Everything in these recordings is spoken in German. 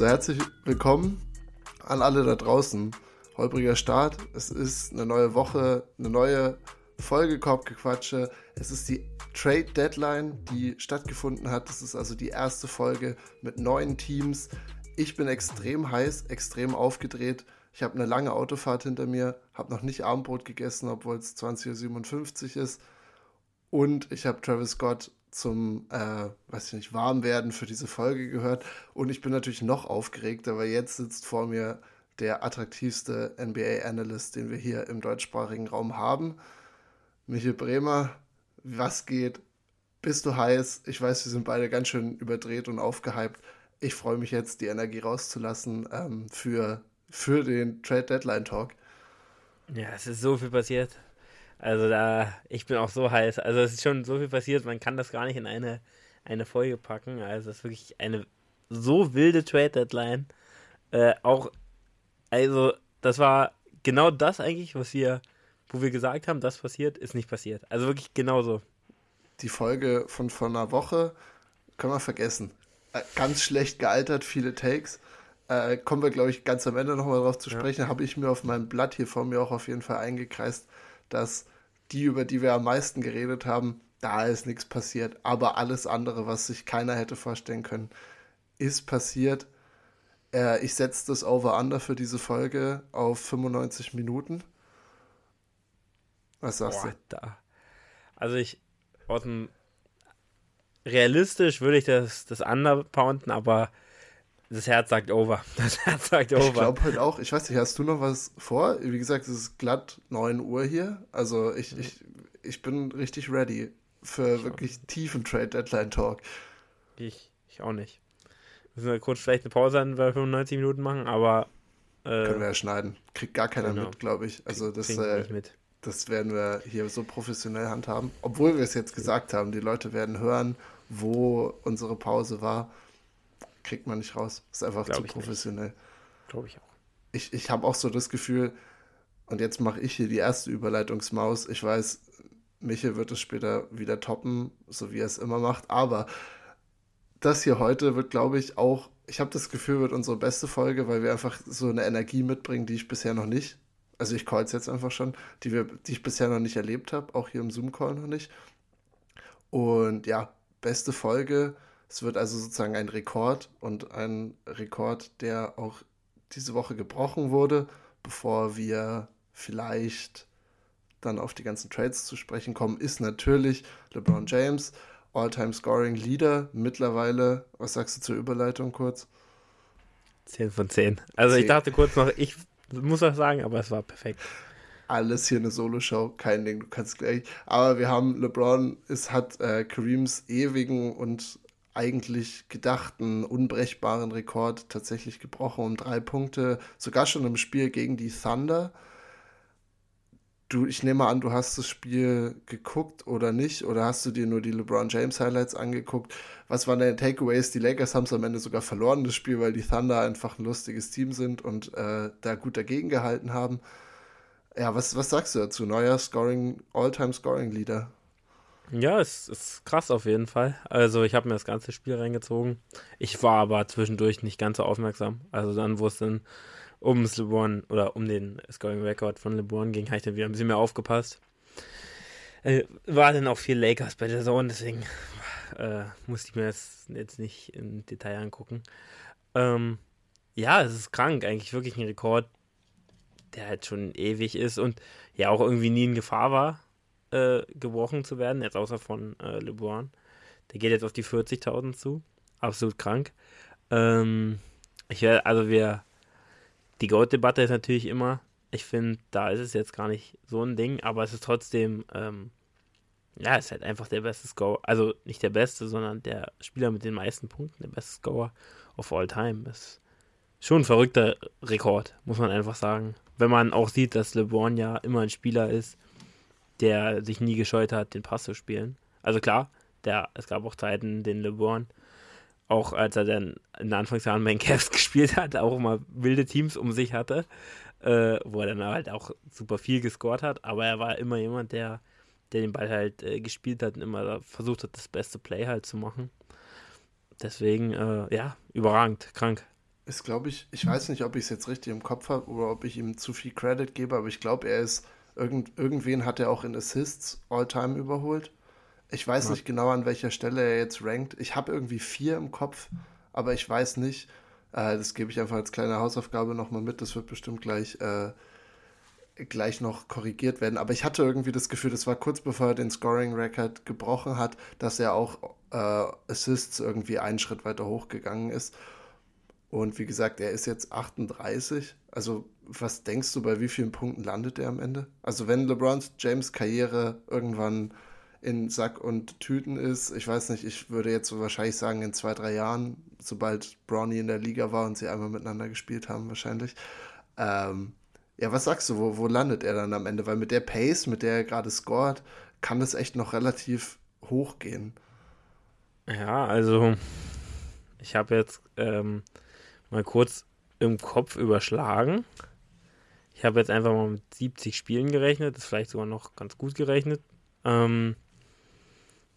Also herzlich willkommen an alle da draußen. Holpriger Start. Es ist eine neue Woche, eine neue Folge Korbgequatsche. Es ist die Trade Deadline, die stattgefunden hat. Das ist also die erste Folge mit neuen Teams. Ich bin extrem heiß, extrem aufgedreht. Ich habe eine lange Autofahrt hinter mir, habe noch nicht Abendbrot gegessen, obwohl es 20.57 Uhr ist. Und ich habe Travis Scott zum, äh, weiß ich nicht, Warmwerden für diese Folge gehört. Und ich bin natürlich noch aufgeregter, weil jetzt sitzt vor mir der attraktivste NBA-Analyst, den wir hier im deutschsprachigen Raum haben. Michael Bremer, was geht? Bist du heiß? Ich weiß, wir sind beide ganz schön überdreht und aufgehypt. Ich freue mich jetzt, die Energie rauszulassen ähm, für, für den Trade Deadline Talk. Ja, es ist so viel passiert. Also da, ich bin auch so heiß. Also es ist schon so viel passiert, man kann das gar nicht in eine, eine Folge packen. Also es ist wirklich eine so wilde Trade Deadline. Äh, auch, also das war genau das eigentlich, was wir, wo wir gesagt haben, das passiert, ist nicht passiert. Also wirklich genauso. Die Folge von vor einer Woche können wir vergessen. Äh, ganz schlecht gealtert, viele Takes. Äh, kommen wir, glaube ich, ganz am Ende nochmal drauf zu sprechen. Ja. Habe ich mir auf meinem Blatt hier vor mir auch auf jeden Fall eingekreist dass die, über die wir am meisten geredet haben, da ist nichts passiert. Aber alles andere, was sich keiner hätte vorstellen können, ist passiert. Äh, ich setze das Over-Under für diese Folge auf 95 Minuten. Was sagst Boah, du? Da. Also ich, aus dem realistisch würde ich das, das Under pounden, aber das Herz sagt over. Das Herz sagt over. Ich glaube halt auch, ich weiß nicht, hast du noch was vor? Wie gesagt, es ist glatt 9 Uhr hier. Also ich, mhm. ich, ich bin richtig ready für ich wirklich tiefen Trade Deadline Talk. Ich, ich auch nicht. Müssen wir kurz vielleicht eine Pause an bei 95 Minuten machen, aber. Äh, Können wir ja schneiden. Kriegt gar keiner genau. mit, glaube ich. Also das, äh, das werden wir hier so professionell handhaben. Obwohl wir es jetzt gesagt haben, die Leute werden hören, wo unsere Pause war kriegt man nicht raus. Ist einfach Glaub zu professionell. Glaube ich auch. Ich, ich habe auch so das Gefühl, und jetzt mache ich hier die erste Überleitungsmaus. Ich weiß, Michael wird es später wieder toppen, so wie er es immer macht. Aber das hier heute wird, glaube ich, auch, ich habe das Gefühl, wird unsere beste Folge, weil wir einfach so eine Energie mitbringen, die ich bisher noch nicht, also ich call es jetzt einfach schon, die, wir, die ich bisher noch nicht erlebt habe, auch hier im Zoom-Call noch nicht. Und ja, beste Folge es wird also sozusagen ein Rekord und ein Rekord, der auch diese Woche gebrochen wurde, bevor wir vielleicht dann auf die ganzen Trades zu sprechen kommen, ist natürlich LeBron James, All-Time Scoring Leader mittlerweile. Was sagst du zur Überleitung kurz? 10 von 10. Also 10. ich dachte kurz noch, ich muss was sagen, aber es war perfekt. Alles hier eine Solo-Show, kein Ding, du kannst gleich. Aber wir haben LeBron, es hat äh, Kareems ewigen und eigentlich gedachten unbrechbaren Rekord tatsächlich gebrochen um drei Punkte, sogar schon im Spiel gegen die Thunder. Du, ich nehme an, du hast das Spiel geguckt oder nicht, oder hast du dir nur die LeBron James Highlights angeguckt? Was waren deine Takeaways? Die Lakers haben es am Ende sogar verloren, das Spiel, weil die Thunder einfach ein lustiges Team sind und äh, da gut dagegen gehalten haben. Ja, was, was sagst du dazu? Neuer Scoring, All-Time Scoring Leader. Ja, es ist krass auf jeden Fall. Also ich habe mir das ganze Spiel reingezogen. Ich war aber zwischendurch nicht ganz so aufmerksam. Also dann, wo es dann ums LeBron oder um den Scoring Record von LeBron ging, habe ich dann wieder ein bisschen mehr aufgepasst. Äh, war dann auch viel Lakers bei der Zone, deswegen äh, musste ich mir das jetzt nicht im Detail angucken. Ähm, ja, es ist krank, eigentlich wirklich ein Rekord, der halt schon ewig ist und ja auch irgendwie nie in Gefahr war äh, gebrochen zu werden, jetzt außer von äh, LeBron. Der geht jetzt auf die 40.000 zu. Absolut krank. Ähm, ich werde, also wir, die Gold-Debatte ist natürlich immer, ich finde, da ist es jetzt gar nicht so ein Ding, aber es ist trotzdem, ähm, ja, es ist halt einfach der beste Scorer, also nicht der beste, sondern der Spieler mit den meisten Punkten, der beste Scorer of all time. Ist schon ein verrückter Rekord, muss man einfach sagen. Wenn man auch sieht, dass LeBron ja immer ein Spieler ist, der sich nie gescheut hat, den Pass zu spielen. Also klar, der, es gab auch Zeiten, den LeBron, auch als er dann in den Anfangsjahren bei den Cavs gespielt hat, auch immer wilde Teams um sich hatte, äh, wo er dann halt auch super viel gescored hat, aber er war immer jemand, der, der den Ball halt äh, gespielt hat und immer versucht hat, das beste Play halt zu machen. Deswegen, äh, ja, überragend, krank. ist, glaube ich, ich weiß nicht, ob ich es jetzt richtig im Kopf habe oder ob ich ihm zu viel Credit gebe, aber ich glaube, er ist, irgend, irgendwen hat er auch in Assists All-Time überholt. Ich weiß ja. nicht genau, an welcher Stelle er jetzt rankt. Ich habe irgendwie vier im Kopf, aber ich weiß nicht. Äh, das gebe ich einfach als kleine Hausaufgabe nochmal mit. Das wird bestimmt gleich, äh, gleich noch korrigiert werden. Aber ich hatte irgendwie das Gefühl, das war kurz bevor er den Scoring-Record gebrochen hat, dass er auch äh, Assists irgendwie einen Schritt weiter hochgegangen ist. Und wie gesagt, er ist jetzt 38. Also, was denkst du, bei wie vielen Punkten landet er am Ende? Also, wenn LeBrons James Karriere irgendwann in Sack und Tüten ist, ich weiß nicht, ich würde jetzt wahrscheinlich sagen, in zwei, drei Jahren, sobald Brownie in der Liga war und sie einmal miteinander gespielt haben, wahrscheinlich. Ähm, ja, was sagst du, wo, wo landet er dann am Ende? Weil mit der Pace, mit der er gerade scored, kann es echt noch relativ hoch gehen. Ja, also ich habe jetzt ähm, mal kurz im Kopf überschlagen. Ich habe jetzt einfach mal mit 70 Spielen gerechnet, das ist vielleicht sogar noch ganz gut gerechnet. Ähm,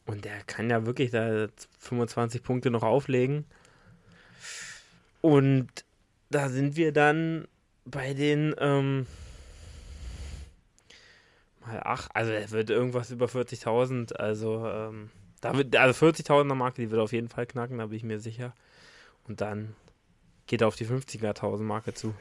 und der kann ja wirklich da 25 Punkte noch auflegen. Und da sind wir dann bei den ähm, mal ach, also er wird irgendwas über 40.000, also ähm, da wird also 40.000er Marke, die wird auf jeden Fall knacken, da bin ich mir sicher. Und dann geht er auf die 50er Marke zu.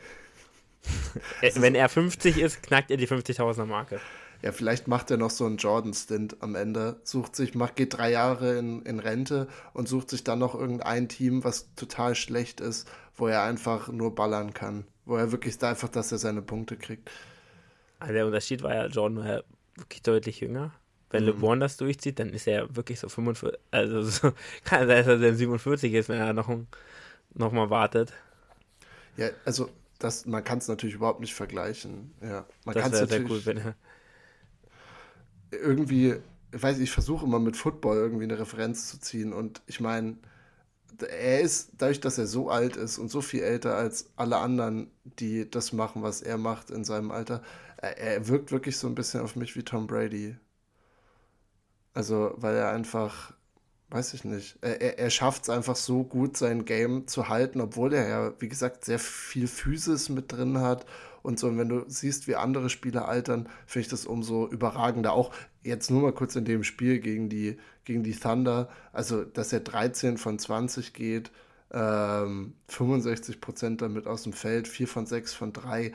Wenn er 50 ist, knackt er die 50.000er Marke. Ja, vielleicht macht er noch so einen Jordan-Stint am Ende. Sucht sich, macht, geht drei Jahre in, in Rente und sucht sich dann noch irgendein Team, was total schlecht ist, wo er einfach nur ballern kann. Wo er wirklich da einfach, dass er seine Punkte kriegt. Also der Unterschied war ja, Jordan war ja wirklich deutlich jünger. Wenn mhm. LeBron das durchzieht, dann ist er wirklich so 45, also so, kann sein, dass er 47 ist, wenn er noch, noch mal wartet. Ja, also das, man kann es natürlich überhaupt nicht vergleichen. Ja, man das wäre sehr cool, wenn er irgendwie, ich weiß ich versuche immer mit Football irgendwie eine Referenz zu ziehen und ich meine, er ist, dadurch, dass er so alt ist und so viel älter als alle anderen, die das machen, was er macht in seinem Alter, er, er wirkt wirklich so ein bisschen auf mich wie Tom Brady. Also, weil er einfach, weiß ich nicht, er, er schafft es einfach so gut, sein Game zu halten, obwohl er ja, wie gesagt, sehr viel Physis mit drin hat und so. Und wenn du siehst, wie andere Spieler altern, finde ich das umso überragender. Auch jetzt nur mal kurz in dem Spiel gegen die, gegen die Thunder, also dass er 13 von 20 geht, ähm, 65 Prozent damit aus dem Feld, 4 von 6 von 3.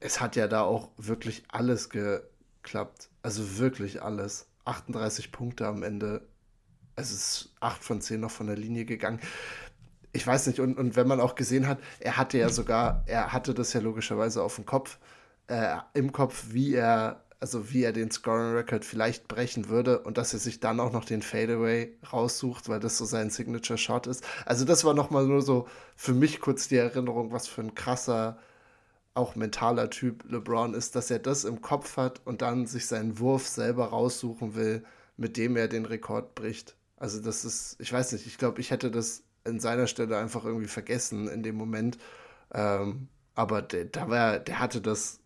Es hat ja da auch wirklich alles geklappt. Also wirklich alles. 38 Punkte am Ende. Es ist 8 von 10 noch von der Linie gegangen ich weiß nicht, und, und wenn man auch gesehen hat, er hatte ja sogar, er hatte das ja logischerweise auf dem Kopf, äh, im Kopf, wie er, also wie er den Scoring-Record vielleicht brechen würde und dass er sich dann auch noch den Fadeaway raussucht, weil das so sein Signature-Shot ist. Also das war nochmal nur so für mich kurz die Erinnerung, was für ein krasser, auch mentaler Typ LeBron ist, dass er das im Kopf hat und dann sich seinen Wurf selber raussuchen will, mit dem er den Rekord bricht. Also das ist, ich weiß nicht, ich glaube, ich hätte das in seiner Stelle einfach irgendwie vergessen in dem Moment. Ähm, aber der, da war, der hatte das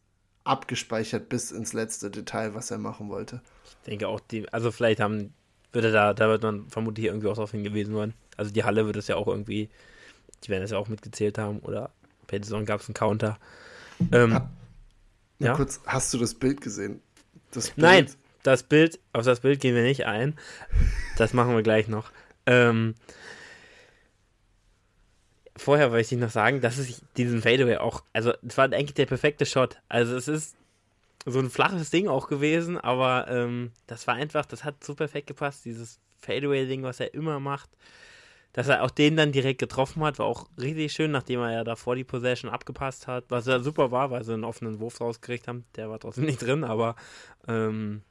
abgespeichert bis ins letzte Detail, was er machen wollte. Ich denke auch, die, also vielleicht haben, würde da, da wird man vermutlich irgendwie auch darauf hingewiesen worden. Also die Halle wird es ja auch irgendwie, die werden es ja auch mitgezählt haben oder bei der Saison gab es einen Counter. Ähm, ha, ja? kurz, hast du das Bild gesehen? Das Bild? Nein, das Bild, auf das Bild gehen wir nicht ein. Das machen wir gleich noch. Ähm, vorher wollte ich noch sagen, dass es diesen Fadeaway auch, also es war eigentlich der perfekte Shot. Also es ist so ein flaches Ding auch gewesen, aber ähm, das war einfach, das hat so perfekt gepasst, dieses Fadeaway-Ding, was er immer macht. Dass er auch den dann direkt getroffen hat, war auch richtig schön, nachdem er ja davor die Possession abgepasst hat, was ja super war, weil sie einen offenen Wurf rausgekriegt haben. Der war trotzdem nicht drin, aber ähm,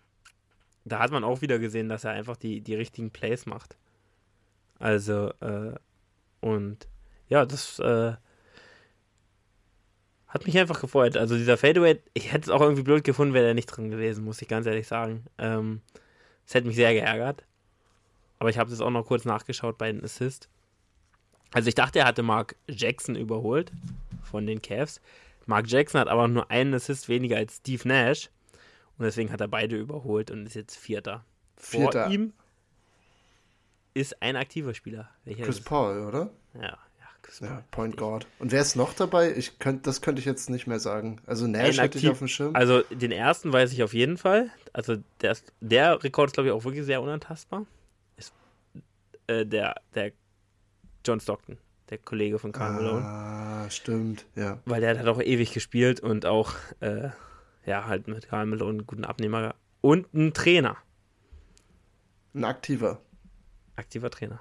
da hat man auch wieder gesehen, dass er einfach die, die richtigen Plays macht. Also, äh, und ja, das äh, hat mich einfach gefreut. Also dieser Fadeaway, ich hätte es auch irgendwie blöd gefunden, wäre er nicht drin gewesen, muss ich ganz ehrlich sagen. Ähm, es hätte mich sehr geärgert. Aber ich habe es auch noch kurz nachgeschaut bei den Assists. Also ich dachte, er hatte Mark Jackson überholt von den Cavs. Mark Jackson hat aber nur einen Assist weniger als Steve Nash. Und deswegen hat er beide überholt und ist jetzt Vierter. Vierter. Vor ihm ist ein aktiver Spieler. Chris Paul, oder? Ja, ja, Point Guard. Und wer ist noch dabei? Ich könnt, das könnte ich jetzt nicht mehr sagen. Also Nash hätte ich auf dem Schirm. Also den ersten weiß ich auf jeden Fall. Also der, der Rekord ist, glaube ich, auch wirklich sehr unantastbar. Ist äh, der, der John Stockton, der Kollege von Karl Malone. Ah, stimmt, ja. Weil der hat auch ewig gespielt und auch, äh, ja, halt mit Karl Malone einen guten Abnehmer. Und einen Trainer. Ein aktiver. Aktiver Trainer.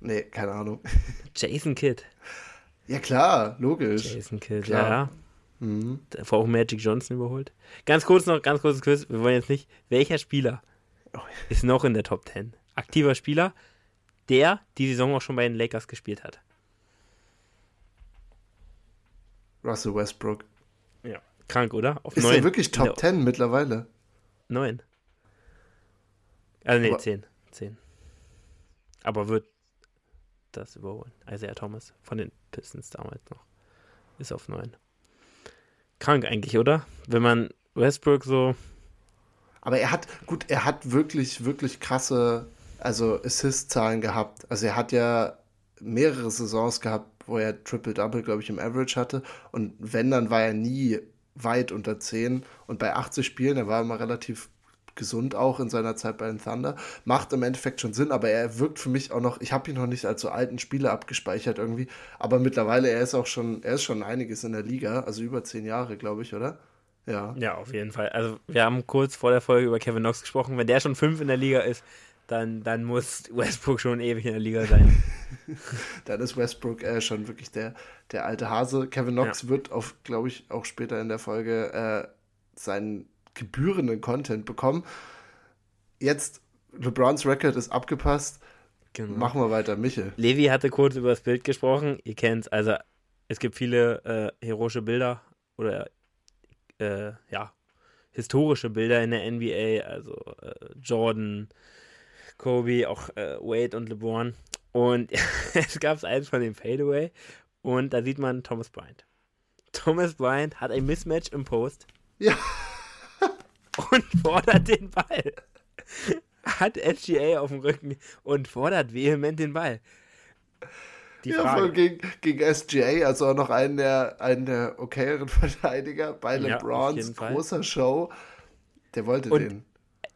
Nee, keine Ahnung. Jason Kidd. Ja, klar, logisch. Jason Kidd, klar. ja, ja. Mhm. Davor auch Magic Johnson überholt. Ganz kurz noch, ganz kurzes Quiz. Wir wollen jetzt nicht, welcher Spieler oh. ist noch in der Top 10? Aktiver Spieler, der die Saison auch schon bei den Lakers gespielt hat. Russell Westbrook. Krank, oder? Auf ist 9. er wirklich Top 10 mittlerweile? 9. Also nee, 10. 10. Aber wird das überholen. Isaiah Thomas von den Pistons damals noch. Ist auf 9. Krank eigentlich, oder? Wenn man Westbrook so. Aber er hat, gut, er hat wirklich, wirklich krasse, also Assist-Zahlen gehabt. Also er hat ja mehrere Saisons gehabt, wo er Triple-Double, glaube ich, im Average hatte. Und wenn, dann war er nie weit unter 10. Und bei 80 Spielen, er war immer relativ gesund auch in seiner Zeit bei den Thunder. Macht im Endeffekt schon Sinn, aber er wirkt für mich auch noch, ich habe ihn noch nicht als so alten Spieler abgespeichert irgendwie, aber mittlerweile, er ist auch schon, er ist schon einiges in der Liga, also über zehn Jahre, glaube ich, oder? Ja. Ja, auf jeden Fall. Also wir haben kurz vor der Folge über Kevin Knox gesprochen. Wenn der schon fünf in der Liga ist, dann, dann muss Westbrook schon ewig in der Liga sein. dann ist Westbrook äh, schon wirklich der, der alte Hase. Kevin Knox ja. wird, glaube ich, auch später in der Folge äh, seinen gebührenden Content bekommen. Jetzt, LeBrons Record ist abgepasst. Genau. Machen wir weiter, Michel. Levi hatte kurz über das Bild gesprochen. Ihr kennt es, also es gibt viele äh, heroische Bilder oder äh, ja, historische Bilder in der NBA, also äh, Jordan, Kobe, auch äh, Wade und LeBron. Und es gab eins von dem Fadeaway und da sieht man Thomas Bryant. Thomas Bryant hat ein Mismatch im Post. Ja und fordert den Ball. Hat SGA auf dem Rücken und fordert vehement den Ball. Die ja, Frage. Gegen, gegen SGA, also auch noch einen der, einen der okayeren Verteidiger bei LeBrons ja, großer Show. Der wollte und den.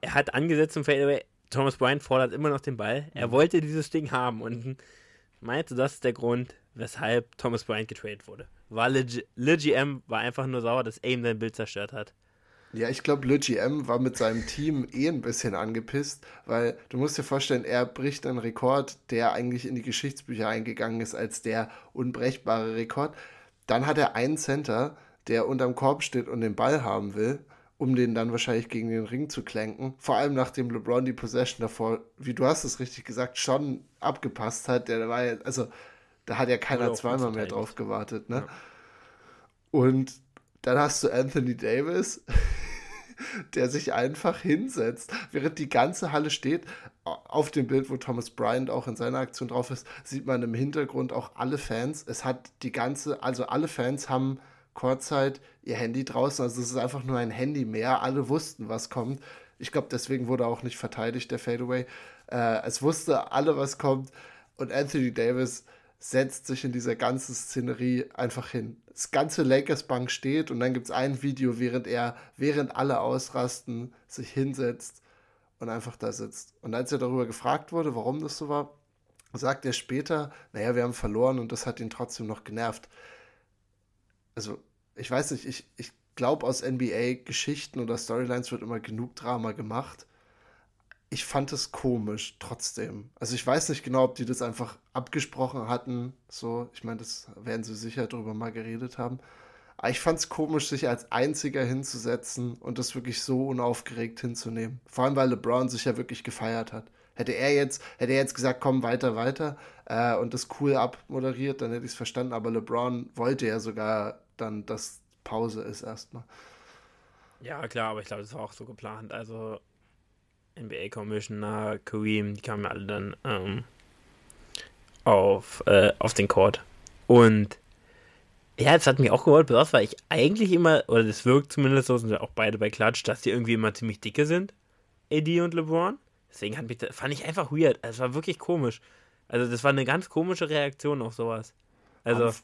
Er hat angesetzt zum Fadeaway. Thomas Bryant fordert immer noch den Ball. Er mhm. wollte dieses Ding haben und meinte, das ist der Grund, weshalb Thomas Bryant getradet wurde. War Le, Le GM war einfach nur sauer, dass Aim sein Bild zerstört hat. Ja, ich glaube, Le GM war mit seinem Team eh ein bisschen angepisst, weil du musst dir vorstellen, er bricht einen Rekord, der eigentlich in die Geschichtsbücher eingegangen ist als der unbrechbare Rekord. Dann hat er einen Center, der unterm Korb steht und den Ball haben will, um den dann wahrscheinlich gegen den Ring zu klenken. Vor allem nachdem LeBron die Possession davor, wie du hast es richtig gesagt, schon abgepasst hat. Der war ja, also da hat ja keiner zweimal mehr drauf gewartet, ne? Ja. Und dann hast du Anthony Davis, der sich einfach hinsetzt, während die ganze Halle steht. Auf dem Bild, wo Thomas Bryant auch in seiner Aktion drauf ist, sieht man im Hintergrund auch alle Fans. Es hat die ganze, also alle Fans haben Kurzzeit ihr Handy draußen. Also es ist einfach nur ein Handy mehr. Alle wussten, was kommt. Ich glaube, deswegen wurde auch nicht verteidigt, der Fadeaway. Äh, es wusste alle, was kommt. Und Anthony Davis setzt sich in dieser ganzen Szenerie einfach hin. Das ganze Lakers Bank steht und dann gibt es ein Video, während er, während alle ausrasten, sich hinsetzt und einfach da sitzt. Und als er darüber gefragt wurde, warum das so war, sagt er später, naja, wir haben verloren und das hat ihn trotzdem noch genervt. Also, ich weiß nicht, ich, ich glaube, aus NBA-Geschichten oder Storylines wird immer genug Drama gemacht ich fand es komisch trotzdem. Also ich weiß nicht genau, ob die das einfach abgesprochen hatten. So, ich meine, das werden sie sicher drüber mal geredet haben. Aber ich fand es komisch, sich als Einziger hinzusetzen und das wirklich so unaufgeregt hinzunehmen. Vor allem, weil LeBron sich ja wirklich gefeiert hat. Hätte er jetzt, hätte er jetzt gesagt, komm weiter, weiter äh, und das cool abmoderiert, dann hätte ich es verstanden. Aber LeBron wollte ja sogar dann, dass Pause ist erstmal. Ja, klar, aber ich glaube, das war auch so geplant. Also NBA-Commissioner, Kareem, die kamen ja alle dann ähm, auf, äh, auf den Court. Und ja, das hat mich auch gewollt, besonders weil ich eigentlich immer, oder das wirkt zumindest so, sind ja auch beide bei Klatsch, dass die irgendwie immer ziemlich dicke sind, AD und LeBron. Deswegen hat mich, fand ich einfach weird. Es war wirklich komisch, Also das war eine ganz komische Reaktion auf sowas. Also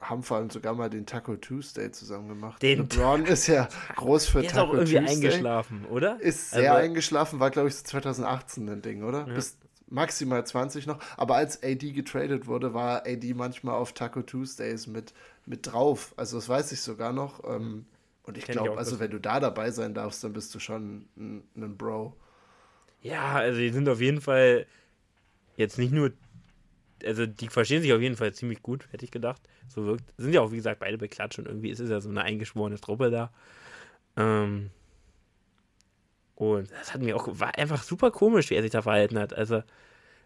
haben, vor allem sogar mal den Taco Tuesday zusammen gemacht. Den LeBron ist ja groß für der Taco ist auch irgendwie Tuesday. eingeschlafen, oder? Ist sehr also, eingeschlafen, war glaube ich so 2018 ein Ding, oder? Ja. Bis maximal 20 noch. Aber als AD getradet wurde, war AD manchmal auf Taco Tuesdays mit, mit drauf. Also das weiß ich sogar noch. Ähm, und ich glaube, also wenn du da dabei sein darfst, dann bist du schon ein, ein Bro. Ja, also die sind auf jeden Fall jetzt nicht nur, also die verstehen sich auf jeden Fall ziemlich gut, hätte ich gedacht. So wirkt, sind ja auch, wie gesagt, beide beklatscht und irgendwie ist es ja so eine eingeschworene Truppe da. Ähm, und das hat mir auch, war einfach super komisch, wie er sich da verhalten hat. Also,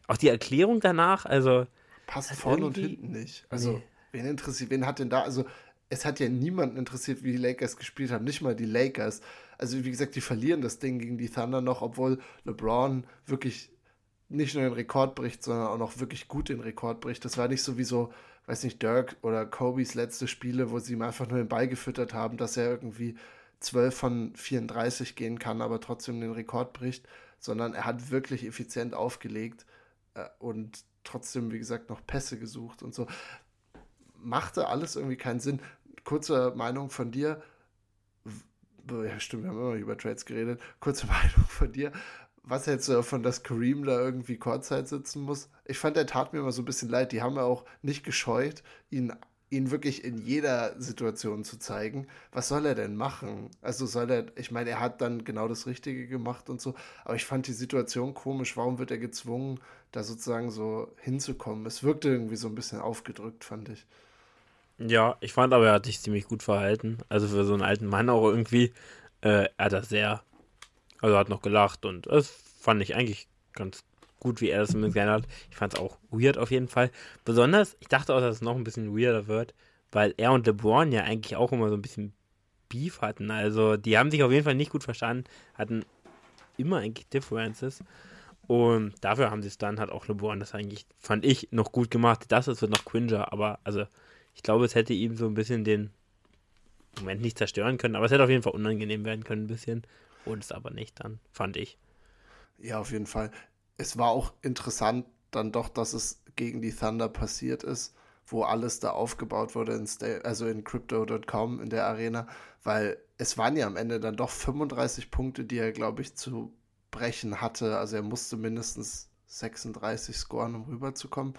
auch die Erklärung danach, also. Passt vorne und hinten nicht. Also, nee. wen interessiert, wen hat denn da, also, es hat ja niemanden interessiert, wie die Lakers gespielt haben, nicht mal die Lakers. Also, wie gesagt, die verlieren das Ding gegen die Thunder noch, obwohl LeBron wirklich nicht nur den Rekord bricht, sondern auch noch wirklich gut den Rekord bricht. Das war nicht so wie so, weiß nicht, Dirk oder Kobe's letzte Spiele, wo sie ihm einfach nur den Ball gefüttert haben, dass er irgendwie 12 von 34 gehen kann, aber trotzdem den Rekord bricht, sondern er hat wirklich effizient aufgelegt äh, und trotzdem, wie gesagt, noch Pässe gesucht und so. Machte alles irgendwie keinen Sinn. Kurze Meinung von dir. Ja, stimmt, wir haben immer über Trades geredet. Kurze Meinung von dir. Was hältst du davon, dass Kareem da irgendwie Kurzzeit sitzen muss? Ich fand, er tat mir immer so ein bisschen leid. Die haben ja auch nicht gescheut, ihn ihn wirklich in jeder Situation zu zeigen, was soll er denn machen? Also soll er, ich meine, er hat dann genau das Richtige gemacht und so, aber ich fand die Situation komisch. Warum wird er gezwungen, da sozusagen so hinzukommen? Es wirkte irgendwie so ein bisschen aufgedrückt, fand ich. Ja, ich fand aber, er hat sich ziemlich gut verhalten. Also für so einen alten Mann auch irgendwie. Äh, er hat das sehr, also hat noch gelacht und das fand ich eigentlich ganz gut, wie er das mit hat. Ich fand es auch weird auf jeden Fall. Besonders, ich dachte auch, dass es noch ein bisschen weirder wird, weil er und LeBron ja eigentlich auch immer so ein bisschen Beef hatten. Also, die haben sich auf jeden Fall nicht gut verstanden, hatten immer eigentlich Differences. Und dafür haben sie es dann, hat auch LeBron das eigentlich, fand ich, noch gut gemacht. Das wird noch Quinger, aber also, ich glaube, es hätte ihm so ein bisschen den Moment nicht zerstören können, aber es hätte auf jeden Fall unangenehm werden können, ein bisschen. Und es aber nicht dann, fand ich. Ja, auf jeden Fall es war auch interessant dann doch, dass es gegen die Thunder passiert ist, wo alles da aufgebaut wurde, in also in Crypto.com in der Arena, weil es waren ja am Ende dann doch 35 Punkte, die er, glaube ich, zu brechen hatte. Also er musste mindestens 36 scoren, um rüberzukommen.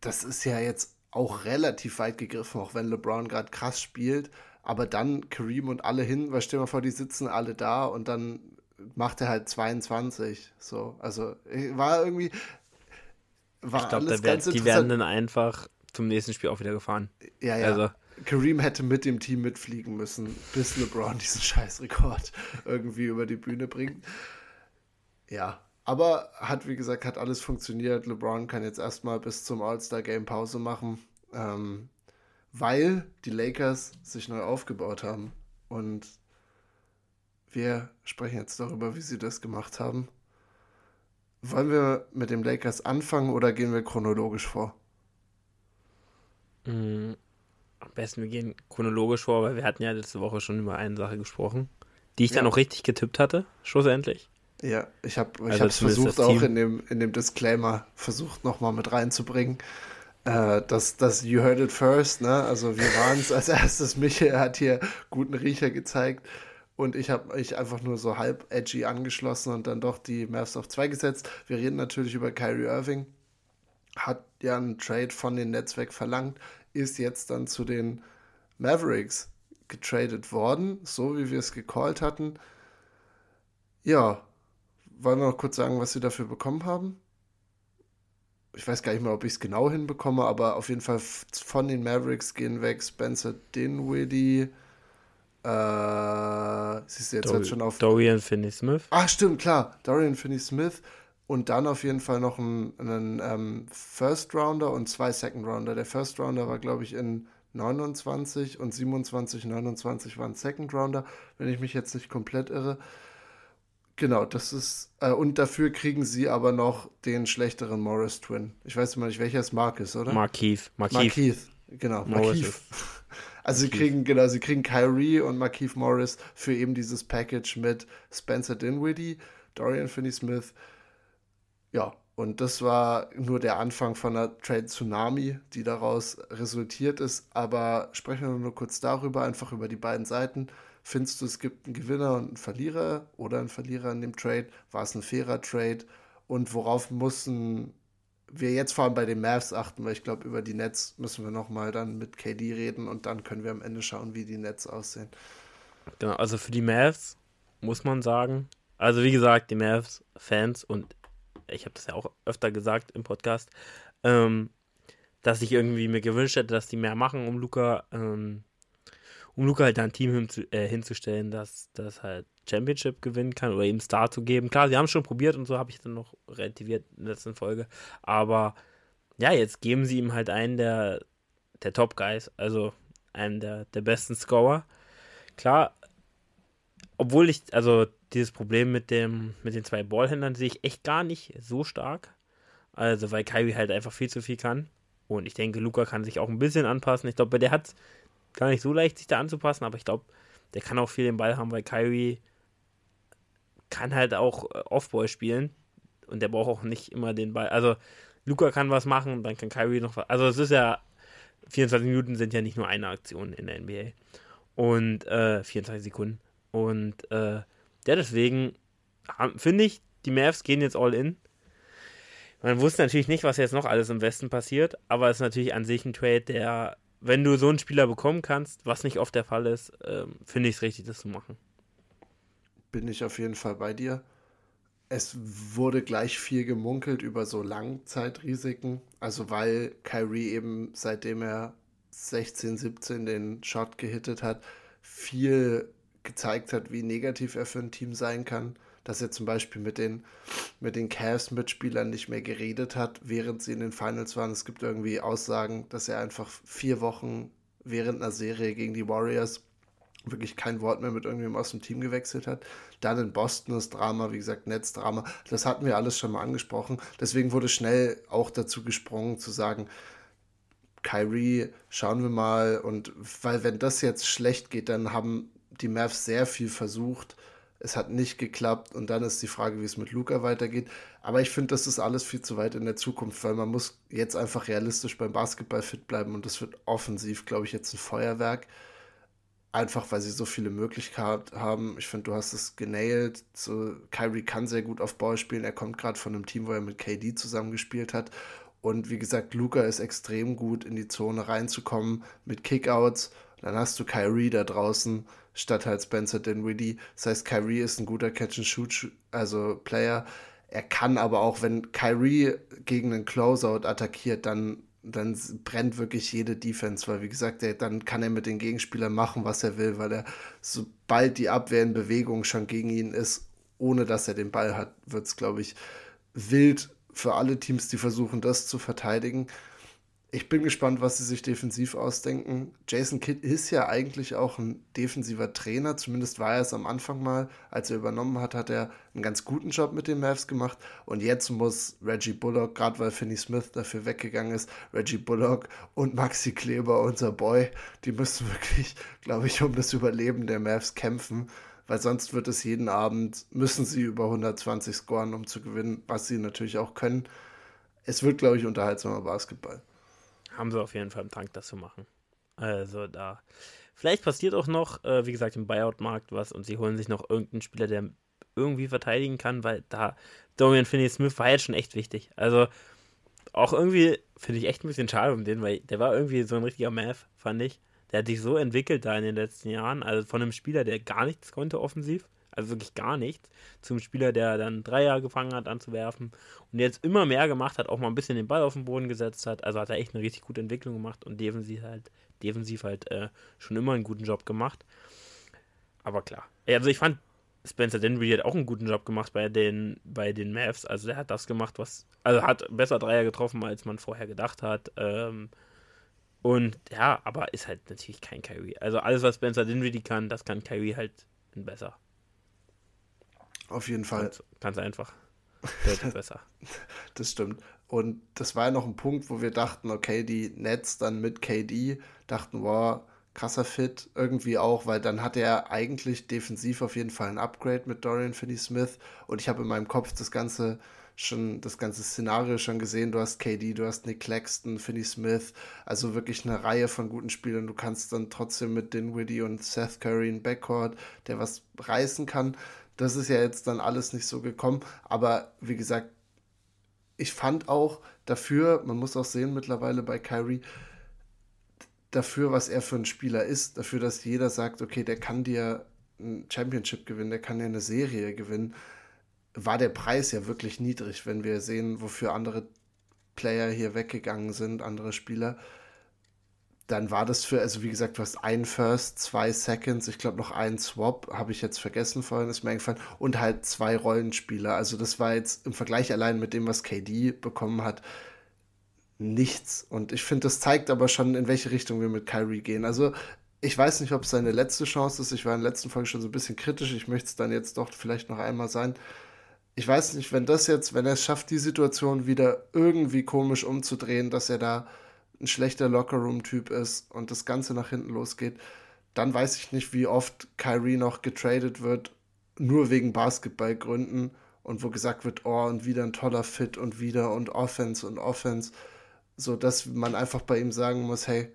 Das ist ja jetzt auch relativ weit gegriffen, auch wenn LeBron gerade krass spielt. Aber dann Kareem und alle hin, weil stell dir mal vor, die sitzen alle da und dann macht er halt 22. So, also war irgendwie. War ich glaube, wär, die werden dann einfach zum nächsten Spiel auch wieder gefahren. Ja, ja. Also. Kareem hätte mit dem Team mitfliegen müssen, bis LeBron diesen Scheißrekord irgendwie über die Bühne bringt. Ja, aber hat, wie gesagt, hat alles funktioniert. LeBron kann jetzt erstmal bis zum All-Star-Game Pause machen, ähm, weil die Lakers sich neu aufgebaut haben. Und wir sprechen jetzt darüber, wie sie das gemacht haben. Wollen wir mit dem Lakers anfangen oder gehen wir chronologisch vor? Mm, am besten wir gehen chronologisch vor, weil wir hatten ja letzte Woche schon über eine Sache gesprochen, die ich ja. dann auch richtig getippt hatte, schlussendlich. Ja, ich habe ich also versucht auch in dem, in dem Disclaimer versucht nochmal mit reinzubringen, äh, dass das You Heard It First, ne? Also wir waren es als erstes, Michael hat hier guten Riecher gezeigt und ich habe mich einfach nur so halb edgy angeschlossen und dann doch die Mavs auf 2 gesetzt. Wir reden natürlich über Kyrie Irving. Hat ja einen Trade von den Nets weg verlangt, ist jetzt dann zu den Mavericks getradet worden, so wie wir es gecallt hatten. Ja, wollen wir noch kurz sagen, was sie dafür bekommen haben? Ich weiß gar nicht mehr, ob ich es genau hinbekomme, aber auf jeden Fall von den Mavericks gehen weg Spencer Dinwiddie, äh, siehst du jetzt Dor schon auf. Dorian Finney-Smith. Ach, stimmt, klar. Dorian Finney-Smith. Und dann auf jeden Fall noch einen, einen ähm, First Rounder und zwei Second Rounder. Der First Rounder war, glaube ich, in 29 und 27, 29 waren Second Rounder, wenn ich mich jetzt nicht komplett irre. Genau, das ist. Äh, und dafür kriegen sie aber noch den schlechteren Morris Twin. Ich weiß immer nicht, welcher es Mark ist, oder? Markeith. Markeith. Markeith. Genau, Markeith. Also sie kriegen, genau, sie kriegen Kyrie und Markeith Morris für eben dieses Package mit Spencer Dinwiddie, Dorian Finney-Smith. Ja, Und das war nur der Anfang von einer Trade-Tsunami, die daraus resultiert ist. Aber sprechen wir nur kurz darüber, einfach über die beiden Seiten. Findest du, es gibt einen Gewinner und einen Verlierer oder einen Verlierer in dem Trade? War es ein fairer Trade? Und worauf müssen wir jetzt vor allem bei den Mavs achten? Weil ich glaube, über die Nets müssen wir nochmal dann mit KD reden und dann können wir am Ende schauen, wie die Nets aussehen. Genau, also für die Mavs muss man sagen, also wie gesagt, die Mavs-Fans und ich habe das ja auch öfter gesagt im Podcast, ähm, dass ich irgendwie mir gewünscht hätte, dass die mehr machen, um Luca, ähm, um Luca halt ein Team hinzu, äh, hinzustellen, dass das halt Championship gewinnen kann oder ihm Star zu geben. Klar, sie haben schon probiert und so habe ich dann noch relativiert in der letzten Folge. Aber ja, jetzt geben sie ihm halt einen der, der Top-Guys, also einen der, der besten Scorer. Klar, obwohl ich, also dieses Problem mit dem, mit den zwei Ballhändlern sehe ich echt gar nicht so stark. Also, weil Kyrie halt einfach viel zu viel kann. Und ich denke, Luca kann sich auch ein bisschen anpassen. Ich glaube, der hat gar nicht so leicht, sich da anzupassen, aber ich glaube, der kann auch viel den Ball haben, weil Kyrie kann halt auch äh, Offball spielen. Und der braucht auch nicht immer den Ball. Also, Luca kann was machen, dann kann Kyrie noch was. Also, es ist ja, 24 Minuten sind ja nicht nur eine Aktion in der NBA. Und äh, 24 Sekunden. Und äh, ja, deswegen finde ich, die Mavs gehen jetzt all in. Man wusste natürlich nicht, was jetzt noch alles im Westen passiert, aber es ist natürlich an sich ein Trade, der, wenn du so einen Spieler bekommen kannst, was nicht oft der Fall ist, äh, finde ich es richtig, das zu machen. Bin ich auf jeden Fall bei dir. Es wurde gleich viel gemunkelt über so Langzeitrisiken. Also weil Kyrie eben, seitdem er 16, 17 den Shot gehittet hat, viel gezeigt hat, wie negativ er für ein Team sein kann. Dass er zum Beispiel mit den, mit den Cavs-Mitspielern nicht mehr geredet hat, während sie in den Finals waren. Es gibt irgendwie Aussagen, dass er einfach vier Wochen während einer Serie gegen die Warriors wirklich kein Wort mehr mit irgendjemandem aus dem Team gewechselt hat. Dann in Boston das Drama, wie gesagt, Netzdrama. Das hatten wir alles schon mal angesprochen. Deswegen wurde schnell auch dazu gesprungen zu sagen, Kyrie, schauen wir mal. Und weil wenn das jetzt schlecht geht, dann haben die Mavs sehr viel versucht. Es hat nicht geklappt und dann ist die Frage, wie es mit Luca weitergeht. Aber ich finde, das ist alles viel zu weit in der Zukunft, weil man muss jetzt einfach realistisch beim Basketball fit bleiben und das wird offensiv, glaube ich, jetzt ein Feuerwerk. Einfach weil sie so viele Möglichkeiten haben. Ich finde, du hast es genailt. So, Kyrie kann sehr gut auf Ball spielen. Er kommt gerade von einem Team, wo er mit KD zusammengespielt hat. Und wie gesagt, Luca ist extrem gut in die Zone reinzukommen mit Kickouts. Dann hast du Kyrie da draußen, statt halt Spencer Dinwiddie. Das heißt, Kyrie ist ein guter Catch-and-Shoot, also Player. Er kann aber auch, wenn Kyrie gegen einen Closeout attackiert, dann, dann brennt wirklich jede Defense, weil wie gesagt, er, dann kann er mit den Gegenspielern machen, was er will, weil er, sobald die Abwehr in Bewegung schon gegen ihn ist, ohne dass er den Ball hat, wird es, glaube ich, wild für alle Teams, die versuchen, das zu verteidigen ich bin gespannt, was sie sich defensiv ausdenken. Jason Kidd ist ja eigentlich auch ein defensiver Trainer, zumindest war er es am Anfang mal. Als er übernommen hat, hat er einen ganz guten Job mit den Mavs gemacht. Und jetzt muss Reggie Bullock, gerade weil Finney Smith dafür weggegangen ist, Reggie Bullock und Maxi Kleber, unser Boy, die müssen wirklich, glaube ich, um das Überleben der Mavs kämpfen. Weil sonst wird es jeden Abend, müssen sie über 120 scoren, um zu gewinnen, was sie natürlich auch können. Es wird, glaube ich, unterhaltsamer Basketball haben sie auf jeden Fall im Tank, das zu machen. Also da. Vielleicht passiert auch noch, äh, wie gesagt, im Buyout-Markt was und sie holen sich noch irgendeinen Spieler, der irgendwie verteidigen kann, weil da Dorian Finney-Smith war jetzt schon echt wichtig. Also auch irgendwie finde ich echt ein bisschen schade um den, weil der war irgendwie so ein richtiger Math, fand ich. Der hat sich so entwickelt da in den letzten Jahren, also von einem Spieler, der gar nichts konnte offensiv, also wirklich gar nichts, zum Spieler, der dann Dreier gefangen hat, anzuwerfen und jetzt immer mehr gemacht hat, auch mal ein bisschen den Ball auf den Boden gesetzt hat. Also hat er echt eine richtig gute Entwicklung gemacht und defensiv halt, defensiv halt äh, schon immer einen guten Job gemacht. Aber klar, also ich fand Spencer Dinwiddie hat auch einen guten Job gemacht bei den, bei den Mavs. Also der hat das gemacht, was, also hat besser Dreier getroffen, als man vorher gedacht hat. Ähm, und ja, aber ist halt natürlich kein Kyrie. Also alles, was Spencer Dinwiddie kann, das kann Kyrie halt besser. Auf jeden Fall. Ganz, ganz einfach. Deutlich besser. Das stimmt. Und das war ja noch ein Punkt, wo wir dachten, okay, die Nets dann mit KD dachten, wow, krasser Fit irgendwie auch, weil dann hat er eigentlich defensiv auf jeden Fall ein Upgrade mit Dorian Finney-Smith und ich habe in meinem Kopf das ganze schon das ganze Szenario schon gesehen. Du hast KD, du hast Nick Claxton, Finney Smith, also wirklich eine Reihe von guten Spielern. Du kannst dann trotzdem mit Dinwiddie und Seth Curry in Backcourt, der was reißen kann. Das ist ja jetzt dann alles nicht so gekommen, aber wie gesagt, ich fand auch dafür, man muss auch sehen mittlerweile bei Kyrie, dafür, was er für ein Spieler ist, dafür, dass jeder sagt, okay, der kann dir ein Championship gewinnen, der kann dir eine Serie gewinnen, war der Preis ja wirklich niedrig, wenn wir sehen, wofür andere Player hier weggegangen sind, andere Spieler. Dann war das für, also wie gesagt, du hast einen First, zwei Seconds, ich glaube noch einen Swap, habe ich jetzt vergessen vorhin, ist mir eingefallen, und halt zwei Rollenspieler. Also das war jetzt im Vergleich allein mit dem, was KD bekommen hat, nichts. Und ich finde, das zeigt aber schon, in welche Richtung wir mit Kyrie gehen. Also ich weiß nicht, ob es seine letzte Chance ist. Ich war in der letzten Folge schon so ein bisschen kritisch. Ich möchte es dann jetzt doch vielleicht noch einmal sein ich weiß nicht, wenn das jetzt, wenn er es schafft, die Situation wieder irgendwie komisch umzudrehen, dass er da ein schlechter Lockerroom-Typ ist und das Ganze nach hinten losgeht, dann weiß ich nicht, wie oft Kyrie noch getradet wird, nur wegen Basketballgründen und wo gesagt wird, oh, und wieder ein toller Fit und wieder und Offense und Offense, so dass man einfach bei ihm sagen muss, hey,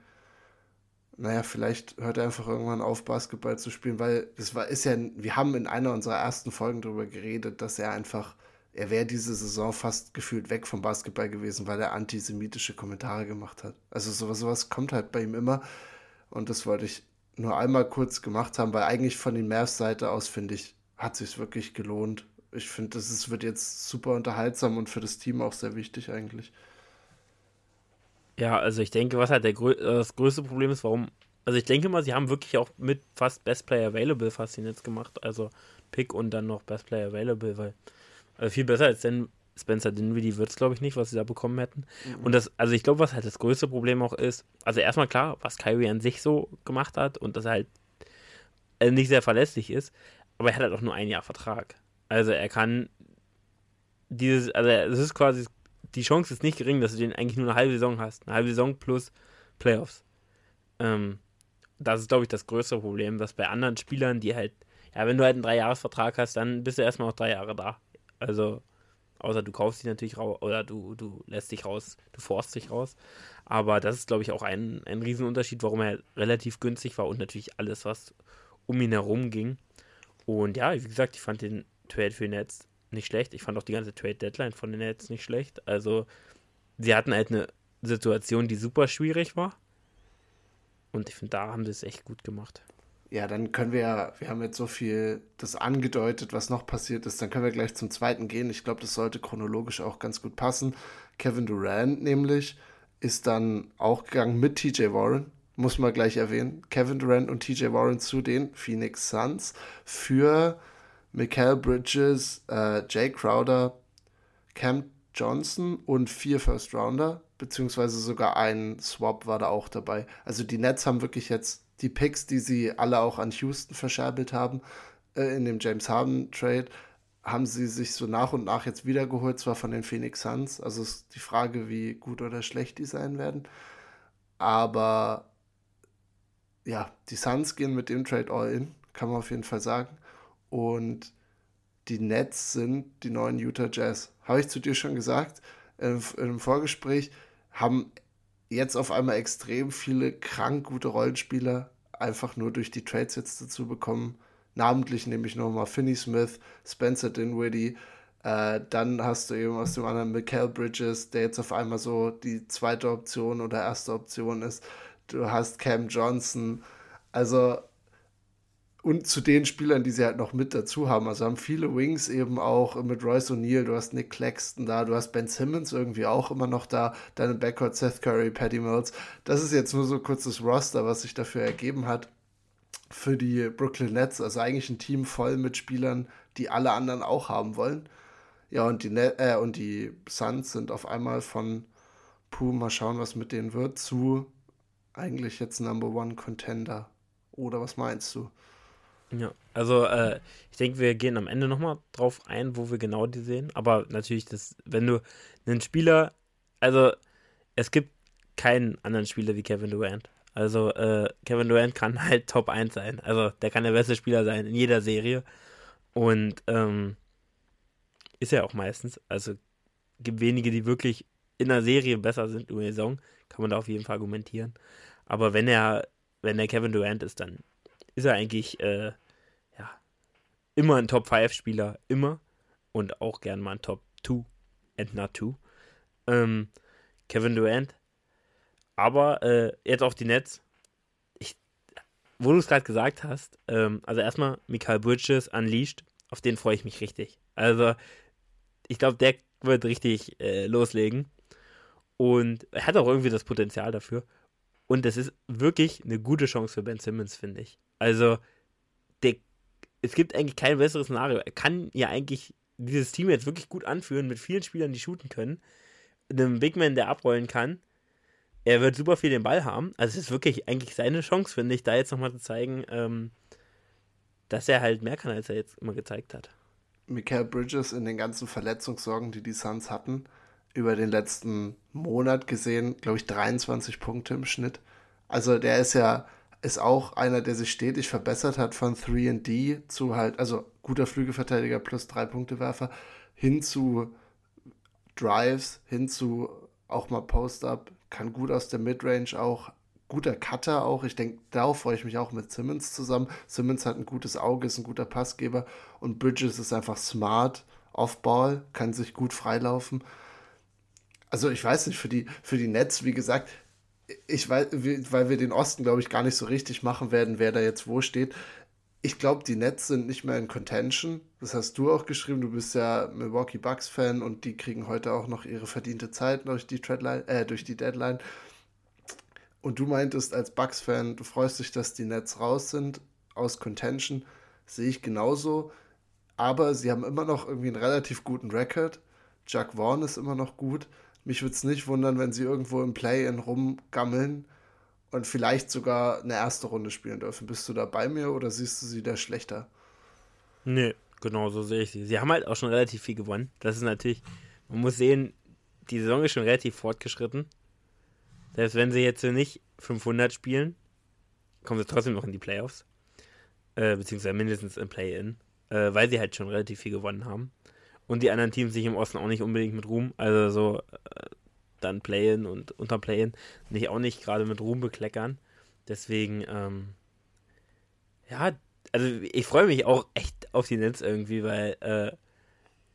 naja, vielleicht hört er einfach irgendwann auf, Basketball zu spielen, weil es war, ist ja, wir haben in einer unserer ersten Folgen darüber geredet, dass er einfach, er wäre diese Saison fast gefühlt weg vom Basketball gewesen, weil er antisemitische Kommentare gemacht hat. Also sowas, sowas kommt halt bei ihm immer und das wollte ich nur einmal kurz gemacht haben, weil eigentlich von den Mavs Seite aus, finde ich, hat sich wirklich gelohnt. Ich finde, das ist, wird jetzt super unterhaltsam und für das Team auch sehr wichtig eigentlich. Ja, also ich denke, was halt der, äh, das größte Problem ist, warum. Also ich denke mal, sie haben wirklich auch mit fast Best Player Available fast ihn jetzt gemacht. Also Pick und dann noch Best Player Available, weil also viel besser als denn Spencer Dinwiddie wird es, glaube ich, nicht, was sie da bekommen hätten. Mhm. Und das, also ich glaube, was halt das größte Problem auch ist, also erstmal klar, was Kyrie an sich so gemacht hat und dass er halt äh, nicht sehr verlässlich ist, aber er hat halt auch nur ein Jahr Vertrag. Also er kann dieses, also es ist quasi die Chance ist nicht gering, dass du den eigentlich nur eine halbe Saison hast. Eine halbe Saison plus Playoffs. Ähm, das ist, glaube ich, das größte Problem, dass bei anderen Spielern, die halt, ja, wenn du halt einen Dreijahresvertrag hast, dann bist du erstmal noch drei Jahre da. Also, außer du kaufst dich natürlich raus oder du, du lässt dich raus, du forst dich raus. Aber das ist, glaube ich, auch ein, ein Riesenunterschied, warum er relativ günstig war und natürlich alles, was um ihn herum ging. Und ja, wie gesagt, ich fand den Trade für Netz nicht schlecht. Ich fand auch die ganze Trade-Deadline von den Nets nicht schlecht. Also, sie hatten halt eine Situation, die super schwierig war. Und ich finde, da haben sie es echt gut gemacht. Ja, dann können wir ja, wir haben jetzt so viel das angedeutet, was noch passiert ist. Dann können wir gleich zum zweiten gehen. Ich glaube, das sollte chronologisch auch ganz gut passen. Kevin Durant nämlich ist dann auch gegangen mit TJ Warren, muss man gleich erwähnen. Kevin Durant und TJ Warren zu den Phoenix Suns für Mikael Bridges, äh, Jay Crowder, Cam Johnson und vier First Rounder, beziehungsweise sogar ein Swap war da auch dabei. Also die Nets haben wirklich jetzt die Picks, die sie alle auch an Houston verscherbelt haben, äh, in dem James Harden Trade, haben sie sich so nach und nach jetzt wiedergeholt, zwar von den Phoenix Suns. Also ist die Frage, wie gut oder schlecht die sein werden. Aber ja, die Suns gehen mit dem Trade all in, kann man auf jeden Fall sagen. Und die Nets sind die neuen Utah Jazz. Habe ich zu dir schon gesagt, im Vorgespräch haben jetzt auf einmal extrem viele krank gute Rollenspieler einfach nur durch die Trades jetzt dazu bekommen. Namentlich nämlich nochmal Finney Smith, Spencer Dinwiddie. Äh, dann hast du eben aus dem anderen Mikael Bridges, der jetzt auf einmal so die zweite Option oder erste Option ist. Du hast Cam Johnson. Also und zu den Spielern, die sie halt noch mit dazu haben. Also haben viele Wings eben auch mit Royce O'Neill, du hast Nick Claxton da, du hast Ben Simmons irgendwie auch immer noch da, deine Backcourt Seth Curry, Patty Mills. Das ist jetzt nur so kurz das Roster, was sich dafür ergeben hat für die Brooklyn Nets. Also eigentlich ein Team voll mit Spielern, die alle anderen auch haben wollen. Ja, und die, Net äh, und die Suns sind auf einmal von, puh, mal schauen, was mit denen wird, zu eigentlich jetzt Number One Contender. Oder was meinst du? Ja, also äh, ich denke, wir gehen am Ende nochmal drauf ein, wo wir genau die sehen. Aber natürlich, das, wenn du einen Spieler, also es gibt keinen anderen Spieler wie Kevin Durant. Also äh, Kevin Durant kann halt Top 1 sein. Also der kann der beste Spieler sein in jeder Serie. Und ähm, ist er auch meistens. Also gibt wenige, die wirklich in der Serie besser sind über die Saison. Kann man da auf jeden Fall argumentieren. Aber wenn er, wenn er Kevin Durant ist, dann ist er eigentlich äh, ja, immer ein Top-5-Spieler. Immer. Und auch gern mal ein Top-2 and not 2. Ähm, Kevin Durant. Aber äh, jetzt auf die Nets. Ich, wo du es gerade gesagt hast, ähm, also erstmal Michael Bridges Unleashed, auf den freue ich mich richtig. Also, ich glaube, der wird richtig äh, loslegen. Und er hat auch irgendwie das Potenzial dafür. Und es ist wirklich eine gute Chance für Ben Simmons, finde ich. Also, der, es gibt eigentlich kein besseres Szenario. Er kann ja eigentlich dieses Team jetzt wirklich gut anführen mit vielen Spielern, die shooten können. Einem Big Man, der abrollen kann. Er wird super viel den Ball haben. Also, es ist wirklich eigentlich seine Chance, finde ich, da jetzt nochmal zu zeigen, ähm, dass er halt mehr kann, als er jetzt immer gezeigt hat. Michael Bridges in den ganzen Verletzungssorgen, die die Suns hatten, über den letzten Monat gesehen, glaube ich, 23 Punkte im Schnitt. Also der ist ja, ist auch einer, der sich stetig verbessert hat von 3D zu halt, also guter Flügelverteidiger plus drei Punkte Werfer hin zu Drives, hin zu auch mal Post-Up, kann gut aus der Midrange auch, guter Cutter auch. Ich denke, darauf freue ich mich auch mit Simmons zusammen. Simmons hat ein gutes Auge, ist ein guter Passgeber und Bridges ist einfach smart, off-ball, kann sich gut freilaufen. Also ich weiß nicht, für die, für die Nets, wie gesagt, ich weiß, weil wir den Osten, glaube ich, gar nicht so richtig machen werden, wer da jetzt wo steht. Ich glaube, die Nets sind nicht mehr in Contention. Das hast du auch geschrieben. Du bist ja Milwaukee Bucks-Fan und die kriegen heute auch noch ihre verdiente Zeit durch die, Treadline, äh, durch die Deadline. Und du meintest als Bucks-Fan, du freust dich, dass die Nets raus sind aus Contention. Sehe ich genauso. Aber sie haben immer noch irgendwie einen relativ guten Record. Jack Vaughn ist immer noch gut. Mich würde es nicht wundern, wenn sie irgendwo im Play-In rumgammeln und vielleicht sogar eine erste Runde spielen dürfen. Bist du da bei mir oder siehst du sie da schlechter? Nee, genau so sehe ich sie. Sie haben halt auch schon relativ viel gewonnen. Das ist natürlich, man muss sehen, die Saison ist schon relativ fortgeschritten. Selbst wenn sie jetzt nicht 500 spielen, kommen sie trotzdem noch in die Playoffs. Äh, beziehungsweise mindestens im Play-In. Äh, weil sie halt schon relativ viel gewonnen haben und die anderen Teams sich im Osten auch nicht unbedingt mit Ruhm, also so äh, dann Play-In und unter Play-In nicht auch nicht gerade mit Ruhm bekleckern. Deswegen, ähm, ja, also ich freue mich auch echt auf die Nets irgendwie, weil äh,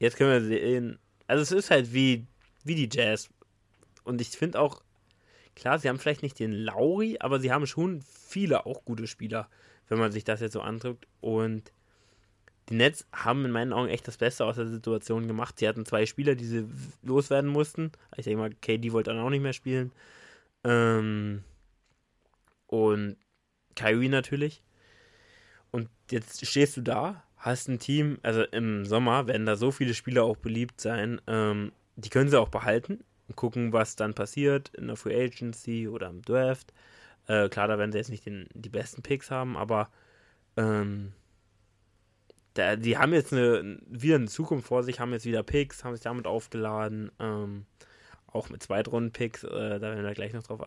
jetzt können wir sehen, also es ist halt wie, wie die Jazz. Und ich finde auch, klar, sie haben vielleicht nicht den Lauri, aber sie haben schon viele auch gute Spieler, wenn man sich das jetzt so andrückt. Und die Nets haben in meinen Augen echt das Beste aus der Situation gemacht. Sie hatten zwei Spieler, die sie loswerden mussten. Ich denke mal, KD wollte dann auch nicht mehr spielen. Ähm, und Kyrie natürlich. Und jetzt stehst du da, hast ein Team, also im Sommer werden da so viele Spieler auch beliebt sein. Ähm, die können sie auch behalten und gucken, was dann passiert in der Free Agency oder im Draft. Äh, klar, da werden sie jetzt nicht den, die besten Picks haben, aber ähm, da, die haben jetzt eine, wieder eine Zukunft vor sich, haben jetzt wieder Picks, haben sich damit aufgeladen, ähm, auch mit Zweitrunden-Picks, äh, da werden wir gleich noch drauf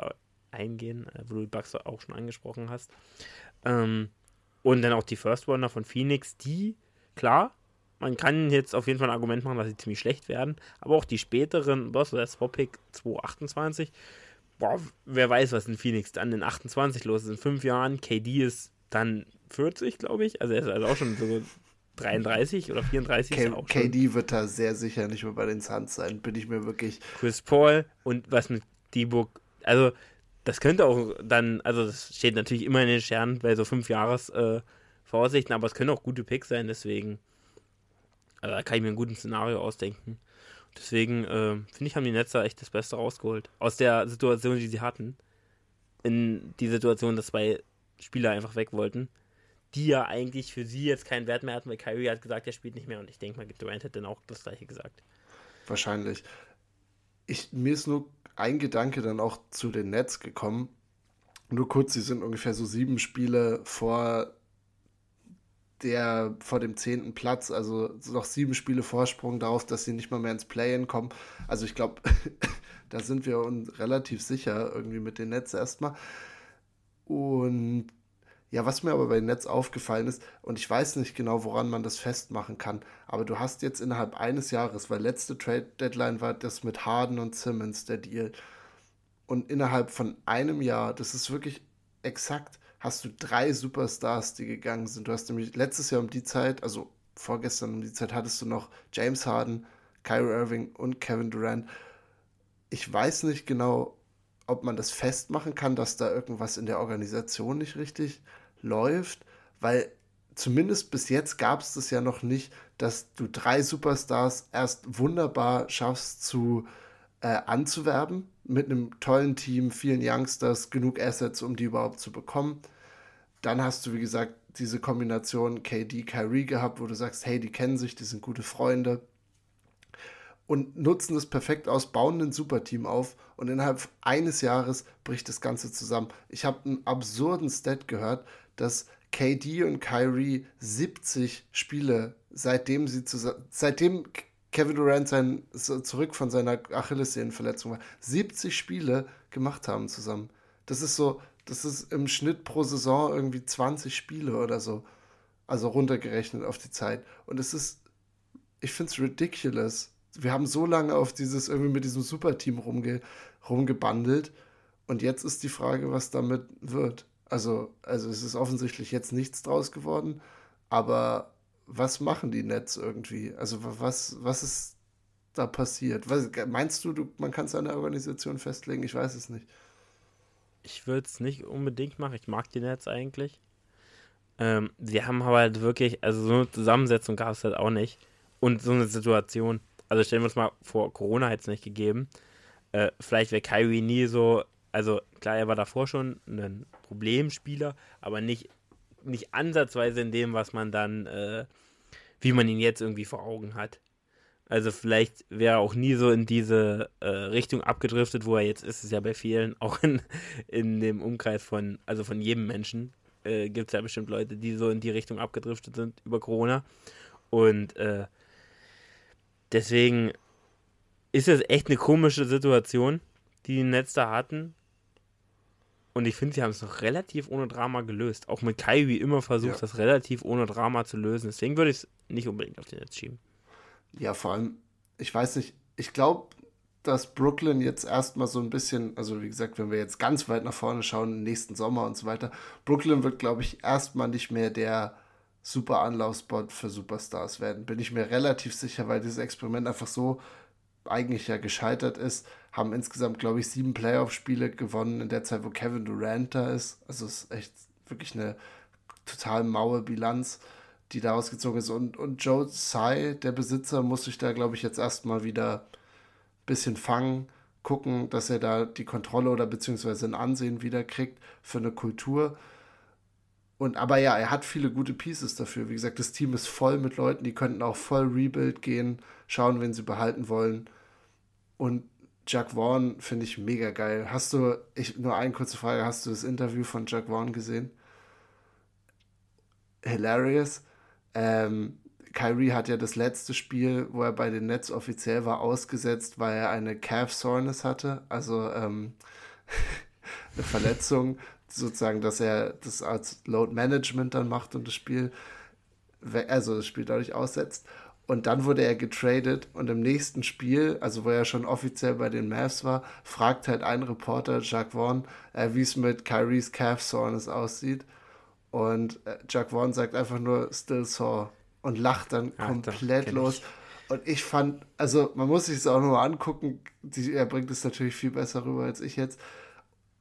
eingehen, äh, wo du die Bugs auch schon angesprochen hast. Ähm, und dann auch die First Runner von Phoenix, die, klar, man kann jetzt auf jeden Fall ein Argument machen, dass sie ziemlich schlecht werden, aber auch die späteren, was der Swap-Pick 228, boah, wer weiß, was in Phoenix dann in 28 los ist. In fünf Jahren, KD ist dann 40, glaube ich, also er ist also auch schon so 33 oder 34 K auch schon. KD wird da sehr sicher nicht mehr bei den Suns sein, bin ich mir wirklich. Chris Paul und was mit D-Book, also das könnte auch dann, also das steht natürlich immer in den Sternen bei so fünf Jahres äh, aber es können auch gute Picks sein, deswegen, also da kann ich mir ein gutes Szenario ausdenken. Deswegen äh, finde ich, haben die Netzer echt das Beste rausgeholt. Aus der Situation, die sie hatten. In die Situation, dass zwei Spieler einfach weg wollten die ja eigentlich für sie jetzt keinen Wert mehr hatten, weil Kyrie hat gesagt, er spielt nicht mehr und ich denke mal, Durant hätte dann auch das gleiche gesagt. Wahrscheinlich. Ich, mir ist nur ein Gedanke dann auch zu den Nets gekommen. Nur kurz, sie sind ungefähr so sieben Spiele vor der vor dem zehnten Platz, also noch sieben Spiele Vorsprung darauf, dass sie nicht mal mehr ins Play-In kommen. Also ich glaube, da sind wir uns relativ sicher irgendwie mit den Nets erstmal. Und ja, was mir aber bei Netz aufgefallen ist, und ich weiß nicht genau, woran man das festmachen kann, aber du hast jetzt innerhalb eines Jahres, weil letzte Trade Deadline war das mit Harden und Simmons, der Deal. Und innerhalb von einem Jahr, das ist wirklich exakt, hast du drei Superstars, die gegangen sind. Du hast nämlich letztes Jahr um die Zeit, also vorgestern um die Zeit, hattest du noch James Harden, Kyrie Irving und Kevin Durant. Ich weiß nicht genau, ob man das festmachen kann, dass da irgendwas in der Organisation nicht richtig läuft, weil zumindest bis jetzt gab es das ja noch nicht, dass du drei Superstars erst wunderbar schaffst zu äh, anzuwerben mit einem tollen Team, vielen Youngsters, genug Assets, um die überhaupt zu bekommen. Dann hast du, wie gesagt, diese Kombination KD, Kyrie gehabt, wo du sagst, hey, die kennen sich, die sind gute Freunde und nutzen das perfekt aus, bauen ein Superteam auf und innerhalb eines Jahres bricht das Ganze zusammen. Ich habe einen absurden Stat gehört, dass KD und Kyrie 70 Spiele, seitdem sie zusammen, seitdem Kevin Durant sein, zurück von seiner Achillessehnenverletzung war, 70 Spiele gemacht haben zusammen. Das ist so, das ist im Schnitt pro Saison irgendwie 20 Spiele oder so. Also runtergerechnet auf die Zeit. Und es ist, ich finde es ridiculous wir haben so lange auf dieses, irgendwie mit diesem Superteam rumge, rumgebandelt. Und jetzt ist die Frage, was damit wird. Also, also es ist offensichtlich jetzt nichts draus geworden, aber was machen die Nets irgendwie? Also was, was ist da passiert? Was, meinst du, du, man kann es an der Organisation festlegen? Ich weiß es nicht. Ich würde es nicht unbedingt machen. Ich mag die Nets eigentlich. Ähm, sie haben aber halt wirklich, also so eine Zusammensetzung gab es halt auch nicht. Und so eine Situation, also stellen wir uns mal vor, Corona hätte es nicht gegeben. Äh, vielleicht wäre Kyrie nie so, also klar, er war davor schon ein Problemspieler, aber nicht, nicht ansatzweise in dem, was man dann, äh, wie man ihn jetzt irgendwie vor Augen hat. Also vielleicht wäre er auch nie so in diese äh, Richtung abgedriftet, wo er jetzt ist. Ist ja bei vielen, auch in, in dem Umkreis von, also von jedem Menschen, äh, gibt es ja bestimmt Leute, die so in die Richtung abgedriftet sind über Corona. Und äh, Deswegen ist es echt eine komische Situation, die die Nets da hatten. Und ich finde, sie haben es noch relativ ohne Drama gelöst. Auch mit Kyrie immer versucht, ja. das relativ ohne Drama zu lösen. Deswegen würde ich es nicht unbedingt auf den Netz schieben. Ja, vor allem, ich weiß nicht, ich glaube, dass Brooklyn jetzt erstmal so ein bisschen, also wie gesagt, wenn wir jetzt ganz weit nach vorne schauen, nächsten Sommer und so weiter, Brooklyn wird, glaube ich, erstmal nicht mehr der super Anlaufspot für Superstars werden. Bin ich mir relativ sicher, weil dieses Experiment einfach so eigentlich ja gescheitert ist. Haben insgesamt, glaube ich, sieben Playoff-Spiele gewonnen in der Zeit, wo Kevin Durant da ist. Also es ist echt wirklich eine total maue Bilanz, die daraus gezogen ist. Und, und Joe Tsai, der Besitzer, muss sich da, glaube ich, jetzt erstmal wieder ein bisschen fangen, gucken, dass er da die Kontrolle oder beziehungsweise ein Ansehen wieder kriegt für eine Kultur. Und aber ja, er hat viele gute Pieces dafür. Wie gesagt, das Team ist voll mit Leuten, die könnten auch voll Rebuild gehen, schauen, wen sie behalten wollen. Und Jack Vaughn finde ich mega geil. Hast du, ich, nur eine kurze Frage, hast du das Interview von Jack Vaughn gesehen? Hilarious. Ähm, Kyrie hat ja das letzte Spiel, wo er bei den Nets offiziell war, ausgesetzt, weil er eine Calf Soreness hatte, also ähm, eine Verletzung, sozusagen, dass er das als Load Management dann macht und das Spiel, also das Spiel dadurch aussetzt. Und dann wurde er getradet und im nächsten Spiel, also wo er schon offiziell bei den Mavs war, fragt halt ein Reporter, Jack Vaughn, äh, wie es mit Kyries Calf Soreness aussieht. Und äh, Jack Vaughn sagt einfach nur still sore und lacht dann ja, komplett los. Ich. Und ich fand, also man muss sich es auch nur angucken, die, er bringt es natürlich viel besser rüber als ich jetzt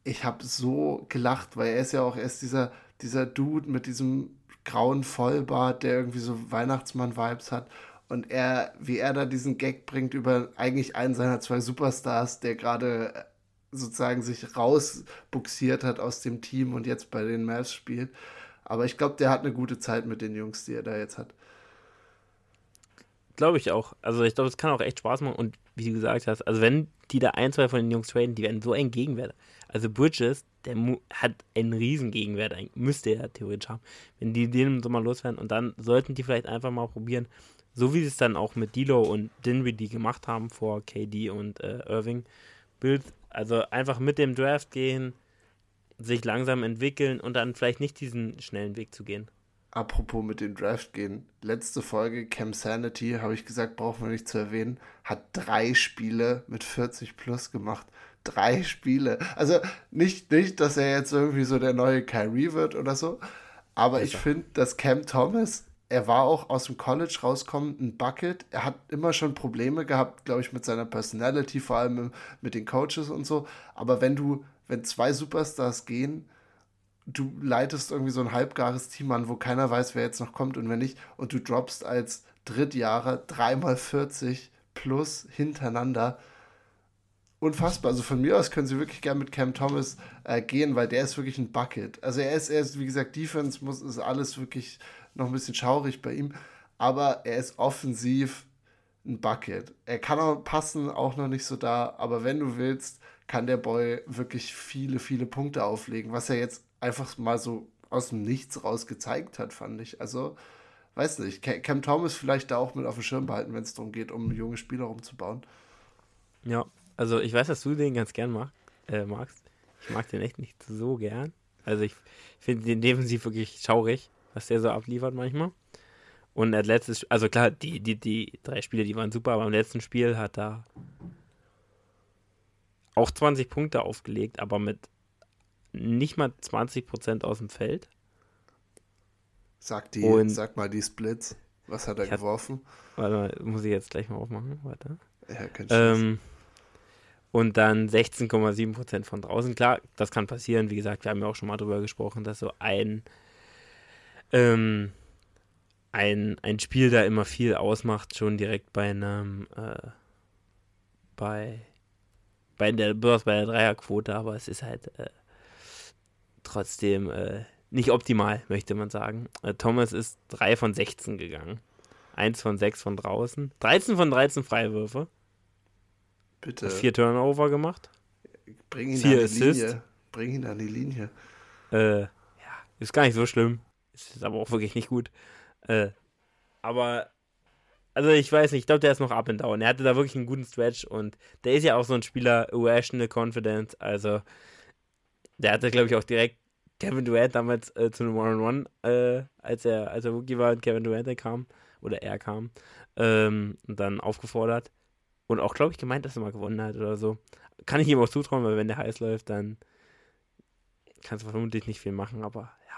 ich habe so gelacht, weil er ist ja auch erst dieser, dieser Dude mit diesem grauen Vollbart, der irgendwie so Weihnachtsmann-Vibes hat. Und er, wie er da diesen Gag bringt über eigentlich einen seiner zwei Superstars, der gerade äh, sozusagen sich rausbuxiert hat aus dem Team und jetzt bei den Mavs spielt. Aber ich glaube, der hat eine gute Zeit mit den Jungs, die er da jetzt hat. Glaube ich auch. Also ich glaube, es kann auch echt Spaß machen. Und wie du gesagt hast, also wenn die da ein, zwei von den Jungs traden, die werden so ein Gegenwert. Also Bridges, der hat einen riesen Gegenwert, müsste er theoretisch haben, wenn die den im Sommer loswerden. Und dann sollten die vielleicht einfach mal probieren, so wie sie es dann auch mit Dilo und Dinwiddie gemacht haben vor KD und äh, Irving. Bild, also einfach mit dem Draft gehen, sich langsam entwickeln und dann vielleicht nicht diesen schnellen Weg zu gehen. Apropos mit dem Draft gehen. Letzte Folge, Cam Sanity, habe ich gesagt, brauchen wir nicht zu erwähnen, hat drei Spiele mit 40 plus gemacht. Drei Spiele. Also nicht, nicht, dass er jetzt irgendwie so der neue Kyrie wird oder so, aber ich finde, dass Cam Thomas, er war auch aus dem College rauskommend ein Bucket. Er hat immer schon Probleme gehabt, glaube ich, mit seiner Personality, vor allem mit den Coaches und so. Aber wenn du, wenn zwei Superstars gehen, du leitest irgendwie so ein halbgares Team an, wo keiner weiß, wer jetzt noch kommt und wer nicht, und du droppst als Drittjahre dreimal 40 plus hintereinander. Unfassbar. Also von mir aus können sie wirklich gerne mit Cam Thomas äh, gehen, weil der ist wirklich ein Bucket. Also er ist, er ist, wie gesagt, Defense muss, ist alles wirklich noch ein bisschen schaurig bei ihm, aber er ist offensiv ein Bucket. Er kann auch passen, auch noch nicht so da, aber wenn du willst, kann der Boy wirklich viele, viele Punkte auflegen, was er jetzt einfach mal so aus dem Nichts raus gezeigt hat, fand ich. Also, weiß nicht, Cam Thomas vielleicht da auch mit auf dem Schirm behalten, wenn es darum geht, um junge Spieler umzubauen. Ja, also ich weiß, dass du den ganz gern mag, äh, magst. Ich mag den echt nicht so gern. Also ich finde den defensiv wirklich schaurig, was der so abliefert manchmal. Und das letzte, also klar, die, die, die drei Spiele, die waren super, aber im letzten Spiel hat er auch 20 Punkte aufgelegt, aber mit nicht mal 20% aus dem Feld. Sag, die, Und sag mal die Splits. Was hat er geworfen? Hat, warte mal, muss ich jetzt gleich mal aufmachen. Warte. Ja, kein ähm, Und dann 16,7% von draußen. Klar, das kann passieren. Wie gesagt, wir haben ja auch schon mal drüber gesprochen, dass so ein, ähm, ein, ein Spiel da immer viel ausmacht, schon direkt bei einem, äh, bei, bei der, bei der Dreierquote, aber es ist halt äh, trotzdem äh, nicht optimal, möchte man sagen. Äh, Thomas ist 3 von 16 gegangen. 1 von 6 von draußen. 13 von 13 Freiwürfe. Bitte. Vier Turnover gemacht. Bring ihn Vier an die Assist. Linie. Bring ihn an die Linie. Äh, ja, ist gar nicht so schlimm. Ist aber auch wirklich nicht gut. Äh, aber, also ich weiß nicht, ich glaube, der ist noch up and down. Er hatte da wirklich einen guten Stretch und der ist ja auch so ein Spieler, irrational confidence. Also, der hatte, glaube ich, auch direkt Kevin Durant damals äh, zu einem One-on-One, äh, als er, als er Rookie war und Kevin Durant kam, oder er kam, ähm, und dann aufgefordert. Und auch, glaube ich, gemeint, dass er mal gewonnen hat oder so. Kann ich ihm auch zutrauen, weil wenn der heiß läuft, dann kannst du vermutlich nicht viel machen, aber ja.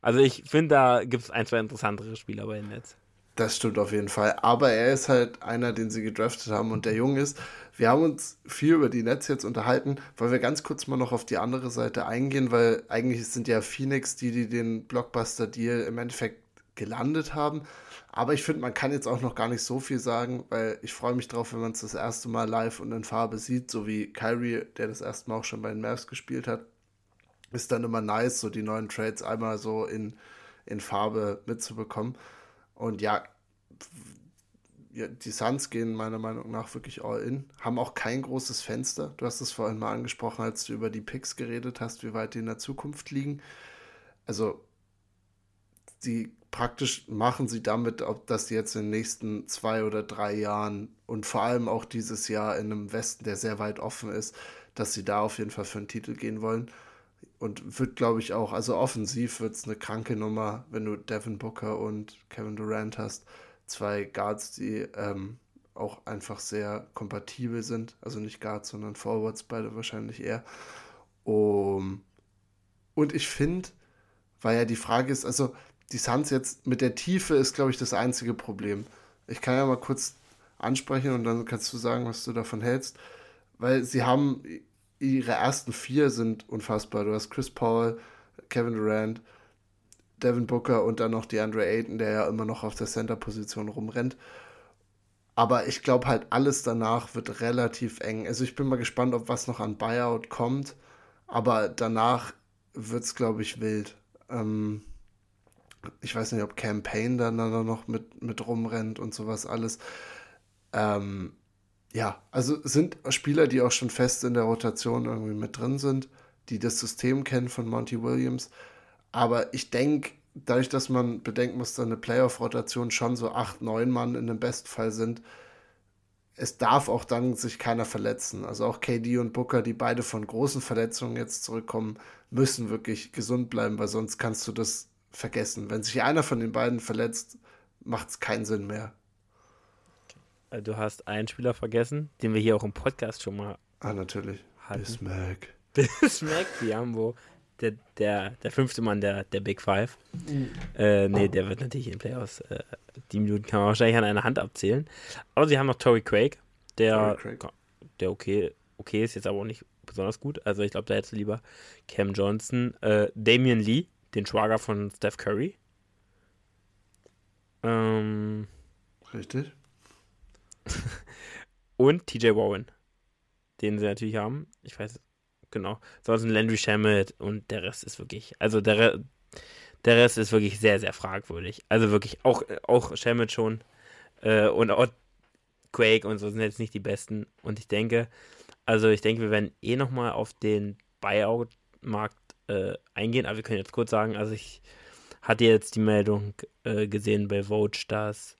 Also ich finde, da gibt es ein, zwei interessantere Spieler bei den Nets. Das stimmt auf jeden Fall. Aber er ist halt einer, den sie gedraftet haben und der jung ist. Wir haben uns viel über die Nets jetzt unterhalten, weil wir ganz kurz mal noch auf die andere Seite eingehen, weil eigentlich sind ja Phoenix die, die den Blockbuster-Deal im Endeffekt gelandet haben. Aber ich finde, man kann jetzt auch noch gar nicht so viel sagen, weil ich freue mich drauf, wenn man es das erste Mal live und in Farbe sieht, so wie Kyrie, der das erste Mal auch schon bei den Mavs gespielt hat. Ist dann immer nice, so die neuen Trades einmal so in, in Farbe mitzubekommen. Und ja, ja, die Suns gehen meiner Meinung nach wirklich all in, haben auch kein großes Fenster. Du hast es vorhin mal angesprochen, als du über die Picks geredet hast, wie weit die in der Zukunft liegen. Also, die praktisch machen sie damit, ob das jetzt in den nächsten zwei oder drei Jahren und vor allem auch dieses Jahr in einem Westen, der sehr weit offen ist, dass sie da auf jeden Fall für einen Titel gehen wollen und wird, glaube ich, auch, also offensiv wird es eine kranke Nummer, wenn du Devin Booker und Kevin Durant hast. Zwei Guards, die ähm, auch einfach sehr kompatibel sind. Also nicht Guards, sondern Forwards, beide wahrscheinlich eher. Um, und ich finde, weil ja die Frage ist, also die Suns jetzt mit der Tiefe ist, glaube ich, das einzige Problem. Ich kann ja mal kurz ansprechen und dann kannst du sagen, was du davon hältst. Weil sie haben ihre ersten vier sind unfassbar. Du hast Chris Paul, Kevin Durant, Devin Booker und dann noch DeAndre Ayton, der ja immer noch auf der Center-Position rumrennt. Aber ich glaube halt, alles danach wird relativ eng. Also ich bin mal gespannt, ob was noch an Buyout kommt. Aber danach wird es, glaube ich, wild. Ähm, ich weiß nicht, ob Campaign dann, dann noch mit, mit rumrennt und sowas alles. Ähm, ja, also sind Spieler, die auch schon fest in der Rotation irgendwie mit drin sind, die das System kennen von Monty Williams. Aber ich denke, dadurch, dass man bedenken muss, dass eine Playoff-Rotation schon so acht, neun Mann in dem Bestfall sind, es darf auch dann sich keiner verletzen. Also auch KD und Booker, die beide von großen Verletzungen jetzt zurückkommen, müssen wirklich gesund bleiben, weil sonst kannst du das vergessen. Wenn sich einer von den beiden verletzt, macht es keinen Sinn mehr. Äh, du hast einen Spieler vergessen, den wir hier auch im Podcast schon mal. Ah, natürlich. Hatten. Bismack. Bismack Diambo. Der, der, der fünfte Mann der, der Big Five. Mhm. Äh, nee, der wird natürlich in den Playoffs. Äh, die Minuten kann man wahrscheinlich an einer Hand abzählen. Aber sie haben noch Tory Craig, der, Craig. der okay, okay ist, jetzt aber auch nicht besonders gut. Also ich glaube, da hättest du lieber Cam Johnson, äh, Damian Lee, den Schwager von Steph Curry. Ähm, Richtig. und TJ Warren, den sie natürlich haben. Ich weiß, genau. Sonst Landry Shamet und der Rest ist wirklich, also der, der Rest ist wirklich sehr, sehr fragwürdig. Also wirklich, auch, auch Shamet schon äh, und auch Quake und so sind jetzt nicht die besten. Und ich denke, also ich denke, wir werden eh nochmal auf den Buyout-Markt äh, eingehen, aber wir können jetzt kurz sagen, also ich hatte jetzt die Meldung äh, gesehen bei Vogue, dass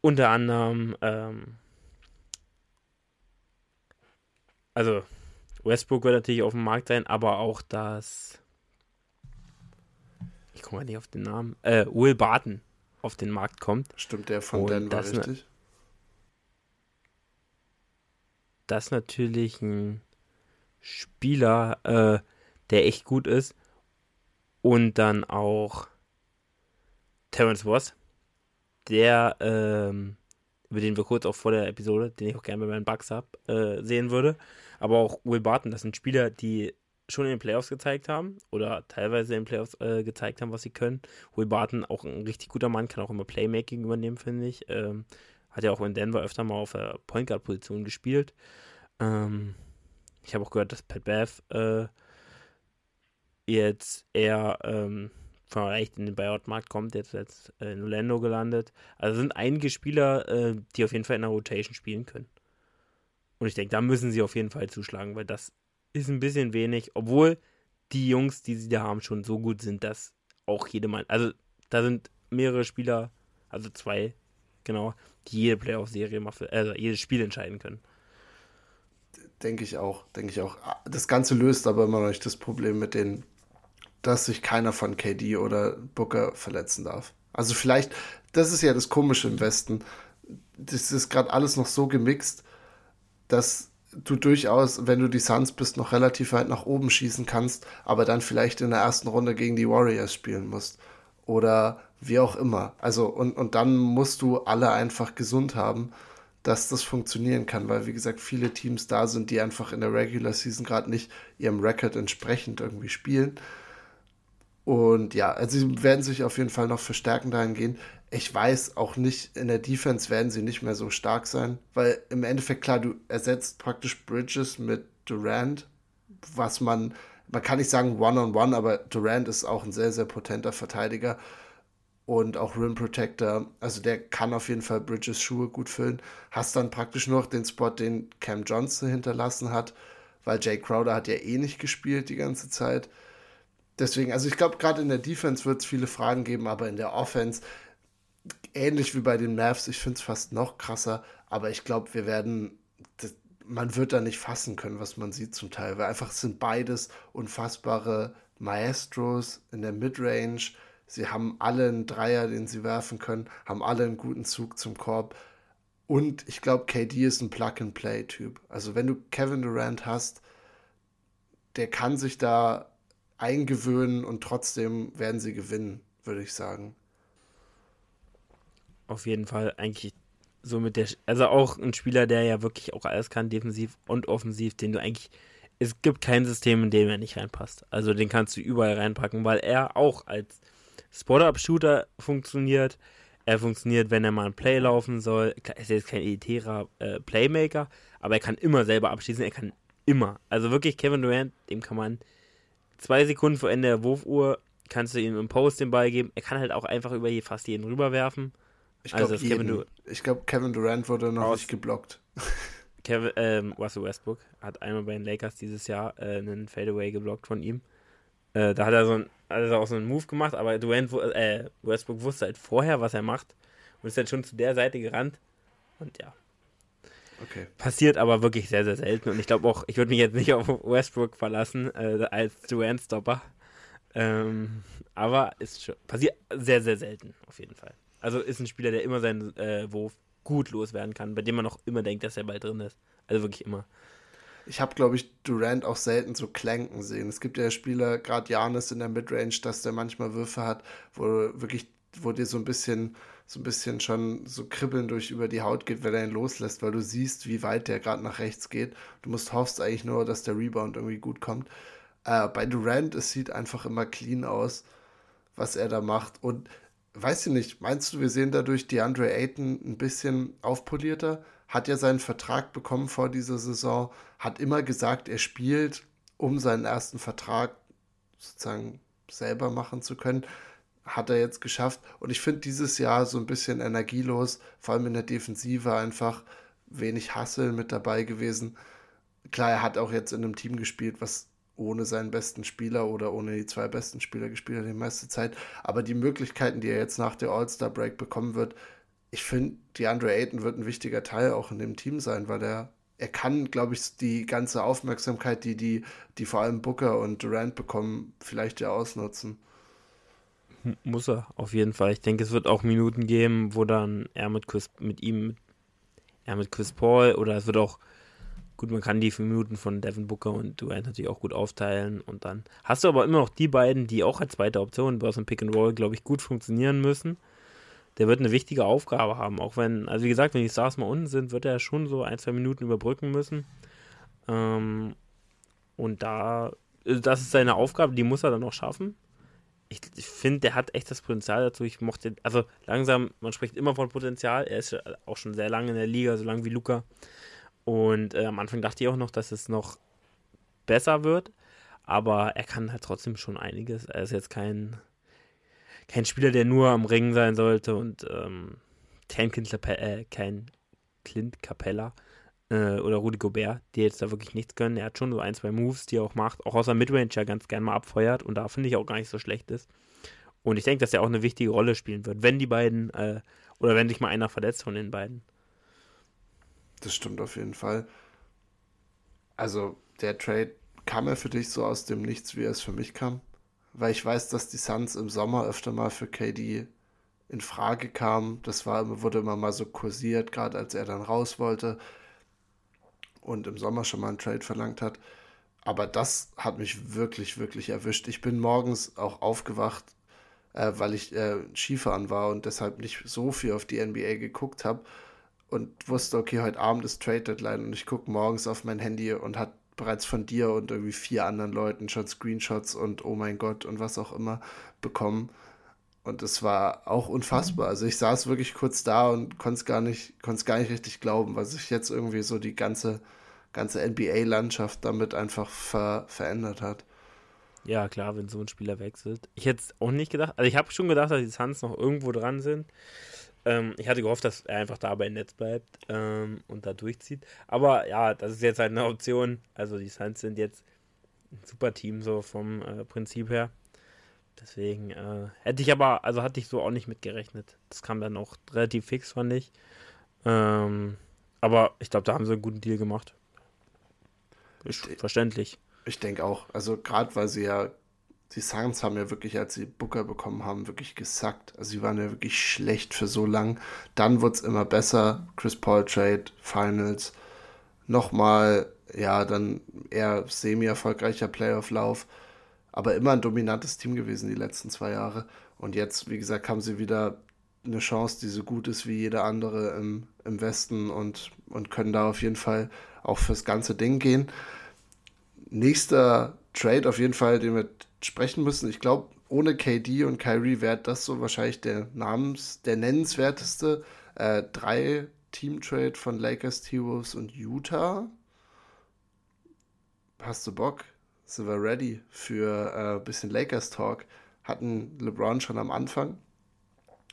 unter anderem ähm, also Westbrook wird natürlich auf dem Markt sein, aber auch das ich komme nicht auf den Namen, äh, Will Barton auf den Markt kommt. Stimmt der von Denver richtig? Das natürlich ein Spieler, äh, der echt gut ist. Und dann auch Terence Ross, der, ähm, über den wir kurz auch vor der Episode, den ich auch gerne bei meinen Bugs habe, äh, sehen würde. Aber auch Will Barton, das sind Spieler, die schon in den Playoffs gezeigt haben oder teilweise in den Playoffs äh, gezeigt haben, was sie können. Will Barton, auch ein richtig guter Mann, kann auch immer Playmaking übernehmen, finde ich. Ähm, hat ja auch in Denver öfter mal auf der Point Guard Position gespielt. Ähm, ich habe auch gehört, dass Pat Bath äh, jetzt eher ähm, vielleicht in den Buyout-Markt kommt, jetzt, jetzt in Orlando gelandet. Also sind einige Spieler, äh, die auf jeden Fall in der Rotation spielen können. Und ich denke, da müssen sie auf jeden Fall zuschlagen, weil das ist ein bisschen wenig, obwohl die Jungs, die sie da haben, schon so gut sind, dass auch jede Mann, also da sind mehrere Spieler, also zwei, genau, die jede Playoff-Serie, also jedes Spiel entscheiden können. Denke ich auch, denke ich auch. Das Ganze löst aber immer noch nicht das Problem mit den, dass sich keiner von KD oder Booker verletzen darf. Also vielleicht, das ist ja das Komische im Westen. Das ist gerade alles noch so gemixt, dass du durchaus, wenn du die Suns bist, noch relativ weit nach oben schießen kannst, aber dann vielleicht in der ersten Runde gegen die Warriors spielen musst. Oder wie auch immer. Also, und, und dann musst du alle einfach gesund haben dass das funktionieren kann, weil wie gesagt viele Teams da sind, die einfach in der Regular Season gerade nicht ihrem Record entsprechend irgendwie spielen. Und ja, also sie werden sich auf jeden Fall noch verstärken dahingehend. Ich weiß auch nicht, in der Defense werden sie nicht mehr so stark sein, weil im Endeffekt klar, du ersetzt praktisch Bridges mit Durant, was man, man kann nicht sagen One-on-One, -on -one, aber Durant ist auch ein sehr, sehr potenter Verteidiger und auch Rim Protector. Also der kann auf jeden Fall Bridges Schuhe gut füllen. Hast dann praktisch noch den Spot, den Cam Johnson hinterlassen hat, weil Jay Crowder hat ja eh nicht gespielt die ganze Zeit. Deswegen, also ich glaube, gerade in der Defense wird es viele Fragen geben, aber in der Offense, ähnlich wie bei den Mavs, ich finde es fast noch krasser, aber ich glaube, wir werden, das, man wird da nicht fassen können, was man sieht zum Teil, weil einfach sind beides unfassbare Maestros in der Midrange Sie haben alle einen Dreier, den sie werfen können, haben alle einen guten Zug zum Korb. Und ich glaube, KD ist ein Plug-and-Play-Typ. Also wenn du Kevin Durant hast, der kann sich da eingewöhnen und trotzdem werden sie gewinnen, würde ich sagen. Auf jeden Fall eigentlich so mit der, also auch ein Spieler, der ja wirklich auch alles kann, defensiv und offensiv, den du eigentlich, es gibt kein System, in dem er nicht reinpasst. Also den kannst du überall reinpacken, weil er auch als Spot-Up-Shooter funktioniert. Er funktioniert, wenn er mal ein Play laufen soll. Er ist jetzt kein elitärer äh, Playmaker, aber er kann immer selber abschließen. Er kann immer. Also wirklich, Kevin Durant, dem kann man zwei Sekunden vor Ende der Wurfuhr, kannst du ihm im Post den Ball geben. Er kann halt auch einfach über fast jeden rüberwerfen. Ich glaube, also Kevin, glaub, Kevin Durant wurde noch nicht geblockt. Kevin, ähm, Russell Westbrook hat einmal bei den Lakers dieses Jahr äh, einen Fadeaway geblockt von ihm. Äh, da hat er so ein, also auch so einen Move gemacht, aber Durant, äh, Westbrook wusste halt vorher, was er macht und ist dann schon zu der Seite gerannt. Und ja, Okay. Passiert aber wirklich sehr, sehr selten. Und ich glaube auch, ich würde mich jetzt nicht auf Westbrook verlassen äh, als Durant-Stopper. Ähm, aber ist schon, passiert sehr, sehr selten, auf jeden Fall. Also ist ein Spieler, der immer seinen äh, Wurf gut loswerden kann, bei dem man auch immer denkt, dass er bald drin ist. Also wirklich immer. Ich habe, glaube ich, Durant auch selten so clanken sehen. Es gibt ja Spieler, gerade Janis in der Midrange, dass der manchmal Würfe hat, wo wirklich, wo dir so ein bisschen, so ein bisschen schon so kribbeln durch über die Haut geht, wenn er ihn loslässt, weil du siehst, wie weit der gerade nach rechts geht. Du musst hoffst eigentlich nur, dass der Rebound irgendwie gut kommt. Äh, bei Durant, es sieht einfach immer clean aus, was er da macht. Und weiß ich nicht, meinst du, wir sehen dadurch DeAndre Ayton ein bisschen aufpolierter? Hat ja seinen Vertrag bekommen vor dieser Saison, hat immer gesagt, er spielt, um seinen ersten Vertrag sozusagen selber machen zu können. Hat er jetzt geschafft. Und ich finde dieses Jahr so ein bisschen energielos, vor allem in der Defensive einfach wenig Hassel mit dabei gewesen. Klar, er hat auch jetzt in einem Team gespielt, was ohne seinen besten Spieler oder ohne die zwei besten Spieler gespielt hat die meiste Zeit. Aber die Möglichkeiten, die er jetzt nach der All-Star-Break bekommen wird, ich finde, die Andre Ayton wird ein wichtiger Teil auch in dem Team sein, weil er, er kann, glaube ich, die ganze Aufmerksamkeit, die, die, die vor allem Booker und Durant bekommen, vielleicht ja ausnutzen. Muss er, auf jeden Fall. Ich denke, es wird auch Minuten geben, wo dann er mit, Chris, mit ihm, er mit Chris Paul oder es wird auch Gut, man kann die Minuten von Devin Booker und Durant natürlich auch gut aufteilen und dann hast du aber immer noch die beiden, die auch als zweite Option bei so Pick and Roll, glaube ich, gut funktionieren müssen. Der wird eine wichtige Aufgabe haben, auch wenn, also wie gesagt, wenn die Stars mal unten sind, wird er schon so ein, zwei Minuten überbrücken müssen. Ähm, und da, also das ist seine Aufgabe, die muss er dann auch schaffen. Ich, ich finde, der hat echt das Potenzial dazu. Ich mochte, also langsam, man spricht immer von Potenzial. Er ist auch schon sehr lange in der Liga, so lange wie Luca. Und äh, am Anfang dachte ich auch noch, dass es noch besser wird. Aber er kann halt trotzdem schon einiges. Er ist jetzt kein, kein Spieler, der nur am Ring sein sollte und ähm, kein, Clint, äh, kein Clint Capella äh, oder Rudi Gobert, die jetzt da wirklich nichts können. Er hat schon so ein, zwei Moves, die er auch macht, auch aus der Midrange ja ganz gerne mal abfeuert und da finde ich auch gar nicht so schlecht ist. Und ich denke, dass er auch eine wichtige Rolle spielen wird, wenn die beiden äh, oder wenn sich mal einer verletzt von den beiden. Das stimmt auf jeden Fall. Also, der Trade kam er für dich so aus dem Nichts, wie er es für mich kam? Weil ich weiß, dass die Suns im Sommer öfter mal für KD in Frage kamen. Das war, wurde immer mal so kursiert, gerade als er dann raus wollte und im Sommer schon mal einen Trade verlangt hat. Aber das hat mich wirklich, wirklich erwischt. Ich bin morgens auch aufgewacht, äh, weil ich äh, Skifahren war und deshalb nicht so viel auf die NBA geguckt habe und wusste, okay, heute Abend ist Trade Deadline und ich gucke morgens auf mein Handy und hat bereits von dir und irgendwie vier anderen Leuten schon Screenshots und oh mein Gott und was auch immer bekommen. Und es war auch unfassbar. Also ich saß wirklich kurz da und konnte es gar nicht, konnte es gar nicht richtig glauben, weil sich jetzt irgendwie so die ganze, ganze NBA-Landschaft damit einfach ver verändert hat. Ja, klar, wenn so ein Spieler wechselt. Ich hätte es auch nicht gedacht. Also ich habe schon gedacht, dass die Suns noch irgendwo dran sind. Ähm, ich hatte gehofft, dass er einfach da bei Netz bleibt ähm, und da durchzieht. Aber ja, das ist jetzt halt eine Option. Also die Suns sind jetzt ein super Team so vom äh, Prinzip her. Deswegen äh, hätte ich aber, also hatte ich so auch nicht mitgerechnet. Das kam dann auch relativ fix, fand ich. Ähm, aber ich glaube, da haben sie einen guten Deal gemacht. Ist ich, verständlich. Ich denke auch. Also gerade weil sie ja die Suns haben ja wirklich, als sie Booker bekommen haben, wirklich gesackt. Also sie waren ja wirklich schlecht für so lang. Dann wurde es immer besser. Chris Paul Trade, Finals. Nochmal, ja, dann eher semi-erfolgreicher Playoff-Lauf. Aber immer ein dominantes Team gewesen die letzten zwei Jahre. Und jetzt, wie gesagt, haben sie wieder eine Chance, die so gut ist wie jede andere im, im Westen und, und können da auf jeden Fall auch fürs ganze Ding gehen. Nächster Trade auf jeden Fall, den wir sprechen müssen. Ich glaube, ohne KD und Kyrie wäre das so wahrscheinlich der Namens, der nennenswerteste äh, drei Team-Trade von Lakers, T-Wolves und Utah. Hast du Bock? Sind wir ready für ein äh, bisschen Lakers-Talk? Hatten LeBron schon am Anfang.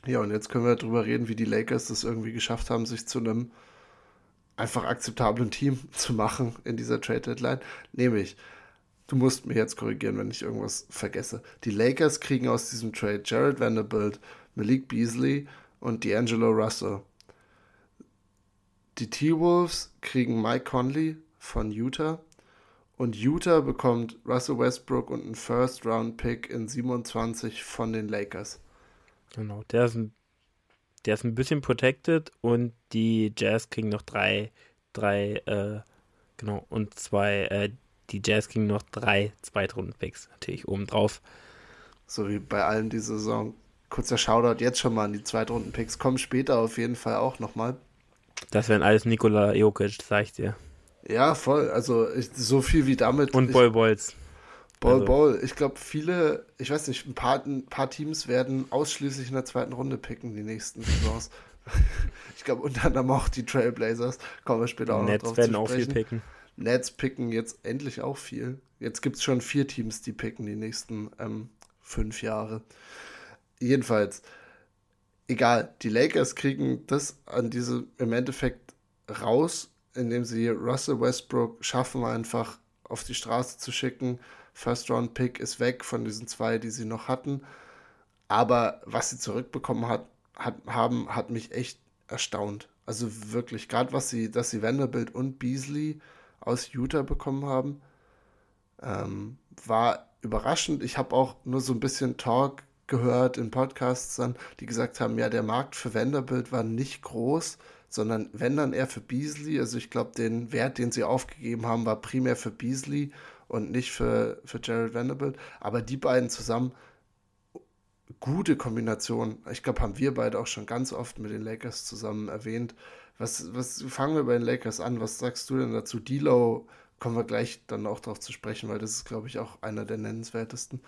Ja, und jetzt können wir darüber reden, wie die Lakers das irgendwie geschafft haben, sich zu einem einfach akzeptablen Team zu machen in dieser Trade-Deadline. Nämlich Du musst mich jetzt korrigieren, wenn ich irgendwas vergesse. Die Lakers kriegen aus diesem Trade Jared Vanderbilt, Malik Beasley und D'Angelo Russell. Die T-Wolves kriegen Mike Conley von Utah. Und Utah bekommt Russell Westbrook und einen First-Round-Pick in 27 von den Lakers. Genau, der ist ein, der ist ein bisschen protected und die Jazz kriegen noch drei, drei, äh, genau, und zwei, äh, die Jazz kriegen noch drei Zweitrunden-Picks natürlich obendrauf. So wie bei allen die Saison. Kurzer Shoutout jetzt schon mal an die Zweitrunden-Picks. Kommen später auf jeden Fall auch nochmal. Das wären alles Nikola Jokic, sag ich dir. Ja, voll. Also ich, so viel wie damit. Und Boy Boys. Ball, also. Ball. Ich glaube, viele, ich weiß nicht, ein paar, ein paar Teams werden ausschließlich in der zweiten Runde picken, die nächsten Saisons. ich glaube, unter anderem auch die Trailblazers. Kommen wir später auch Nets noch drauf werden zu sprechen. auch viel picken. Nets picken jetzt endlich auch viel. Jetzt gibt es schon vier Teams, die picken die nächsten ähm, fünf Jahre. Jedenfalls, egal, die Lakers kriegen das an diese im Endeffekt raus, indem sie Russell Westbrook schaffen, einfach auf die Straße zu schicken. First Round Pick ist weg von diesen zwei, die sie noch hatten. Aber was sie zurückbekommen hat, hat, haben, hat mich echt erstaunt. Also wirklich, gerade was sie, dass sie Vanderbilt und Beasley aus Utah bekommen haben, ähm, war überraschend. Ich habe auch nur so ein bisschen Talk gehört in Podcasts dann, die gesagt haben, ja, der Markt für Vanderbilt war nicht groß, sondern wenn dann eher für Beasley. Also ich glaube, den Wert, den sie aufgegeben haben, war primär für Beasley und nicht für, für Jared Vanderbilt. Aber die beiden zusammen, gute Kombination. Ich glaube, haben wir beide auch schon ganz oft mit den Lakers zusammen erwähnt. Was, was fangen wir bei den Lakers an? Was sagst du denn dazu? D'Lo kommen wir gleich dann auch darauf zu sprechen, weil das ist, glaube ich, auch einer der nennenswertesten.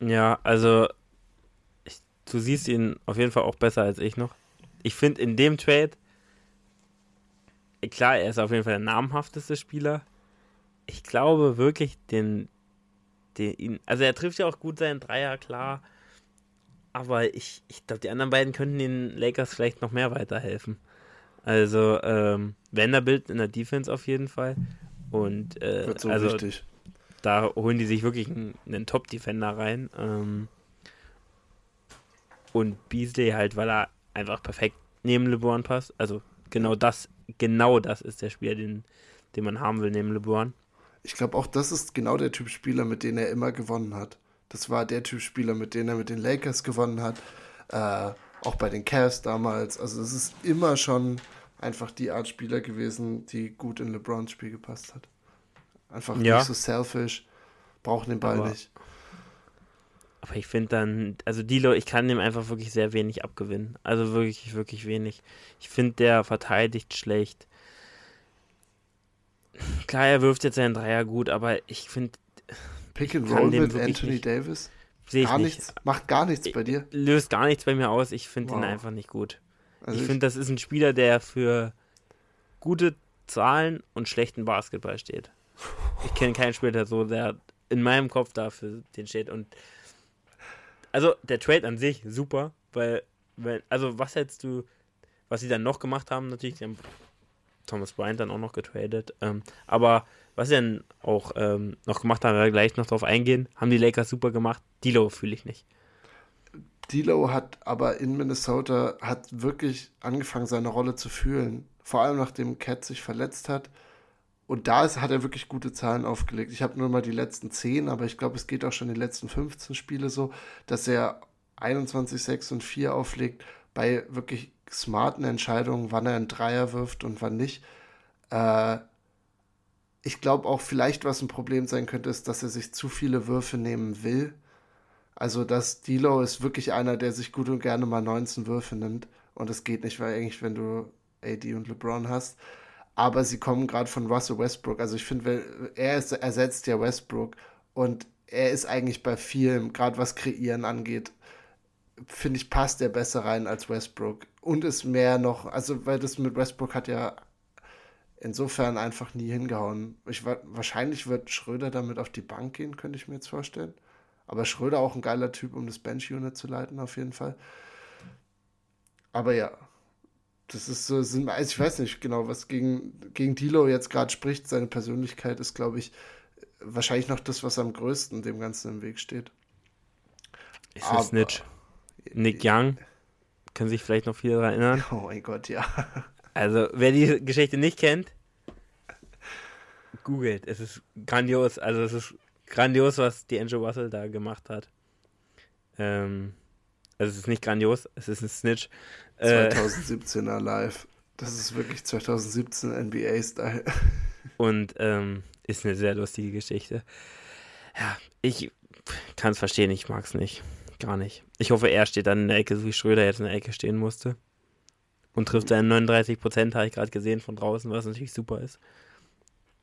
Ja, also ich, du siehst ihn auf jeden Fall auch besser als ich noch. Ich finde in dem Trade, klar, er ist auf jeden Fall der namhafteste Spieler. Ich glaube wirklich, den, den ihn, also er trifft ja auch gut seinen Dreier, klar. Aber ich, ich glaube, die anderen beiden könnten den Lakers vielleicht noch mehr weiterhelfen. Also, ähm, Vanderbilt in der Defense auf jeden Fall. Und äh, so also, wichtig da holen die sich wirklich einen, einen Top-Defender rein. Ähm, und Beasley halt, weil er einfach perfekt neben LeBron passt. Also genau das, genau das ist der Spieler, den, den man haben will neben LeBron. Ich glaube auch, das ist genau der Typ Spieler, mit dem er immer gewonnen hat. Das war der Typ Spieler, mit dem er mit den Lakers gewonnen hat. Äh, auch bei den Cavs damals. Also es ist immer schon einfach die Art Spieler gewesen, die gut in LeBrons Spiel gepasst hat. Einfach ja. nicht so selfish, brauchen den Ball aber, nicht. Aber ich finde dann, also Dilo, ich kann dem einfach wirklich sehr wenig abgewinnen. Also wirklich, wirklich wenig. Ich finde, der verteidigt schlecht. Klar, er wirft jetzt seinen Dreier gut, aber ich finde. Pick and Roll mit Anthony nicht, Davis? Gar nicht. nichts, macht gar nichts bei dir. Löst gar nichts bei mir aus. Ich finde wow. ihn einfach nicht gut. Also ich finde, das ist ein Spieler, der für gute Zahlen und schlechten Basketball steht. Ich kenne keinen Spieler, der so der in meinem Kopf dafür den steht. Und also der Trade an sich super, weil, weil also was hättest du, was sie dann noch gemacht haben, natürlich, sie haben Thomas Bryant dann auch noch getradet, ähm, aber was sie dann auch ähm, noch gemacht haben, wir gleich noch drauf eingehen, haben die Lakers super gemacht. Dilo fühle ich nicht. Dilo hat aber in Minnesota hat wirklich angefangen, seine Rolle zu fühlen. Vor allem nachdem Cat sich verletzt hat und da ist, hat er wirklich gute Zahlen aufgelegt. Ich habe nur mal die letzten 10, aber ich glaube, es geht auch schon die letzten 15 Spiele so, dass er 21, 6 und 4 auflegt bei wirklich smarten Entscheidungen, wann er einen Dreier wirft und wann nicht. Äh, ich glaube auch vielleicht, was ein Problem sein könnte, ist, dass er sich zu viele Würfe nehmen will. Also, dass Dilo ist wirklich einer, der sich gut und gerne mal 19 Würfe nimmt. Und das geht nicht, weil eigentlich, wenn du AD und LeBron hast, aber sie kommen gerade von Russell Westbrook. Also ich finde, er ist, ersetzt ja Westbrook und er ist eigentlich bei vielem, gerade was Kreieren angeht, finde ich, passt er besser rein als Westbrook. Und ist mehr noch, also weil das mit Westbrook hat ja insofern einfach nie hingehauen. Ich, wahrscheinlich wird Schröder damit auf die Bank gehen, könnte ich mir jetzt vorstellen. Aber Schröder auch ein geiler Typ, um das Bench-Unit zu leiten, auf jeden Fall. Aber ja, das ist so, sind, also ich weiß nicht genau, was gegen, gegen Dilo jetzt gerade spricht. Seine Persönlichkeit ist, glaube ich, wahrscheinlich noch das, was am größten dem Ganzen im Weg steht. Ist Aber, Snitch. Nick Young, können sich vielleicht noch viele daran erinnern. Oh mein Gott, ja. Also, wer die Geschichte nicht kennt, googelt. Es ist grandios. Also, es ist grandios, was die Angel Russell da gemacht hat. Ähm, also, es ist nicht grandios, es ist ein Snitch. 2017er äh, Live. Das ist wirklich 2017 NBA-Style. Und ähm, ist eine sehr lustige Geschichte. Ja, ich kann es verstehen, ich mag es nicht. Gar nicht. Ich hoffe, er steht dann in der Ecke, so wie Schröder jetzt in der Ecke stehen musste. Und trifft seine 39 Prozent, habe ich gerade gesehen, von draußen, was natürlich super ist.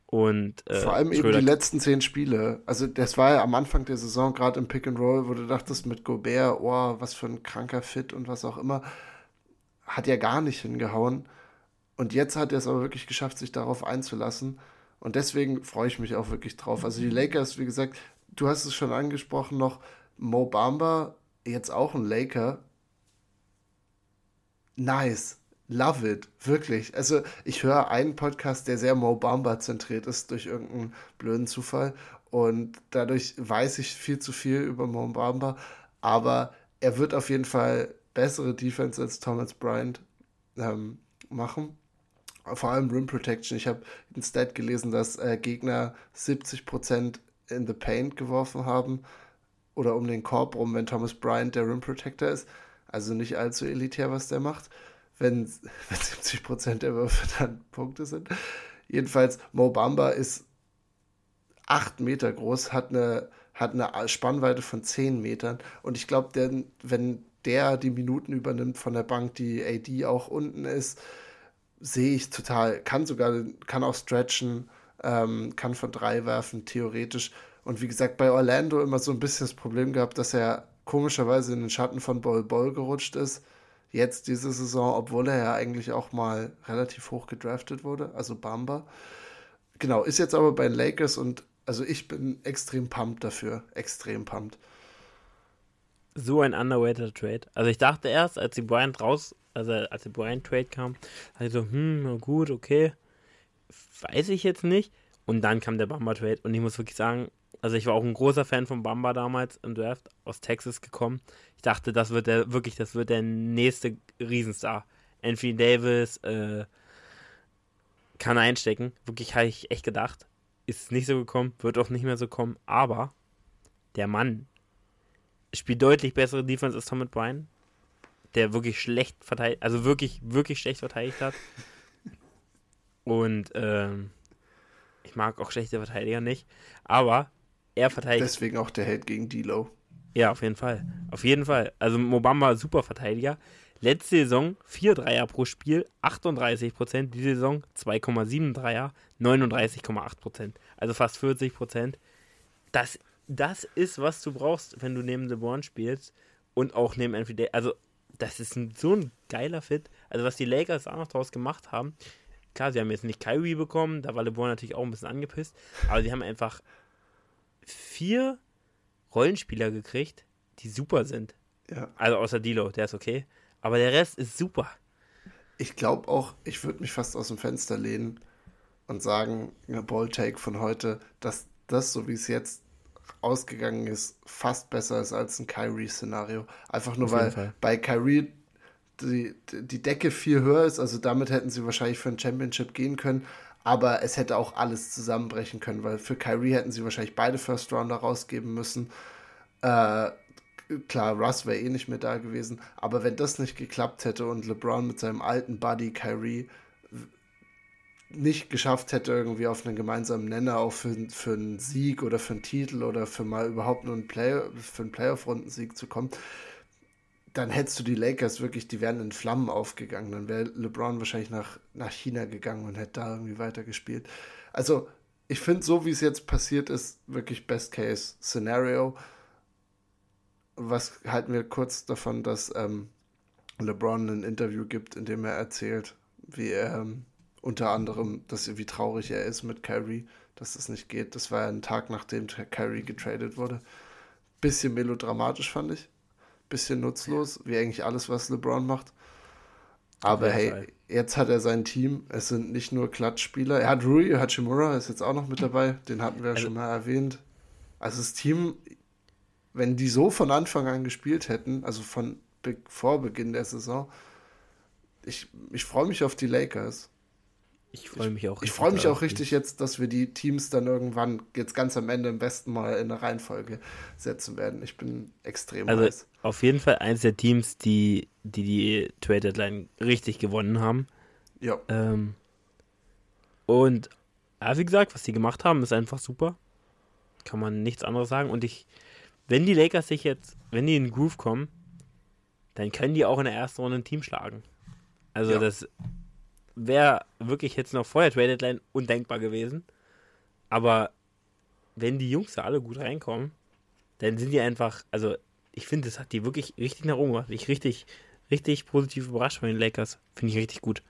Und, äh, Vor allem Schröder eben die letzten zehn Spiele. Also das war ja am Anfang der Saison, gerade im Pick and Roll, wo du dachtest mit Gobert, oh, was für ein kranker Fit und was auch immer. Hat ja gar nicht hingehauen. Und jetzt hat er es aber wirklich geschafft, sich darauf einzulassen. Und deswegen freue ich mich auch wirklich drauf. Also die Lakers, wie gesagt, du hast es schon angesprochen noch, Mo Bamba, jetzt auch ein Laker. Nice. Love it, wirklich. Also ich höre einen Podcast, der sehr Mo Bamba zentriert ist durch irgendeinen blöden Zufall und dadurch weiß ich viel zu viel über Mo Bamba, aber er wird auf jeden Fall bessere Defense als Thomas Bryant ähm, machen. Vor allem Rim Protection. Ich habe ein Stat gelesen, dass äh, Gegner 70% in the Paint geworfen haben oder um den Korb rum, wenn Thomas Bryant der Rim Protector ist. Also nicht allzu elitär, was der macht, wenn, wenn 70% der Würfe dann Punkte sind. Jedenfalls, Mo Bamba ist 8 Meter groß, hat eine, hat eine Spannweite von 10 Metern. Und ich glaube, wenn der die Minuten übernimmt von der Bank, die AD auch unten ist, sehe ich total, kann sogar, kann auch stretchen, ähm, kann von drei werfen, theoretisch. Und wie gesagt, bei Orlando immer so ein bisschen das Problem gehabt, dass er komischerweise in den Schatten von Bol Bol gerutscht ist. Jetzt diese Saison, obwohl er ja eigentlich auch mal relativ hoch gedraftet wurde, also Bamba. Genau, ist jetzt aber bei den Lakers und also ich bin extrem pumped dafür. Extrem pumped. So ein underweighted Trade. Also ich dachte erst, als die Bryant raus also als der Brian Trade kam, also hm, gut, okay, weiß ich jetzt nicht. Und dann kam der Bamba Trade und ich muss wirklich sagen, also ich war auch ein großer Fan von Bamba damals im Draft, aus Texas gekommen. Ich dachte, das wird der, wirklich, das wird der nächste Riesenstar. Anthony Davis äh, kann einstecken. Wirklich habe ich echt gedacht. Ist nicht so gekommen, wird auch nicht mehr so kommen. Aber der Mann spielt deutlich bessere Defense als Tom Bryan der wirklich schlecht verteidigt, also wirklich, wirklich schlecht verteidigt hat. Und ähm, ich mag auch schlechte Verteidiger nicht, aber er verteidigt. Deswegen auch der Held gegen Dilo. Ja, auf jeden Fall. Auf jeden Fall. Also Mobamba super Verteidiger. Letzte Saison 4 Dreier pro Spiel, 38 Prozent. Diese Saison 2,7 Dreier, 39,8 Prozent. Also fast 40 Prozent. Das, das ist, was du brauchst, wenn du neben LeBron spielst und auch neben Anthony Also das ist ein, so ein geiler Fit. Also, was die Lakers auch noch draus gemacht haben, klar, sie haben jetzt nicht Kyrie bekommen, da war LeBron natürlich auch ein bisschen angepisst, aber sie haben einfach vier Rollenspieler gekriegt, die super sind. Ja. Also außer Dilo, der ist okay. Aber der Rest ist super. Ich glaube auch, ich würde mich fast aus dem Fenster lehnen und sagen, eine Ball-Take von heute, dass das, so wie es jetzt ausgegangen ist, fast besser ist als ein Kyrie-Szenario. Einfach nur, weil bei Kyrie die, die Decke viel höher ist. Also damit hätten sie wahrscheinlich für ein Championship gehen können. Aber es hätte auch alles zusammenbrechen können, weil für Kyrie hätten sie wahrscheinlich beide First Rounder rausgeben müssen. Äh, klar, Russ wäre eh nicht mehr da gewesen. Aber wenn das nicht geklappt hätte und LeBron mit seinem alten Buddy Kyrie nicht geschafft hätte, irgendwie auf einen gemeinsamen Nenner auch für, für einen Sieg oder für einen Titel oder für mal überhaupt nur einen Play, für einen Playoff-Rundensieg zu kommen, dann hättest du die Lakers wirklich, die wären in Flammen aufgegangen. Dann wäre LeBron wahrscheinlich nach, nach China gegangen und hätte da irgendwie weitergespielt. Also, ich finde, so wie es jetzt passiert ist, wirklich Best-Case-Szenario. Was halten wir kurz davon, dass ähm, LeBron ein Interview gibt, in dem er erzählt, wie er ähm, unter anderem, dass wie traurig er ist mit Kyrie, dass das nicht geht. Das war ja ein Tag, nachdem Kyrie getradet wurde. Bisschen melodramatisch fand ich. Bisschen nutzlos, wie eigentlich alles, was LeBron macht. Aber hey, jetzt hat er sein Team. Es sind nicht nur Klatschspieler. Er hat Rui Hachimura, ist jetzt auch noch mit dabei. Den hatten wir ja also, schon mal erwähnt. Also das Team, wenn die so von Anfang an gespielt hätten, also von vor Beginn der Saison, ich, ich freue mich auf die Lakers. Ich freue mich auch. Ich freue mich auch richtig jetzt, dass wir die Teams dann irgendwann jetzt ganz am Ende im besten Mal in eine Reihenfolge setzen werden. Ich bin extrem also heiß. Auf jeden Fall eins der Teams, die die, die Trade Deadline richtig gewonnen haben. Ja. Ähm, und ja, wie gesagt, was die gemacht haben, ist einfach super. Kann man nichts anderes sagen. Und ich, wenn die Lakers sich jetzt, wenn die in den Groove kommen, dann können die auch in der ersten Runde ein Team schlagen. Also Ja. das wäre wirklich jetzt noch vor der Trade Deadline undenkbar gewesen. Aber wenn die Jungs da alle gut reinkommen, dann sind die einfach, also ich finde, das hat die wirklich richtig nach oben gemacht. Ich richtig, richtig positiv überrascht von den Lakers. Finde ich richtig gut.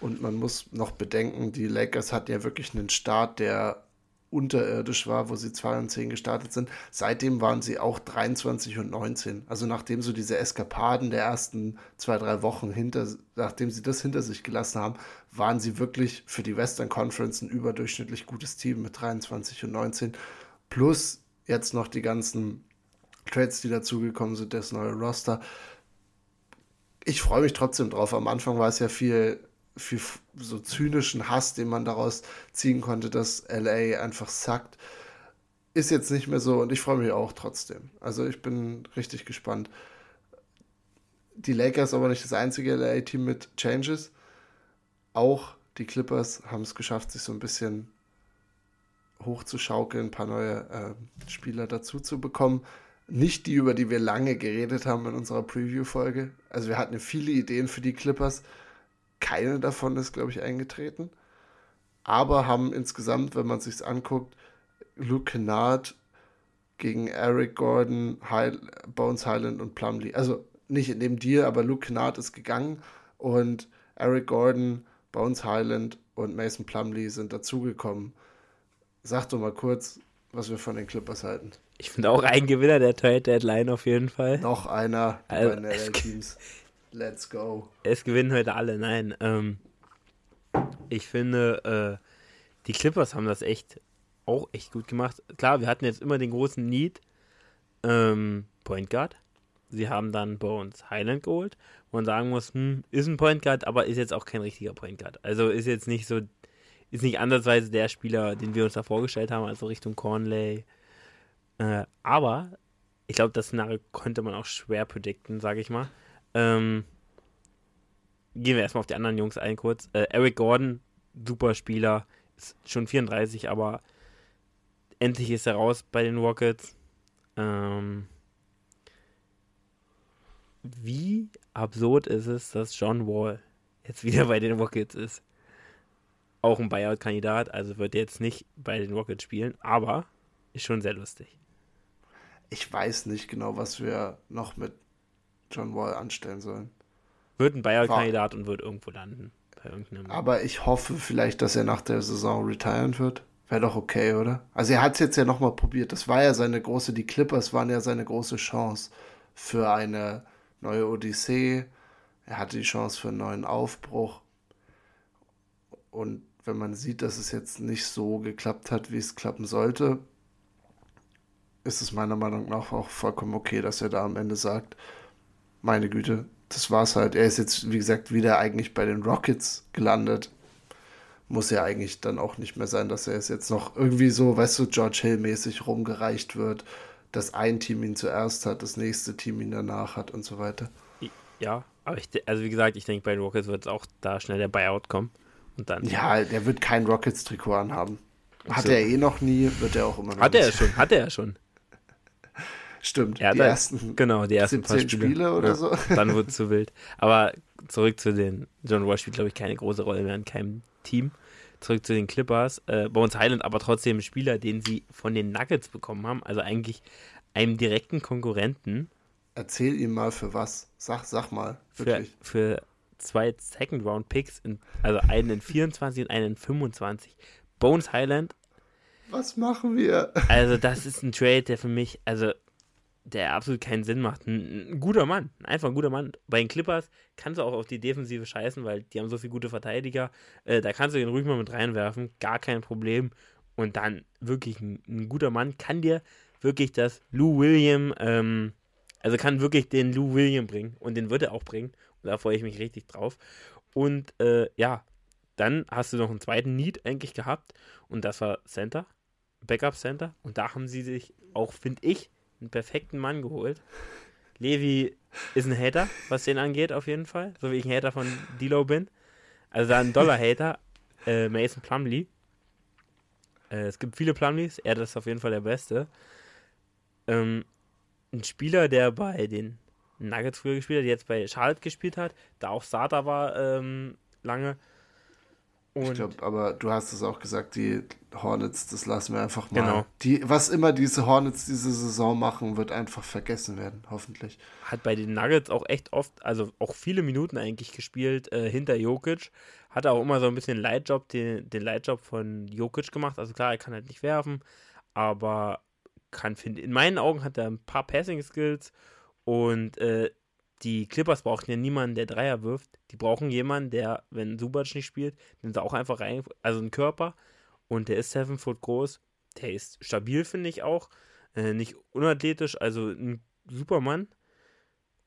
Und man muss noch bedenken, die Lakers hatten ja wirklich einen Start, der unterirdisch war, wo sie 2 und 10 gestartet sind. Seitdem waren sie auch 23 und 19. Also nachdem so diese Eskapaden der ersten zwei, drei Wochen hinter, nachdem sie das hinter sich gelassen haben, waren sie wirklich für die Western Conference ein überdurchschnittlich gutes Team mit 23 und 19. Plus jetzt noch die ganzen Trades, die dazugekommen sind, das neue Roster. Ich freue mich trotzdem drauf. Am Anfang war es ja viel, viel so zynischen Hass, den man daraus ziehen konnte, dass LA einfach sackt. Ist jetzt nicht mehr so und ich freue mich auch trotzdem. Also ich bin richtig gespannt. Die Lakers aber nicht das einzige LA-Team mit Changes. Auch die Clippers haben es geschafft, sich so ein bisschen hochzuschaukeln, ein paar neue äh, Spieler dazu zu bekommen. Nicht die, über die wir lange geredet haben in unserer Preview-Folge. Also wir hatten viele Ideen für die Clippers. Keine davon ist, glaube ich, eingetreten. Aber haben insgesamt, wenn man sich anguckt, Luke Kennard gegen Eric Gordon, Heil Bones Highland und Plumlee. Also nicht in dem Deal, aber Luke Kennard ist gegangen und Eric Gordon, Bones Highland und Mason Plumlee sind dazugekommen. Sag doch mal kurz, was wir von den Clippers halten. Ich finde auch ein Gewinner der Trade Deadline auf jeden Fall. Noch einer Also, bei den LA-Teams. Let's go. Es gewinnen heute alle. Nein, ähm, ich finde, äh, die Clippers haben das echt auch echt gut gemacht. Klar, wir hatten jetzt immer den großen Need ähm, Point Guard. Sie haben dann Bones Highland geholt, wo man sagen muss, hm, ist ein Point Guard, aber ist jetzt auch kein richtiger Point Guard. Also ist jetzt nicht so, ist nicht ansatzweise der Spieler, den wir uns da vorgestellt haben, also Richtung Cornley. Äh, aber ich glaube, das Szenario konnte man auch schwer predikten, sage ich mal. Ähm, gehen wir erstmal auf die anderen Jungs ein kurz. Äh, Eric Gordon, super Spieler, ist schon 34, aber endlich ist er raus bei den Rockets. Ähm, wie absurd ist es, dass John Wall jetzt wieder bei den Rockets ist? Auch ein Buyout-Kandidat, also wird jetzt nicht bei den Rockets spielen, aber ist schon sehr lustig. Ich weiß nicht genau, was wir noch mit John Wall anstellen sollen. Wird ein Buyout-Kandidat und wird irgendwo landen. Bei irgendeinem. Aber ich hoffe vielleicht, dass er nach der Saison retiren wird. Wäre doch okay, oder? Also er hat es jetzt ja nochmal probiert. Das war ja seine große, die Clippers waren ja seine große Chance für eine neue Odyssee. Er hatte die Chance für einen neuen Aufbruch. Und wenn man sieht, dass es jetzt nicht so geklappt hat, wie es klappen sollte, ist es meiner Meinung nach auch vollkommen okay, dass er da am Ende sagt, meine Güte, das war's halt. Er ist jetzt, wie gesagt, wieder eigentlich bei den Rockets gelandet. Muss ja eigentlich dann auch nicht mehr sein, dass er es jetzt noch irgendwie so, weißt du, George Hill-mäßig rumgereicht wird, dass ein Team ihn zuerst hat, das nächste Team ihn danach hat und so weiter. Ja, aber ich, also wie gesagt, ich denke, bei den Rockets wird es auch da schnell der Buyout kommen. Und dann. Ja, der wird kein Rockets-Trikot anhaben. Hat So. er eh noch nie, wird er auch immer noch Hat er ja schon, hat er ja schon. Stimmt, hat die ersten Genau, die ersten paar 17 Spiele. Spiele oder so. Dann wird es zu wild. Aber zurück zu den. John Wall spielt, glaube ich, keine große Rolle mehr in keinem Team. Zurück zu den Clippers. Äh, Bones Highland, aber trotzdem ein Spieler, den sie von den Nuggets bekommen haben. Also eigentlich einem direkten Konkurrenten Erzähl ihm mal für was. Sag, sag mal, für, wirklich. für zwei Second-Round-Picks, in, also einen in 24 und einen in 25. Bones Highland Was machen wir? Also, das ist ein Trade, der für mich, also, der absolut keinen Sinn macht. Ein, ein guter Mann, einfach ein guter Mann. Bei den Clippers kannst du auch auf die Defensive scheißen, weil die haben so viele gute Verteidiger. Äh, da kannst du den ruhig mal mit reinwerfen, gar kein Problem. Und dann wirklich ein, ein guter Mann kann dir wirklich das Lou William, ähm, also kann wirklich den Lou William bringen. Und den wird er auch bringen. Und da freue ich mich richtig drauf. Und äh, ja, dann hast du noch einen zweiten Need eigentlich gehabt und das war Center, Backup Center. Und da haben sie sich auch, finde ich, einen perfekten Mann geholt. Levi ist ein Hater, was den angeht, auf jeden Fall. So wie ich ein Hater von Dilo bin. Also da ein Dollar-Hater, äh, Mason Plumley. Äh, es gibt viele Plumleys, er ist auf jeden Fall der Beste. Ähm, ein Spieler, der bei den Nuggets früher gespielt hat, jetzt bei Charlotte gespielt hat, da auch Starter war ähm, lange. Und ich glaube, aber du hast es auch gesagt, die Hornets, das lassen wir einfach mal. Genau. Die, was immer diese Hornets diese Saison machen, wird einfach vergessen werden, hoffentlich. Hat bei den Nuggets auch echt oft, also auch viele Minuten eigentlich gespielt äh, hinter Jokic. Hat auch immer so ein bisschen Leitjob, den, den Leitjob von Jokic gemacht. Also klar, er kann halt nicht werfen, aber kann, finde in meinen Augen hat er ein paar Passing Skills und äh, die Clippers brauchen ja niemanden, der Dreier wirft. Die brauchen jemanden, der, wenn Subac nicht spielt, nimmt er auch einfach rein, also einen Körper. Und der ist 7 Foot groß. Der ist stabil, finde ich auch. Äh, nicht unathletisch, also ein super Mann.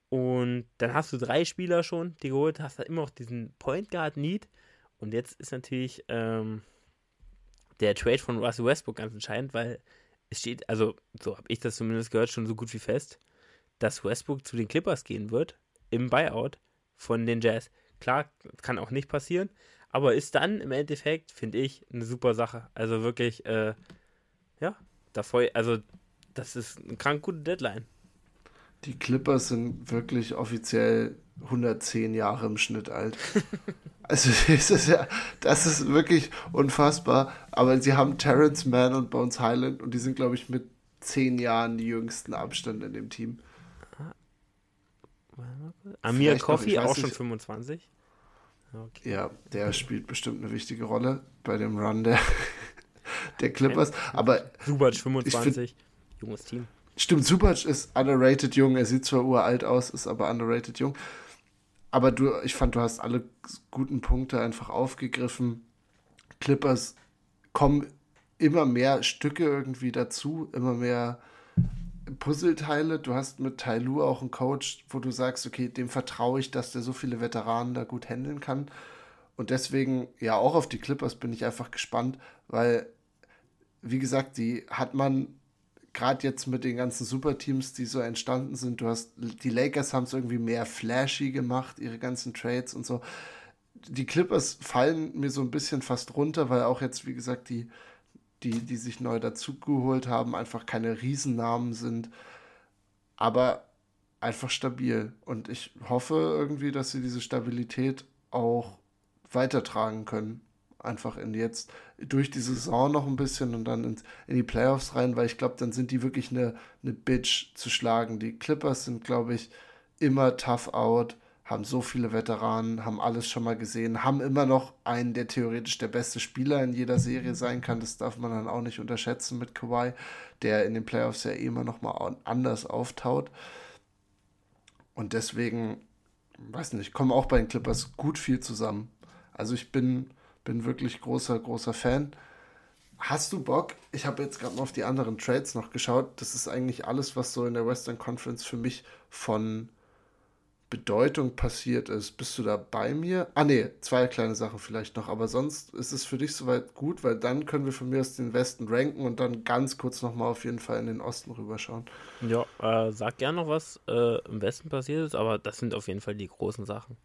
Und dann hast du drei Spieler schon, die geholt hast, da immer noch diesen Point Guard Need. Und jetzt ist natürlich ähm, der Trade von Russell Westbrook ganz entscheidend, weil es steht, also so habe ich das zumindest gehört, schon so gut wie fest dass Westbrook zu den Clippers gehen wird im Buyout von den Jazz. Klar, kann auch nicht passieren, aber ist dann im Endeffekt, finde ich, eine super Sache. Also wirklich, äh, ja, davor, also das ist eine krank gute Deadline. Die Clippers sind wirklich offiziell 110 Jahre im Schnitt alt. also das ist ja, das ist wirklich unfassbar. Aber sie haben Terrence Mann und Bones Highland und die sind, glaube ich, mit 10 Jahren die jüngsten Abstände in dem Team. Amir Coffee, auch schon 25. Okay. Ja, der spielt bestimmt eine wichtige Rolle bei dem Run der, der Clippers. Aber Subac 25, junges Team. Stimmt, Subac ist underrated jung. Er sieht zwar uralt aus, ist aber underrated jung. Aber du, ich fand, du hast alle guten Punkte einfach aufgegriffen. Clippers kommen immer mehr Stücke irgendwie dazu, immer mehr Puzzleteile. Du hast mit Tai Lu auch einen Coach, wo du sagst, okay, dem vertraue ich, dass der so viele Veteranen da gut handeln kann. Und deswegen, ja, auch auf die Clippers bin ich einfach gespannt, weil, wie gesagt, die hat man gerade jetzt mit den ganzen Superteams, die so entstanden sind, du hast, die Lakers haben es irgendwie mehr flashy gemacht, ihre ganzen Trades und so. Die Clippers fallen mir so ein bisschen fast runter, weil auch jetzt, wie gesagt, die die, die sich neu dazugeholt haben, einfach keine Riesennamen sind, aber einfach stabil. Und ich hoffe irgendwie, dass sie diese Stabilität auch weitertragen können. Einfach in jetzt durch die Saison noch ein bisschen und dann in, in die Playoffs rein, weil ich glaube, dann sind die wirklich eine, eine Bitch zu schlagen. Die Clippers sind, glaube ich, immer tough out haben so viele Veteranen, haben alles schon mal gesehen, haben immer noch einen, der theoretisch der beste Spieler in jeder Serie sein kann. Das darf man dann auch nicht unterschätzen mit Kawhi, der in den Playoffs ja immer noch mal anders auftaut. Und deswegen, weiß nicht, kommen auch bei den Clippers gut viel zusammen. Also ich bin, bin wirklich großer, großer Fan. Hast du Bock? Ich habe jetzt gerade mal auf die anderen Trades noch geschaut. Das ist eigentlich alles, was so in der Western Conference für mich von Bedeutung passiert ist. Bist du da bei mir? Ah ne, zwei kleine Sachen vielleicht noch, aber sonst ist es für dich soweit gut, weil dann können wir von mir aus den Westen ranken und dann ganz kurz nochmal auf jeden Fall in den Osten rüberschauen. Ja, äh, sag gern noch, was äh, im Westen passiert ist, aber das sind auf jeden Fall die großen Sachen.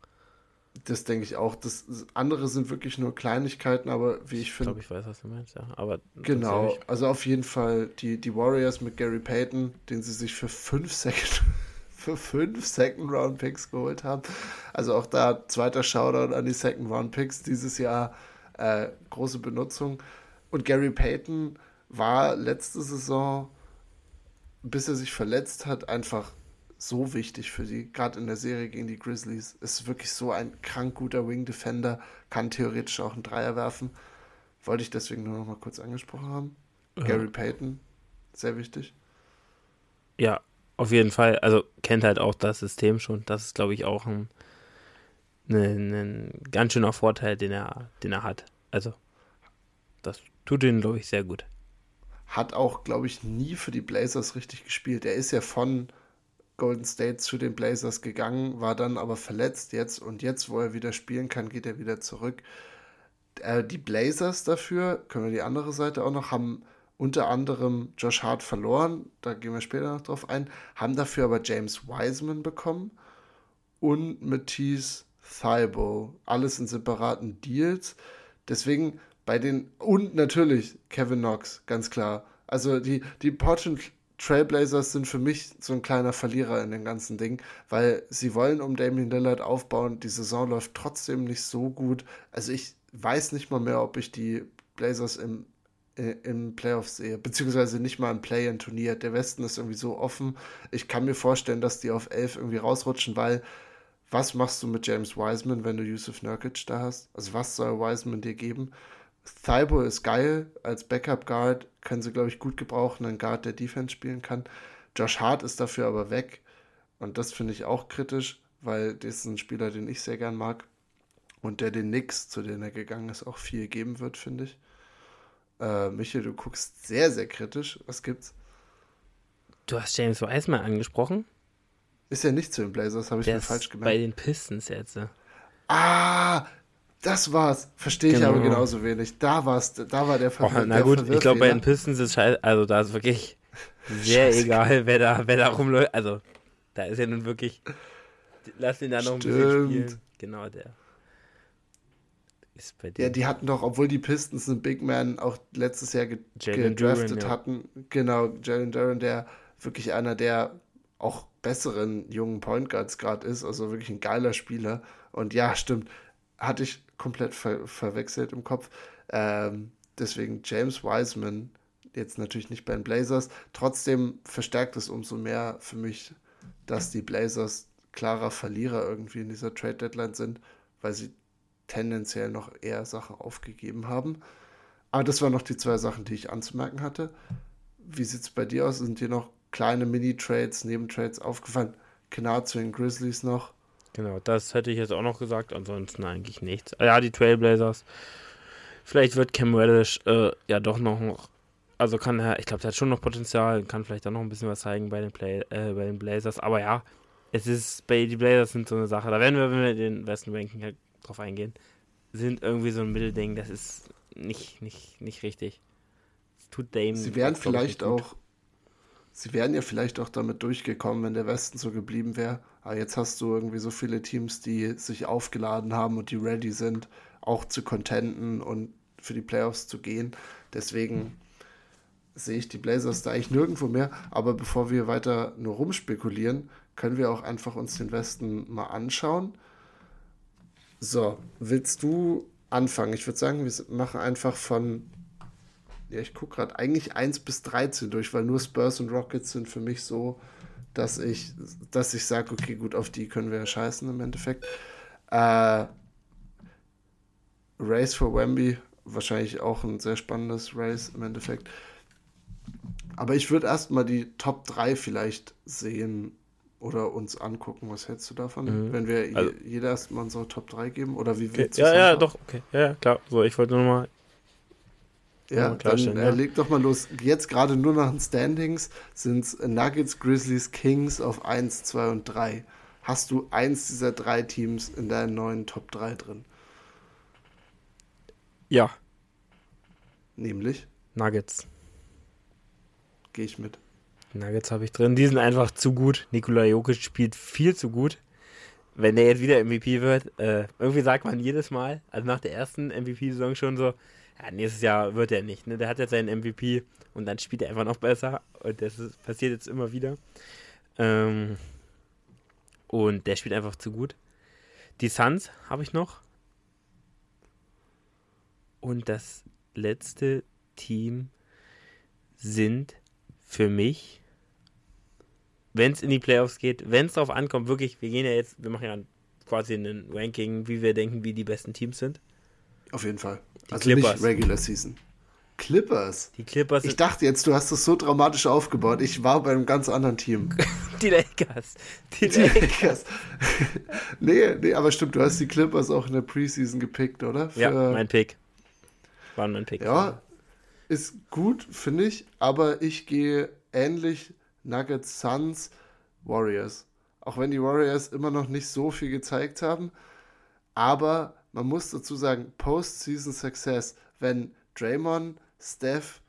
Das denke ich auch. Das andere sind wirklich nur Kleinigkeiten, aber wie ich finde. Ich glaube, ich weiß, was du meinst, ja. Aber genau, also auf jeden Fall die, die Warriors mit Gary Payton, den sie sich für fünf Sekunden für fünf Second-Round-Picks geholt haben. Also auch da zweiter Shoutout an die Second-Round-Picks dieses Jahr. Äh, große Benutzung. Und Gary Payton war letzte Saison, bis er sich verletzt hat, einfach so wichtig für sie, gerade in der Serie gegen die Grizzlies. Ist wirklich so ein krank guter Wing Defender, kann theoretisch auch einen Dreier werfen. Wollte ich deswegen nur noch mal kurz angesprochen haben. Ja. Gary Payton, sehr wichtig. Ja, auf jeden Fall, also kennt halt auch das System schon. Das ist, glaube ich, auch ein, ein, ein, ganz schöner Vorteil, den er, den er hat. Also, das tut ihn, glaube ich, sehr gut. Hat auch, glaube ich, nie für die Blazers richtig gespielt. Er ist ja von Golden State zu den Blazers gegangen, war dann aber verletzt jetzt und jetzt, wo er wieder spielen kann, geht er wieder zurück. Äh, die Blazers dafür, können wir die andere Seite auch noch, haben unter anderem Josh Hart verloren, da gehen wir später noch drauf ein, haben dafür aber James Wiseman bekommen und Matisse Thibault, alles in separaten Deals. Deswegen bei den, und natürlich Kevin Knox, ganz klar. Also die, die Portland Trailblazers sind für mich so ein kleiner Verlierer in dem ganzen Ding, weil sie wollen um Damian Lillard aufbauen. Die Saison läuft trotzdem nicht so gut. Also ich weiß nicht mal mehr, ob ich die Blazers im, äh, im Playoffs sehe, beziehungsweise nicht mal im Play-in-Turnier. Der Westen ist irgendwie so offen. Ich kann mir vorstellen, dass die auf 11 irgendwie rausrutschen, weil was machst du mit James Wiseman, wenn du Yusuf Nurkic da hast? Also was soll Wiseman dir geben? Thibault ist geil als Backup-Guard, können sie, glaube ich, gut gebrauchen, einen Guard, der Defense spielen kann. Josh Hart ist dafür aber weg und das finde ich auch kritisch, weil das ist ein Spieler, den ich sehr gern mag und der den Knicks, zu denen er gegangen ist, auch viel geben wird, finde ich. Äh, Michael, du guckst sehr, sehr kritisch. Was gibt's? Du hast James Wiseman angesprochen? Ist ja nicht zu den Blazers, habe ich mir falsch gemerkt. Bei den Pistons jetzt. Ah, das war's. Verstehe ich genau. aber genauso wenig. Da war's, da war der Verwirr. Oh, na gut, ich glaube bei den Pistons ist scheiße, also da ist wirklich sehr Scheiße. egal, wer da, wer da rumläuft. Also, da ist ja nun wirklich. Lass ihn da noch ein bisschen spielen. Genau, der. Ist bei. Ja, die hatten doch, obwohl die Pistons einen Big Man auch letztes Jahr ge gedraftet Duran, ja. hatten. Genau, Jalen Duran, der wirklich einer der auch besseren jungen Point Guards gerade ist, also wirklich ein geiler Spieler. Und ja, stimmt, hatte ich komplett ver verwechselt im Kopf. Ähm, deswegen James Wiseman, jetzt natürlich nicht bei den Blazers. Trotzdem verstärkt es umso mehr für mich, dass die Blazers klarer Verlierer irgendwie in dieser Trade Deadline sind, weil sie tendenziell noch eher Sachen aufgegeben haben. Aber das waren noch die zwei Sachen, die ich anzumerken hatte. Wie sieht es bei dir aus? Sind dir noch kleine Mini-Trades, Nebentrades aufgefallen? Kennard zu den Grizzlies noch. Genau, das hätte ich jetzt auch noch gesagt. Ansonsten eigentlich nichts. Ah ja, die Trailblazers. Vielleicht wird Cam Reddish äh, ja doch noch, also kann er, ich glaube, der hat schon noch Potenzial, kann vielleicht auch noch ein bisschen was zeigen bei den, Play, äh, bei den Blazers. Aber ja, es ist, bei die Blazers sind so eine Sache. Da werden wir, wenn wir den Westen halt drauf eingehen, sind irgendwie so ein Mittelding. Das ist nicht, nicht, nicht richtig. Tut Dame. Sie werden vielleicht auch sie wären ja vielleicht auch damit durchgekommen, wenn der Westen so geblieben wäre. Aber jetzt hast du irgendwie so viele Teams, die sich aufgeladen haben und die ready sind, auch zu contenten und für die Playoffs zu gehen. Deswegen sehe ich die Blazers da eigentlich nirgendwo mehr. Aber bevor wir weiter nur rumspekulieren, können wir auch einfach uns den Westen mal anschauen. So, willst du anfangen? Ich würde sagen, wir machen einfach von ja, ich gucke gerade eigentlich 1 bis 13 durch, weil nur Spurs und Rockets sind für mich so, dass ich, dass ich sage, okay, gut, auf die können wir ja scheißen im Endeffekt. Äh, Race for Wemby, wahrscheinlich auch ein sehr spannendes Race im Endeffekt. Aber ich würde erstmal die Top 3 vielleicht sehen oder uns angucken. Was hältst du davon? Mhm. Wenn wir also, jeder erstmal unsere Top 3 geben? Oder wie willst okay. Ja, ja, doch, okay. Ja, ja, klar. So, ich wollte nur mal ja, dann äh, ja. leg doch mal los. Jetzt gerade nur nach den Standings sind es Nuggets, Grizzlies, Kings auf 1, 2 und 3. Hast du eins dieser drei Teams in deinen neuen Top 3 drin? Ja. Nämlich? Nuggets. Gehe ich mit. Nuggets habe ich drin. Die sind einfach zu gut. Nikola Jokic spielt viel zu gut. Wenn der jetzt wieder MVP wird, äh, irgendwie sagt man jedes Mal, also nach der ersten MVP-Saison schon so, ja, nächstes Jahr wird er nicht. Ne? Der hat jetzt seinen MVP und dann spielt er einfach noch besser. Und das ist, passiert jetzt immer wieder. Ähm, und der spielt einfach zu gut. Die Suns habe ich noch. Und das letzte Team sind für mich, wenn es in die Playoffs geht, wenn es darauf ankommt, wirklich, wir gehen ja jetzt, wir machen ja quasi ein Ranking, wie wir denken, wie die besten Teams sind. Auf jeden Fall. Die also Clippers. nicht Regular Season. Clippers. Die Clippers. Ich dachte jetzt, du hast das so dramatisch aufgebaut. Ich war bei einem ganz anderen Team. die Lakers. Die, die Lakers. nee, nee, aber stimmt, du hast die Clippers auch in der Preseason gepickt, oder? Für, ja, mein Pick. War mein Pick. Ja, ist gut, finde ich, aber ich gehe ähnlich Nuggets Suns Warriors. Auch wenn die Warriors immer noch nicht so viel gezeigt haben. Aber man muss dazu sagen, Postseason Success, wenn Draymond, Steph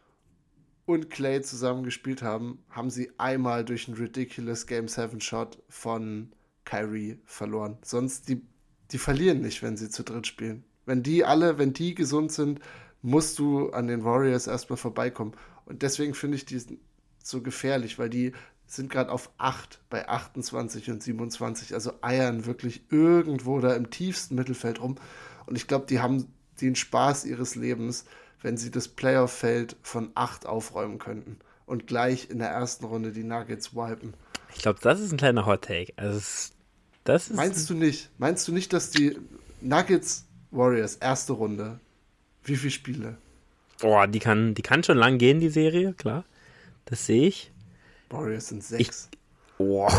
und Clay zusammen gespielt haben, haben sie einmal durch einen ridiculous Game 7 Shot von Kyrie verloren. Sonst die, die verlieren nicht, wenn sie zu dritt spielen. Wenn die alle, wenn die gesund sind, musst du an den Warriors erstmal vorbeikommen. Und deswegen finde ich die so gefährlich, weil die sind gerade auf 8 bei 28 und 27, also eiern wirklich irgendwo da im tiefsten Mittelfeld rum. Und ich glaube, die haben den Spaß ihres Lebens, wenn sie das Playoff-Feld von 8 aufräumen könnten und gleich in der ersten Runde die Nuggets wipen. Ich glaube, das ist ein kleiner Hot Take. Also das ist Meinst du nicht? Meinst du nicht, dass die Nuggets Warriors erste Runde, wie viele Spiele? Boah, die kann, die kann schon lang gehen, die Serie, klar. Das sehe ich. Warriors sind sechs. Ich, oh.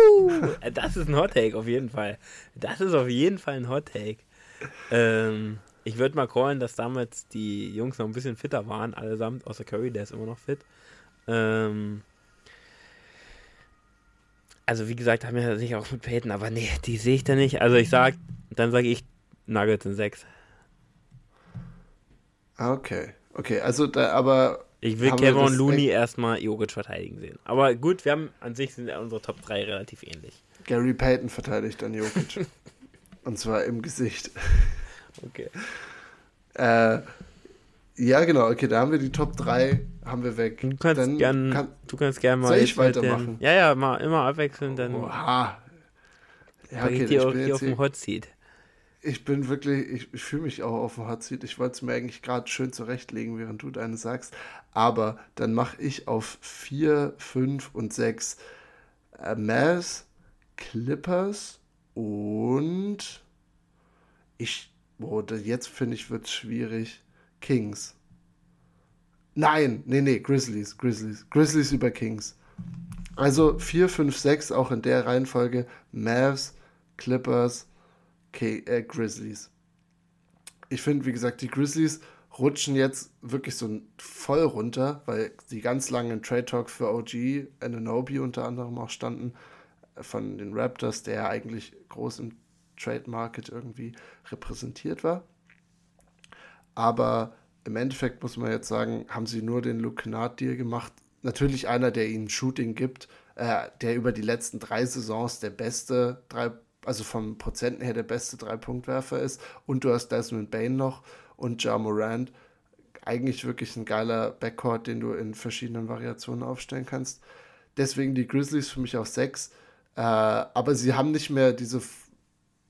das ist ein Hot Take auf jeden Fall. Das ist auf jeden Fall ein Hot Take. Ähm, ich würde mal callen, dass damals die Jungs noch ein bisschen fitter waren, allesamt, außer Curry, der ist immer noch fit. Ähm, also wie gesagt, haben wir sicher auch mit Peyton, aber nee, die sehe ich da nicht. Also ich sag, dann sage ich Nuggets in sechs. Okay, okay, also da, aber ich will Kevin Looney erstmal Jogic verteidigen sehen. Aber gut, wir haben an sich sind unsere Top 3 relativ ähnlich. Gary Payton verteidigt dann Jokic. Und zwar im Gesicht. Okay. Äh, ja, genau, okay, da haben wir die Top 3, haben wir weg. Du kannst dann gern, kann, du kannst gern mal. Soll ich weitermachen? Den, ja, ja, mal immer abwechseln, dann. Oha. Ja, okay, ich, ich bin jetzt auf dem Hot Seat ich bin wirklich, ich, ich fühle mich auch auf dem Hot Seat. Ich wollte es mir eigentlich gerade schön zurechtlegen, während du deine sagst. Aber dann mache ich auf 4, 5 und 6 äh, Mavs, Clippers und ich, boah, jetzt finde ich, wird es schwierig. Kings. Nein, nee, nee, Grizzlies, Grizzlies. Grizzlies über Kings. Also 4, 5, 6 auch in der Reihenfolge. Mavs, Clippers, K äh, Grizzlies. Ich finde, wie gesagt, die Grizzlies rutschen jetzt wirklich so voll runter, weil die ganz langen Trade Talk für OG, Ananobi unter anderem auch standen, äh, von den Raptors, der eigentlich groß im Trade Market irgendwie repräsentiert war. Aber im Endeffekt muss man jetzt sagen, haben sie nur den Luke Kennard Deal gemacht. Natürlich einer, der ihnen Shooting gibt, äh, der über die letzten drei Saisons der beste drei also vom Prozenten her der beste Drei-Punktwerfer ist. Und du hast Desmond Bain noch und Ja Morant. Eigentlich wirklich ein geiler Backcourt, den du in verschiedenen Variationen aufstellen kannst. Deswegen die Grizzlies für mich auf sechs. Äh, aber sie haben nicht mehr diese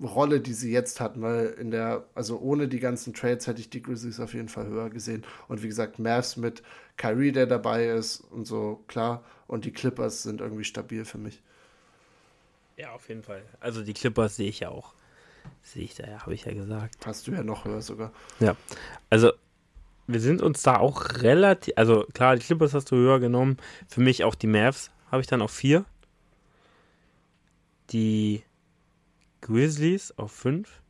Rolle, die sie jetzt hatten, weil in der, also ohne die ganzen Trades hätte ich die Grizzlies auf jeden Fall höher gesehen. Und wie gesagt, Mavs mit Kyrie, der dabei ist und so, klar. Und die Clippers sind irgendwie stabil für mich. Ja, auf jeden Fall. Also die Clippers sehe ich ja auch. Sehe ich da ja, habe ich ja gesagt. Hast du ja noch höher sogar. Ja. Also wir sind uns da auch relativ, also klar, die Clippers hast du höher genommen. Für mich auch die Mavs habe ich dann auf vier. Die Grizzlies auf fünf.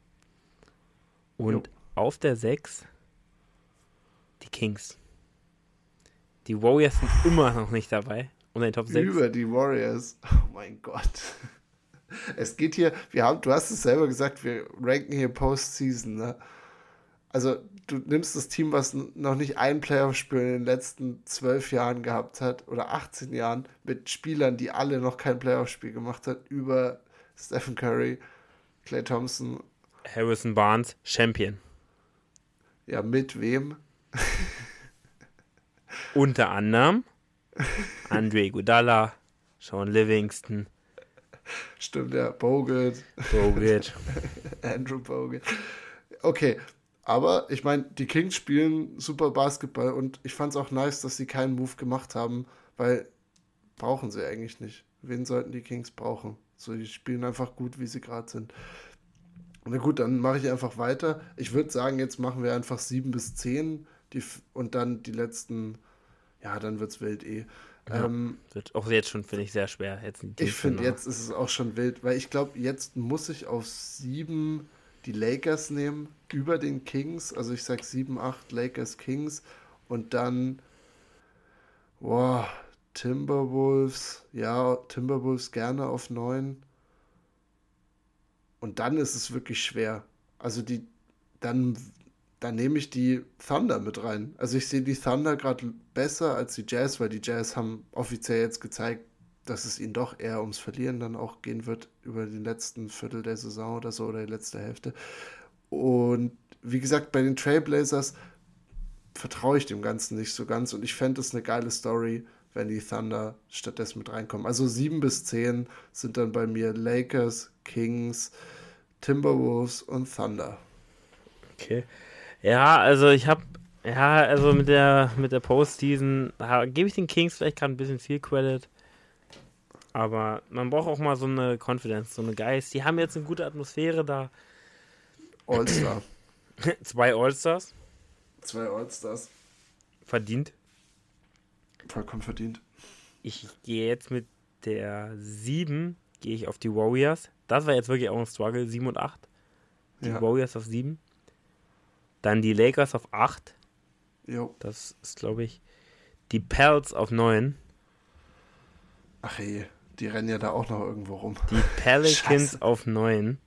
Und jo. auf der sechs die Kings. Die Warriors sind immer noch nicht dabei. Und in Top 6. Über die Warriors. Oh mein Gott. Es geht hier, wir haben, du hast es selber gesagt, wir ranken hier Postseason, ne? Also du nimmst das Team, was noch nicht ein Playoff-Spiel in den letzten zwölf Jahren gehabt hat oder 18 Jahren mit Spielern, die alle noch kein Playoff-Spiel gemacht hat, über Stephen Curry, Clay Thompson. Harrison Barnes, Champion. Ja, mit wem? Unter anderem Andre Gudala, Sean Livingston, Stimmt, ja. Bogut. Bogut. Andrew Bogut. Okay, aber ich meine, die Kings spielen super Basketball und ich fand es auch nice, dass sie keinen Move gemacht haben, weil brauchen sie eigentlich nicht. Wen sollten die Kings brauchen? So, die spielen einfach gut, wie sie gerade sind. Na gut, dann mache ich einfach weiter. Ich würde sagen, jetzt machen wir einfach sieben bis zehn die, und dann die letzten, ja, dann wird es wild eh. Ja, ähm, wird auch jetzt schon, finde ich, sehr schwer. Jetzt ich finde, jetzt ist es auch schon wild, weil ich glaube, jetzt muss ich auf sieben die Lakers nehmen, über den Kings. Also ich sage sieben, acht Lakers Kings und dann, boah, Timberwolves, ja, Timberwolves gerne auf 9. Und dann ist es wirklich schwer. Also die, dann, dann nehme ich die Thunder mit rein. Also ich sehe die Thunder gerade besser als die Jazz, weil die Jazz haben offiziell jetzt gezeigt, dass es ihnen doch eher ums Verlieren dann auch gehen wird über den letzten Viertel der Saison oder so oder die letzte Hälfte. Und wie gesagt, bei den Trailblazers vertraue ich dem Ganzen nicht so ganz und ich fände es eine geile Story, wenn die Thunder stattdessen mit reinkommen. Also sieben bis zehn sind dann bei mir Lakers, Kings, Timberwolves und Thunder. Okay. Ja, also ich habe, ja, also mit der, mit der Postseason gebe ich den Kings vielleicht gerade ein bisschen viel Credit. Aber man braucht auch mal so eine Confidence, so eine Geist. Die haben jetzt eine gute Atmosphäre da. All-Star. Zwei All-Stars. Zwei All-Stars. Verdient. Vollkommen verdient. Ich gehe jetzt mit der 7, gehe ich auf die Warriors. Das war jetzt wirklich auch ein Struggle, 7 und 8. Die ja. Warriors auf 7. Dann die Lakers auf 8. Jo. Das ist, glaube ich, die Pels auf 9. Ach hey, die rennen ja da auch noch irgendwo rum. Die Pelicans Scheiße. auf 9.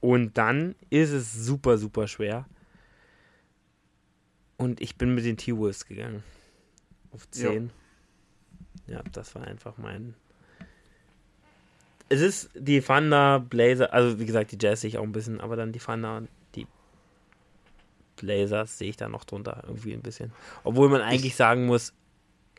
Und dann ist es super, super schwer. Und ich bin mit den T-Wolves gegangen. Auf 10. Jo. Ja, das war einfach mein. Es ist die Thunder, Blazer, also wie gesagt, die Jazz sehe ich auch ein bisschen, aber dann die Thunder und die Blazers sehe ich da noch drunter irgendwie ein bisschen. Obwohl man eigentlich ich, sagen muss,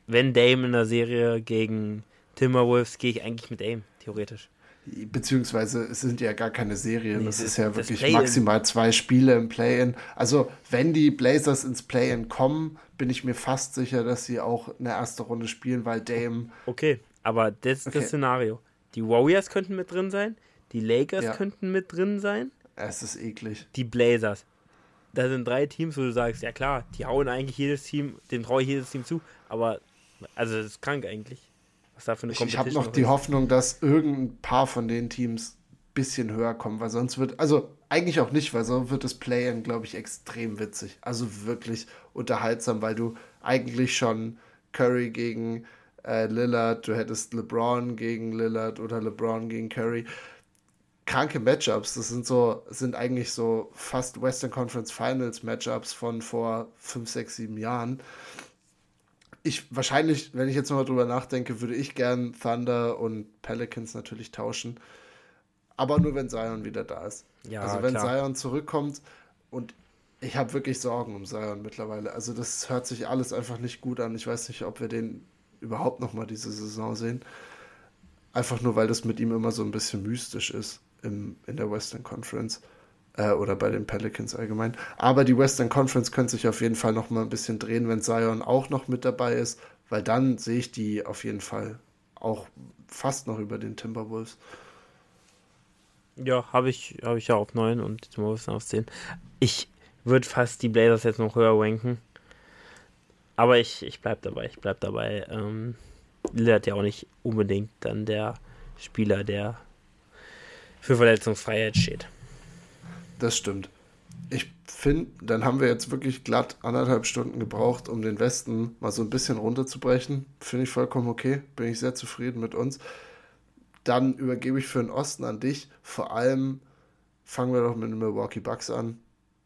wenn Dame in der Serie gegen Timberwolves, gehe ich eigentlich mit Dame, theoretisch. Beziehungsweise es sind ja gar keine Serien, nee, es ist ja wirklich maximal zwei Spiele im Play-In. Also wenn die Blazers ins Play-In kommen, bin ich mir fast sicher, dass sie auch eine erste Runde spielen, weil Dame. Okay, aber das ist okay. das Szenario. Die Warriors könnten mit drin sein, die Lakers ja. könnten mit drin sein. Es ist eklig. Die Blazers. Da sind drei Teams, wo du sagst, ja klar, die hauen eigentlich jedes Team, dem traue ich jedes Team zu, aber also das ist krank eigentlich. Was da für eine Ich habe noch die ist. Hoffnung, dass irgendein paar von den Teams ein bisschen höher kommen, weil sonst wird, also eigentlich auch nicht, weil sonst wird das Play-In, glaube ich, extrem witzig. Also wirklich unterhaltsam, weil du eigentlich schon Curry gegen äh, Lillard, du hättest LeBron gegen Lillard oder LeBron gegen Curry. Kranke Matchups, das sind so, sind eigentlich so fast Western Conference Finals Matchups von vor 5, 6, 7 Jahren ich wahrscheinlich, wenn ich jetzt mal drüber nachdenke, würde ich gern Thunder und Pelicans natürlich tauschen. Aber nur wenn Zion wieder da ist. Ja, also wenn klar. Zion zurückkommt und ich habe wirklich Sorgen um Zion mittlerweile. Also das hört sich alles einfach nicht gut an. Ich weiß nicht, ob wir den überhaupt noch mal diese Saison sehen. Einfach nur, weil das mit ihm immer so ein bisschen mystisch ist im, in der Western Conference äh, oder bei den Pelicans allgemein. Aber die Western Conference könnte sich auf jeden Fall noch mal ein bisschen drehen, wenn Zion auch noch mit dabei ist, weil dann sehe ich die auf jeden Fall auch fast noch über den Timberwolves. Ja, habe ich, hab ich ja auf 9 und die Timberwolves auf 10. Ich würde fast die Blazers jetzt noch höher ranken. Aber ich, ich bleibe dabei. Ich bleibe dabei. Ähm, Lillard ja auch nicht unbedingt dann der Spieler, der für Verletzungsfreiheit steht. Das stimmt. Ich finde, dann haben wir jetzt wirklich glatt anderthalb Stunden gebraucht, um den Westen mal so ein bisschen runterzubrechen. Finde ich vollkommen okay. Bin ich sehr zufrieden mit uns. Dann übergebe ich für den Osten an dich. Vor allem fangen wir doch mit den Milwaukee Bucks an.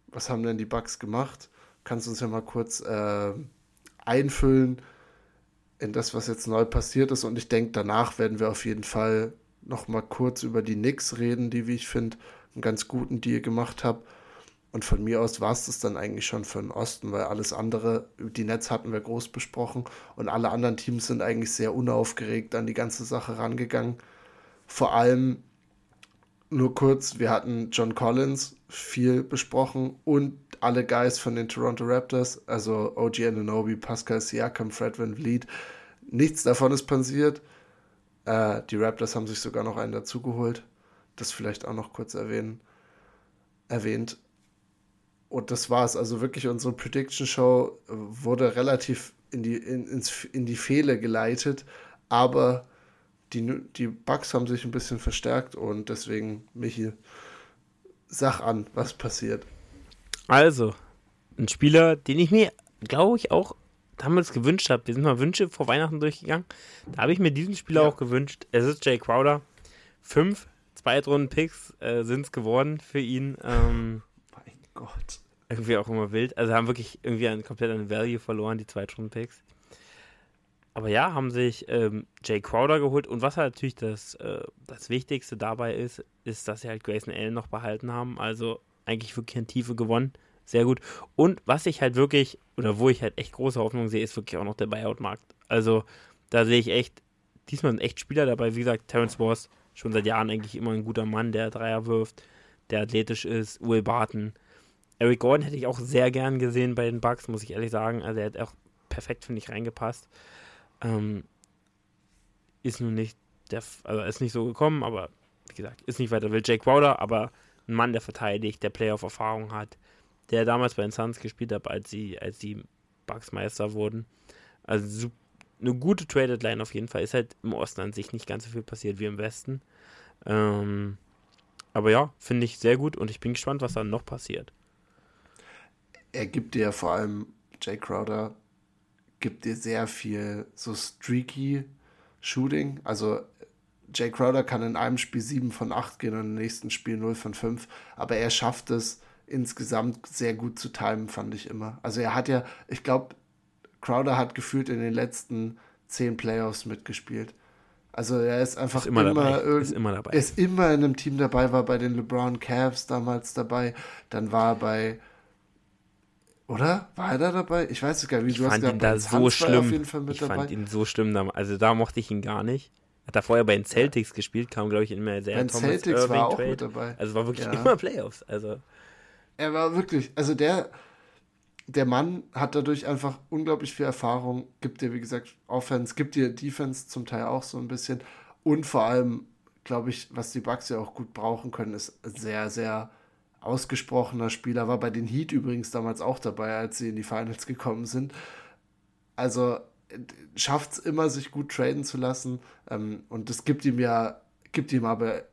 Was haben denn die Bucks gemacht? Kannst du uns ja mal kurz äh, einfüllen in das, was jetzt neu passiert ist. Und ich denke, danach werden wir auf jeden Fall noch mal kurz über die Knicks reden, die, wie ich finde, einen ganz guten Deal gemacht habe. Und von mir aus war es das dann eigentlich schon für den Osten, weil alles andere, die Nets hatten wir groß besprochen und alle anderen Teams sind eigentlich sehr unaufgeregt an die ganze Sache rangegangen. Vor allem nur kurz, wir hatten John Collins viel besprochen und alle Guys von den Toronto Raptors, also OG Ananobi, Pascal Siakam, Fred Van Vliet. Nichts davon ist passiert. Äh, die Raptors haben sich sogar noch einen dazugeholt das vielleicht auch noch kurz erwähnen, erwähnt. Und das war es. Also wirklich unsere Prediction Show wurde relativ in die, in, ins, in die Fehle geleitet, aber die, die Bugs haben sich ein bisschen verstärkt und deswegen, Michi, sag an, was passiert. Also, ein Spieler, den ich mir, glaube ich, auch damals gewünscht habe. Wir sind mal Wünsche vor Weihnachten durchgegangen. Da habe ich mir diesen Spieler ja. auch gewünscht. Es ist Jay Crowder. Fünf Zweitrunden-Picks äh, sind es geworden für ihn. Ähm, mein Gott. Irgendwie auch immer wild. Also haben wirklich irgendwie ein, komplett an Value verloren, die Zweitrunden-Picks. Aber ja, haben sich ähm, Jay Crowder geholt. Und was halt natürlich das, äh, das Wichtigste dabei ist, ist, dass sie halt Grayson Allen noch behalten haben. Also eigentlich wirklich in Tiefe gewonnen. Sehr gut. Und was ich halt wirklich, oder wo ich halt echt große Hoffnung sehe, ist wirklich auch noch der Buyout-Markt. Also da sehe ich echt, diesmal sind echt Spieler dabei. Wie gesagt, Terrence Ross, schon seit Jahren eigentlich immer ein guter Mann, der Dreier wirft, der athletisch ist. Will Barton. Eric Gordon hätte ich auch sehr gern gesehen bei den Bucks, muss ich ehrlich sagen. Also er hat auch perfekt, finde ich, reingepasst. Ähm, ist nun nicht der, also ist nicht so gekommen, aber wie gesagt, ist nicht weiter will. Jake Crowder, aber ein Mann, der verteidigt, der Playoff-Erfahrung hat, der damals bei den Suns gespielt hat, als sie, als die Bucks Meister wurden. Also eine gute Traded Line auf jeden Fall. Ist halt im Osten an sich nicht ganz so viel passiert wie im Westen. Ähm, aber ja, finde ich sehr gut und ich bin gespannt, was dann noch passiert. Er gibt dir vor allem, Jay Crowder, gibt dir sehr viel so streaky Shooting. Also Jay Crowder kann in einem Spiel 7 von 8 gehen und im nächsten Spiel 0 von 5. Aber er schafft es insgesamt sehr gut zu timen, fand ich immer. Also er hat ja, ich glaube, Crowder hat gefühlt in den letzten 10 Playoffs mitgespielt. Also er ist einfach ist immer, immer, dabei. ist immer dabei. Er ist immer in einem Team dabei, war bei den LeBron Cavs damals dabei, dann war er bei oder? War er da dabei? Ich weiß es gar nicht. Ich du fand ihn da so schlimm. ich dabei. fand ihn so schlimm. Also da mochte ich ihn gar nicht. Hat er vorher bei den Celtics ja. gespielt, kam, glaube ich, in mehr sehr Thomas Celtics Irving war auch Trade. mit dabei. Also war wirklich ja. immer Playoffs. Also. Er war wirklich, also der, der Mann hat dadurch einfach unglaublich viel Erfahrung, gibt dir, wie gesagt, Offense, gibt dir Defense zum Teil auch so ein bisschen. Und vor allem, glaube ich, was die Bucks ja auch gut brauchen können, ist sehr, sehr ausgesprochener Spieler. War bei den Heat übrigens damals auch dabei, als sie in die Finals gekommen sind. Also schafft es immer, sich gut traden zu lassen. Ähm, und das gibt ihm ja, gibt ihm aber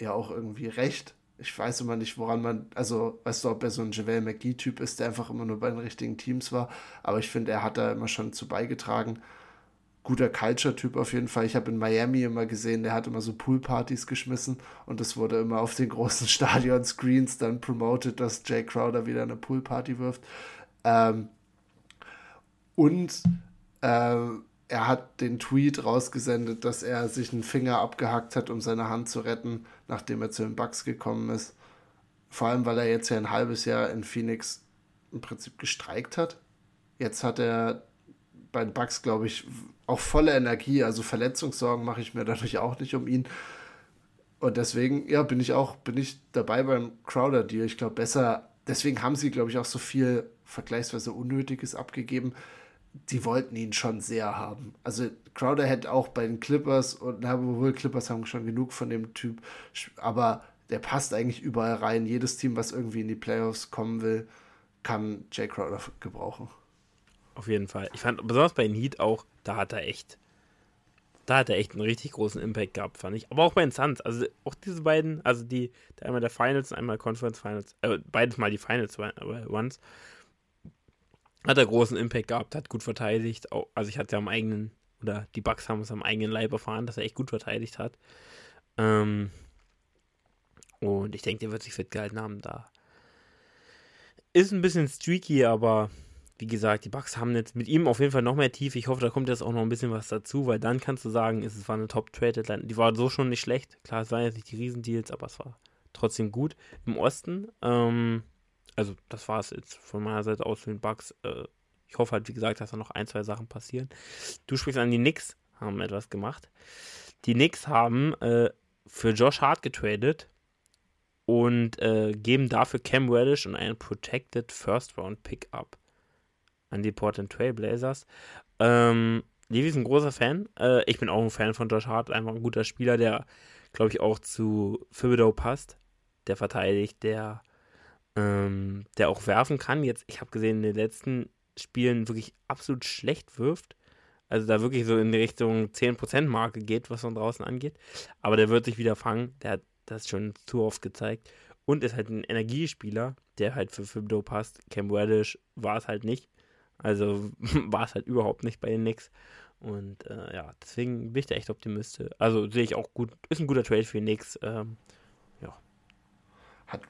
ja auch irgendwie recht. Ich weiß immer nicht, woran man, also weißt du, ob er so ein JaVale McGee-Typ ist, der einfach immer nur bei den richtigen Teams war. Aber ich finde, er hat da immer schon zu beigetragen. Guter Culture-Typ auf jeden Fall. Ich habe in Miami immer gesehen, der hat immer so Poolpartys geschmissen und es wurde immer auf den großen Stadion-Screens dann promoted, dass Jay Crowder wieder eine Poolparty wirft. Ähm, und äh, er hat den Tweet rausgesendet, dass er sich einen Finger abgehackt hat, um seine Hand zu retten, nachdem er zu den Bucks gekommen ist. Vor allem, weil er jetzt ja ein halbes Jahr in Phoenix im Prinzip gestreikt hat. Jetzt hat er bei den Bucks, glaube ich, auch volle Energie. Also Verletzungssorgen mache ich mir dadurch auch nicht um ihn. Und deswegen, ja, bin ich auch, bin ich dabei beim Crowder-Deal. Ich glaube, besser, deswegen haben sie, glaube ich, auch so viel vergleichsweise Unnötiges abgegeben die wollten ihn schon sehr haben. Also Crowder hätte auch bei den Clippers und na, wohl Clippers haben schon genug von dem Typ, aber der passt eigentlich überall rein. Jedes Team, was irgendwie in die Playoffs kommen will, kann Jay Crowder gebrauchen. Auf jeden Fall. Ich fand besonders bei den Heat auch, da hat er echt, da hat er echt einen richtig großen Impact gehabt, fand ich. Aber auch bei den Suns, also auch diese beiden, also die, einmal der Finals einmal Conference Finals, äh, beides mal die Finals Ones hat er großen Impact gehabt, hat gut verteidigt. Also ich hatte ja am eigenen, oder die Bucks haben es am eigenen Leib erfahren, dass er echt gut verteidigt hat. Ähm, und ich denke, der wird sich fit gehalten haben da. Ist ein bisschen streaky, aber wie gesagt, die Bucks haben jetzt mit ihm auf jeden Fall noch mehr Tiefe. Ich hoffe, da kommt jetzt auch noch ein bisschen was dazu, weil dann kannst du sagen, es war eine Top-Trade. Die war so schon nicht schlecht. Klar, es waren jetzt nicht die Riesendeals, aber es war trotzdem gut. Im Osten, ähm, also das war es jetzt von meiner Seite aus für den Bugs. Äh, ich hoffe halt, wie gesagt, dass da noch ein, zwei Sachen passieren. Du sprichst an die Knicks, haben etwas gemacht. Die Knicks haben äh, für Josh Hart getradet und äh, geben dafür Cam Reddish und einen Protected First Round Pickup an die Portland Trail Blazers. Ähm, Levi ist ein großer Fan. Äh, ich bin auch ein Fan von Josh Hart, einfach ein guter Spieler, der, glaube ich, auch zu Thibodeau passt. Der verteidigt, der ähm, der auch werfen kann. Jetzt, ich habe gesehen, in den letzten Spielen wirklich absolut schlecht wirft. Also da wirklich so in die Richtung 10%-Marke geht, was von draußen angeht. Aber der wird sich wieder fangen. Der hat das schon zu oft gezeigt. Und ist halt ein Energiespieler, der halt für Fibdo passt. Cam Reddish war es halt nicht. Also war es halt überhaupt nicht bei den Knicks. Und äh, ja, deswegen bin ich da echt optimistisch. Also sehe ich auch gut, ist ein guter Trade für die Knicks. Ähm, ja. Hat,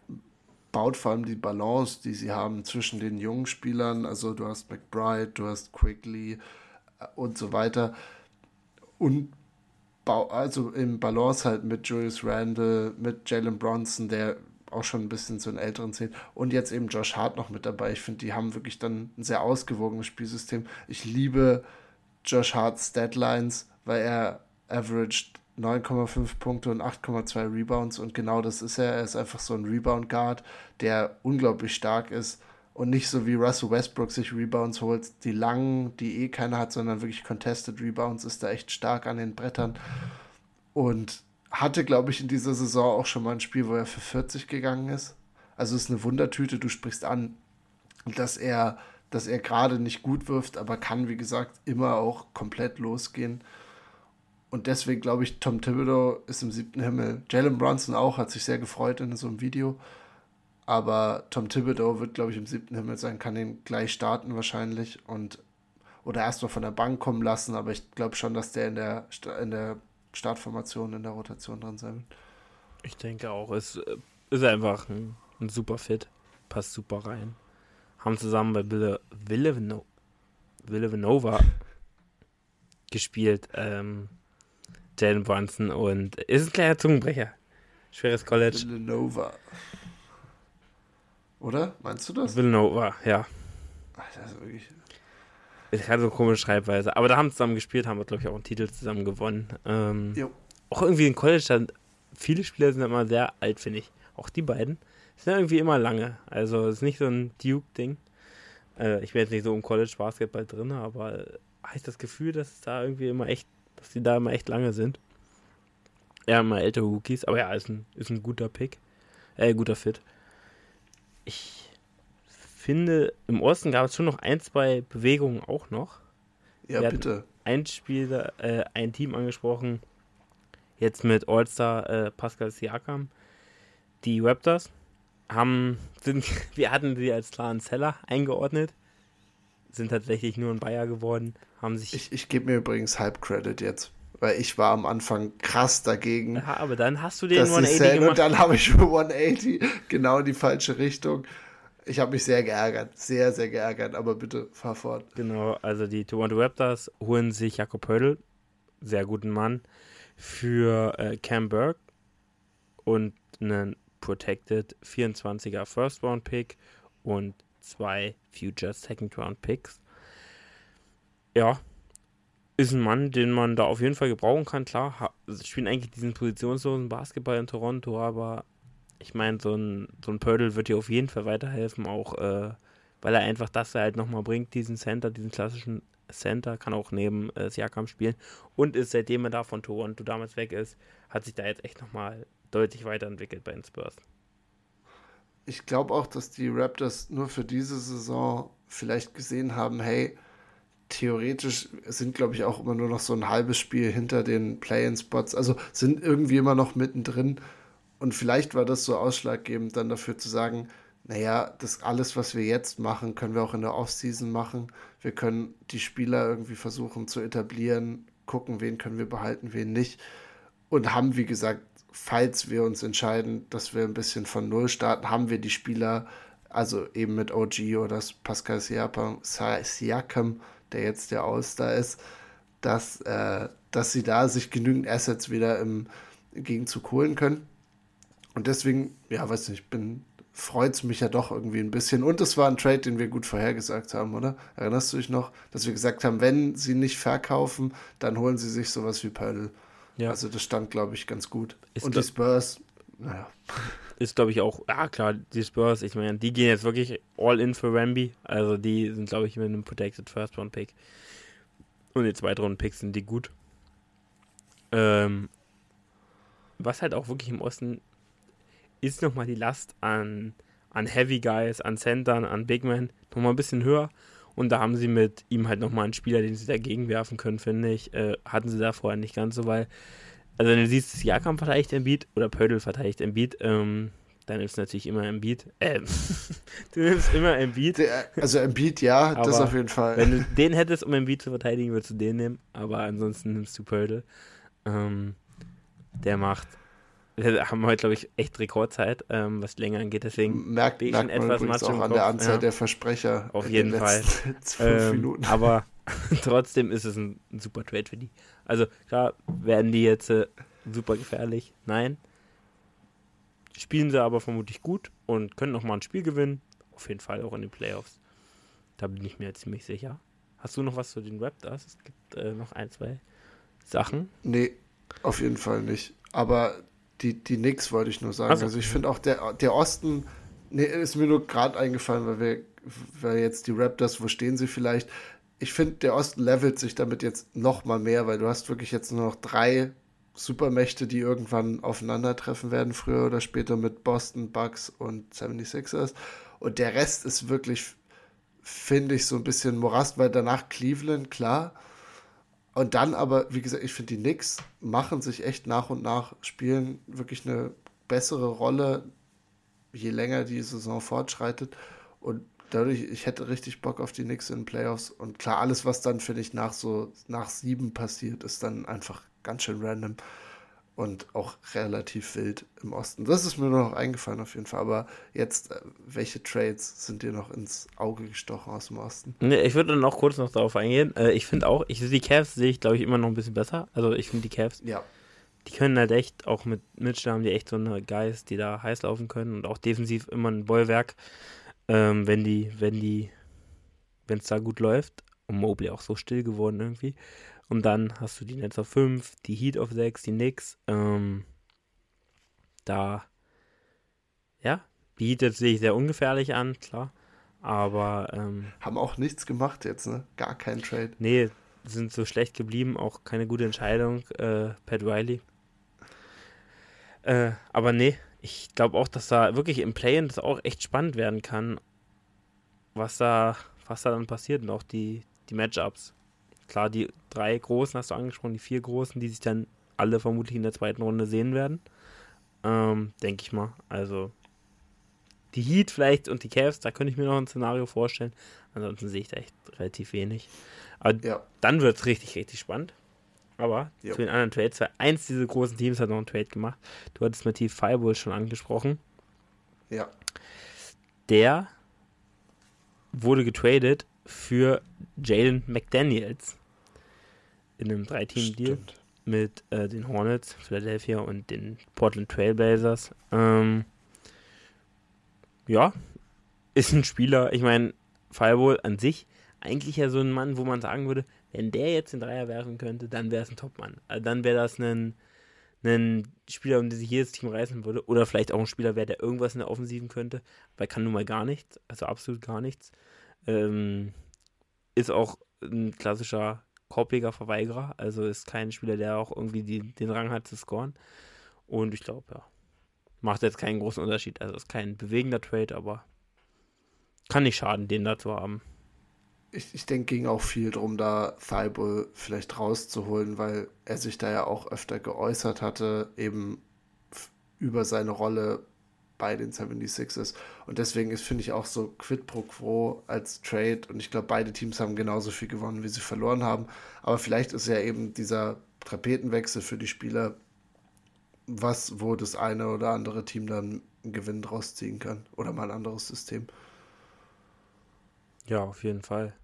baut vor allem die Balance, die sie haben zwischen den jungen Spielern. Also du hast McBride, du hast Quigley äh, und so weiter. Und also im Balance halt mit Julius Randle, mit Jalen Bronson, der auch schon ein bisschen zu den älteren zählt. Und jetzt eben Josh Hart noch mit dabei. Ich finde, die haben wirklich dann ein sehr ausgewogenes Spielsystem. Ich liebe Josh Harts Deadlines, weil er averaged 9,5 Punkte und 8,2 Rebounds und genau das ist er. Er ist einfach so ein Rebound Guard, der unglaublich stark ist und nicht so wie Russell Westbrook sich Rebounds holt, die langen, die eh keiner hat, sondern wirklich Contested Rebounds, ist da echt stark an den Brettern und hatte, glaube ich, in dieser Saison auch schon mal ein Spiel, wo er für 40 gegangen ist. Also ist eine Wundertüte, du sprichst an, dass er dass er gerade nicht gut wirft, aber kann, wie gesagt, immer auch komplett losgehen. Und deswegen glaube ich, Tom Thibodeau ist im siebten Himmel. Jalen Brunson auch, hat sich sehr gefreut in so einem Video. Aber Tom Thibodeau wird, glaube ich, im siebten Himmel sein, kann ihn gleich starten wahrscheinlich und oder erstmal von der Bank kommen lassen. Aber ich glaube schon, dass der in der, in der Startformation, in der Rotation drin sein. Ich denke auch. Es äh, ist einfach ein, ein super Fit. Passt super rein haben zusammen bei Ville, Ville, Villanova gespielt. Ähm, Jalen Brunson und ist ein kleiner Zungenbrecher. Schweres College. Villanova. Oder? Meinst du das? Villanova, ja. Alter, das ist wirklich. Es hat so komische Schreibweise. Aber da haben sie zusammen gespielt, haben wir, glaube ich, auch einen Titel zusammen gewonnen. Ähm, auch irgendwie in College, dann, viele Spieler sind immer sehr alt, finde ich. Auch die beiden sind irgendwie immer lange. Also es ist nicht so ein Duke-Ding. Äh, ich bin jetzt nicht so im College-Basketball drin, aber habe ich das Gefühl, dass es da irgendwie immer echt, dass die da immer echt lange sind. Ja, immer ältere Rookies, aber ja, ist ein, ist ein guter Pick. Äh, guter Fit. Ich finde, im Osten gab es schon noch ein, zwei Bewegungen auch noch. Ja, Wir bitte. Ein Spiel, äh, ein Team angesprochen, jetzt mit All-Star äh, Pascal Siakam. Die Raptors haben, sind, wir hatten sie als klaren Seller eingeordnet, sind tatsächlich nur ein Bayer geworden, haben sich. Ich, ich gebe mir übrigens Halb-Credit jetzt, weil ich war am Anfang krass dagegen. Ja, aber dann hast du den 180 gemacht. Und dann habe ich für 180 genau in die falsche Richtung. Ich habe mich sehr geärgert, sehr, sehr geärgert, aber bitte fahr fort. Genau, also die Toronto Raptors holen sich Jakob Hödel, sehr guten Mann, für äh, Cam Burke und einen Protected 24er First Round Pick und zwei Future Second Round Picks. Ja, ist ein Mann, den man da auf jeden Fall gebrauchen kann. Klar, spielen eigentlich diesen positionslosen Basketball in Toronto, aber ich meine, so ein, so ein Pördel wird dir auf jeden Fall weiterhelfen, auch äh, weil er einfach das halt nochmal bringt, diesen Center, diesen klassischen Center, kann auch neben äh, Siakam spielen und ist, seitdem er da von Toronto damals weg ist, hat sich da jetzt echt nochmal deutlich weiterentwickelt bei den Spurs. Ich glaube auch, dass die Raptors nur für diese Saison vielleicht gesehen haben, hey, theoretisch sind, glaube ich, auch immer nur noch so ein halbes Spiel hinter den Play-in-Spots. Also sind irgendwie immer noch mittendrin. Und vielleicht war das so ausschlaggebend dann dafür zu sagen, naja, das alles, was wir jetzt machen, können wir auch in der Offseason machen. Wir können die Spieler irgendwie versuchen zu etablieren, gucken, wen können wir behalten, wen nicht. Und haben, wie gesagt, falls wir uns entscheiden, dass wir ein bisschen von Null starten, haben wir die Spieler, also eben mit OG oder Pascal Siakam, der jetzt der All-Star ist, dass, äh, dass sie da sich genügend Assets wieder im Gegenzug holen können. Und deswegen, ja, weiß nicht, bin freut es mich ja doch irgendwie ein bisschen. Und es war ein Trade, den wir gut vorhergesagt haben, oder? Erinnerst du dich noch, dass wir gesagt haben, wenn sie nicht verkaufen, dann holen sie sich sowas wie Pöll. Ja. Also das stand, glaube ich, ganz gut. Ist und die Spurs, naja. Ist, glaube ich, auch, ja klar, die Spurs, ich meine, die gehen jetzt wirklich all in für Ramby. Also die sind, glaube ich, mit einem Protected First Round Pick. Und die zweitrunden Picks sind die gut. Ähm, was halt auch wirklich im Osten ist nochmal die Last an, an Heavy Guys, an Centern, an Big Men nochmal ein bisschen höher. Und da haben sie mit ihm halt nochmal einen Spieler, den sie dagegen werfen können, finde ich. Äh, hatten sie da vorher nicht ganz so, weil, also wenn du siehst, Siakam verteidigt Beat oder Pödel verteidigt Embiid, ähm, dann nimmst du natürlich immer Embiid. Ähm, du nimmst immer Embiid. also Embiid, ja, aber das auf jeden Fall. Wenn du den hättest, um Embiid zu verteidigen, würdest du den nehmen. Aber ansonsten nimmst du Pördel. Ähm, der macht wir haben heute, glaube ich, echt Rekordzeit, ähm, was länger angeht. Deswegen merkt, merkt man etwas übrigens auch an der Anzahl ja. der Versprecher. Auf jeden Fall. Ähm, aber trotzdem ist es ein, ein, super Trade für die. Also klar, werden die jetzt äh, super gefährlich? Nein. Spielen sie aber vermutlich gut und können noch mal ein Spiel gewinnen. Auf jeden Fall auch in den Playoffs. Da bin ich mir ziemlich sicher. Hast du noch was zu den Raptors? Es gibt äh, noch ein, zwei Sachen. Nee, auf jeden Fall nicht. Aber die, die Knicks wollte ich nur sagen. Also, also ich finde auch der, der Osten, nee, ist mir nur gerade eingefallen, weil wir, weil jetzt die Raptors, wo stehen sie vielleicht? Ich finde, der Osten levelt sich damit jetzt noch mal mehr, weil du hast wirklich jetzt nur noch drei Supermächte, die irgendwann aufeinandertreffen werden, früher oder später mit Boston, Bucks und 76ers. Und der Rest ist wirklich, finde ich, so ein bisschen Morast, weil danach Cleveland, klar, und dann aber, wie gesagt, ich finde, die Knicks machen sich echt nach und nach, spielen wirklich eine bessere Rolle, je länger die Saison fortschreitet. Und dadurch, ich hätte richtig Bock auf die Knicks in den Playoffs. Und klar, alles, was dann, finde ich, nach so, nach sieben passiert, ist dann einfach ganz schön random und auch relativ wild im Osten. Das ist mir noch eingefallen auf jeden Fall. Aber jetzt, äh, welche Trades sind dir noch ins Auge gestochen aus dem Osten? Nee, ich würde dann auch kurz noch darauf eingehen. Äh, ich finde auch, ich, die Cavs sehe ich, glaube ich, immer noch ein bisschen besser. Also ich finde die Cavs, ja. die können halt echt, auch mit Mitchell haben die echt so eine Geist, die da heiß laufen können und auch defensiv immer ein Bollwerk, ähm, wenn die, wenn die, wenn es da gut läuft. Und Mobley auch so still geworden irgendwie. Und dann hast du die Nets auf 5, die Heat auf 6, die Knicks. Ähm, da, ja, die Heat jetzt sehe ich sehr ungefährlich an, klar. Aber. Ähm, Haben auch nichts gemacht jetzt, ne? Gar kein Trade. Nee, sind so schlecht geblieben, auch keine gute Entscheidung. Äh, Pat Riley. Äh, aber nee, ich glaube auch, dass da wirklich im Play-In das auch echt spannend werden kann, was da, was da dann passiert und auch die, die Matchups. Klar, die drei Großen hast du angesprochen, die vier Großen, die sich dann alle vermutlich in der zweiten Runde sehen werden. Ähm, Denke ich mal. Also die Heat vielleicht und die Cavs, da könnte ich mir noch ein Szenario vorstellen. Ansonsten sehe ich da echt relativ wenig. Aber ja. dann wird es richtig, richtig spannend. Aber ja. zu den anderen Trades, weil eins dieser großen Teams hat noch einen Trade gemacht. Du hattest Matthias Fireball schon angesprochen. Ja. Der wurde getradet für Jalen McDaniels in einem Drei-Team-Deal mit äh, den Hornets, Philadelphia und den Portland Trailblazers. Ähm, ja, ist ein Spieler, ich meine, Fireball an sich eigentlich ja so ein Mann, wo man sagen würde, wenn der jetzt den Dreier werfen könnte, dann wäre es ein Topmann. Also dann wäre das ein, ein Spieler, um den sich jedes Team reißen würde. Oder vielleicht auch ein Spieler wäre, der irgendwas in der Offensiven könnte, aber er kann nun mal gar nichts, also absolut gar nichts. Ähm, ist auch ein klassischer korpiger Verweigerer, also ist kein Spieler, der auch irgendwie die, den Rang hat zu scoren. Und ich glaube, ja, macht jetzt keinen großen Unterschied. Also ist kein bewegender Trade, aber kann nicht schaden, den da zu haben. Ich, ich denke, ging auch viel darum, da Thibault vielleicht rauszuholen, weil er sich da ja auch öfter geäußert hatte, eben über seine Rolle bei den 76ers. Und deswegen ist, finde ich, auch so quid pro quo als Trade. Und ich glaube, beide Teams haben genauso viel gewonnen, wie sie verloren haben. Aber vielleicht ist ja eben dieser Tapetenwechsel für die Spieler was, wo das eine oder andere Team dann einen Gewinn draus ziehen kann. Oder mal ein anderes System. Ja, auf jeden Fall.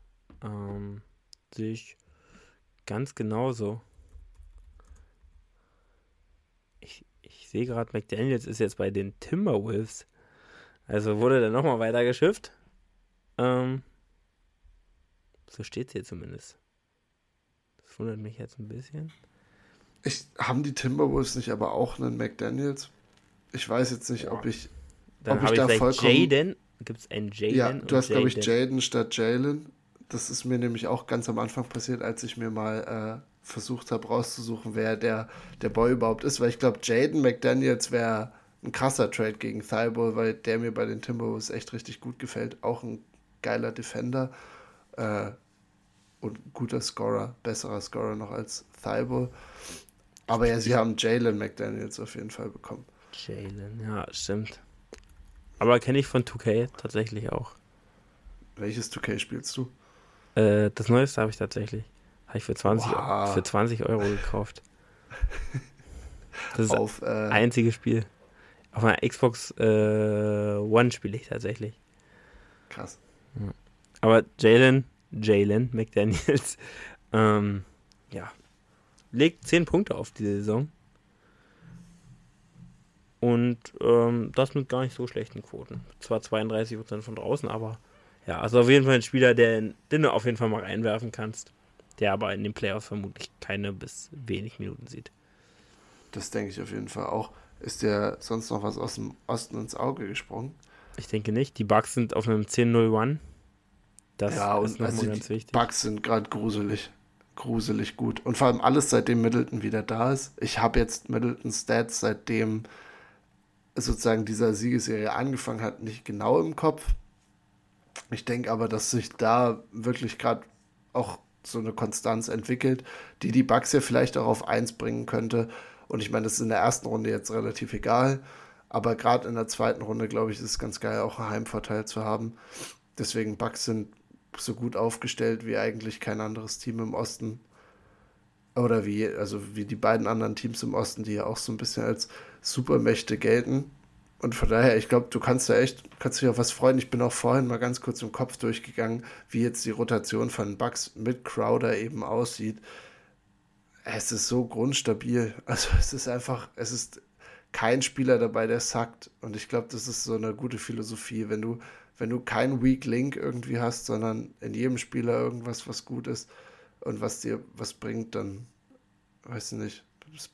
Ähm, sehe ich ganz genauso. Sehe gerade, McDaniels ist jetzt bei den Timberwolves. Also wurde er nochmal weitergeschifft. Ähm, so steht es hier zumindest. Das wundert mich jetzt ein bisschen. Ich, haben die Timberwolves nicht aber auch einen McDaniels? Ich weiß jetzt nicht, ob ich. Dann ob ich, ich da vollkommen. Jaden. Gibt es einen Jaden? Ja, du hast, glaube ich, Jaden statt Jalen. Das ist mir nämlich auch ganz am Anfang passiert, als ich mir mal äh, versucht habe rauszusuchen, wer der, der Boy überhaupt ist, weil ich glaube, Jaden McDaniels wäre ein krasser Trade gegen Thibault, weil der mir bei den Timberwolves echt richtig gut gefällt. Auch ein geiler Defender äh, und guter Scorer, besserer Scorer noch als Thibault. Aber ja, sie haben Jalen McDaniels auf jeden Fall bekommen. Jalen, ja, stimmt. Aber kenne ich von 2K tatsächlich auch. Welches 2K spielst du? Äh, das neueste habe ich tatsächlich. Habe ich für 20, wow. für 20 Euro gekauft. Das ist Auf, das äh, einzige Spiel. Auf einer Xbox äh, One spiele ich tatsächlich. Krass. Aber Jalen, Jalen McDaniels, ähm, ja, legt 10 Punkte auf die Saison. Und ähm, das mit gar nicht so schlechten Quoten. Zwar 32% von draußen, aber ja, also auf jeden Fall ein Spieler, der, den du auf jeden Fall mal reinwerfen kannst. Der aber in den Playoffs vermutlich keine bis wenig Minuten sieht. Das denke ich auf jeden Fall auch. Ist dir sonst noch was aus dem Osten ins Auge gesprungen? Ich denke nicht. Die Bugs sind auf einem 10-0-1. Das ja, ist nochmal also ganz wichtig. Bugs sind gerade gruselig. Gruselig gut. Und vor allem alles, seitdem Middleton wieder da ist. Ich habe jetzt Middleton Stats, seitdem sozusagen dieser Siegesserie angefangen hat, nicht genau im Kopf. Ich denke aber, dass sich da wirklich gerade auch so eine Konstanz entwickelt, die die Bugs ja vielleicht auch auf 1 bringen könnte. Und ich meine, das ist in der ersten Runde jetzt relativ egal. Aber gerade in der zweiten Runde, glaube ich, ist es ganz geil, auch einen Heimvorteil zu haben. Deswegen Bucks sind so gut aufgestellt wie eigentlich kein anderes Team im Osten. Oder wie, also wie die beiden anderen Teams im Osten, die ja auch so ein bisschen als Supermächte gelten. Und von daher, ich glaube, du kannst da echt, kannst dich auf was freuen. Ich bin auch vorhin mal ganz kurz im Kopf durchgegangen, wie jetzt die Rotation von Bucks mit Crowder eben aussieht es ist so grundstabil. Also es ist einfach, es ist kein Spieler dabei, der sackt. Und ich glaube, das ist so eine gute Philosophie. Wenn du, wenn du keinen Weak Link irgendwie hast, sondern in jedem Spieler irgendwas, was gut ist und was dir was bringt, dann weißt du nicht,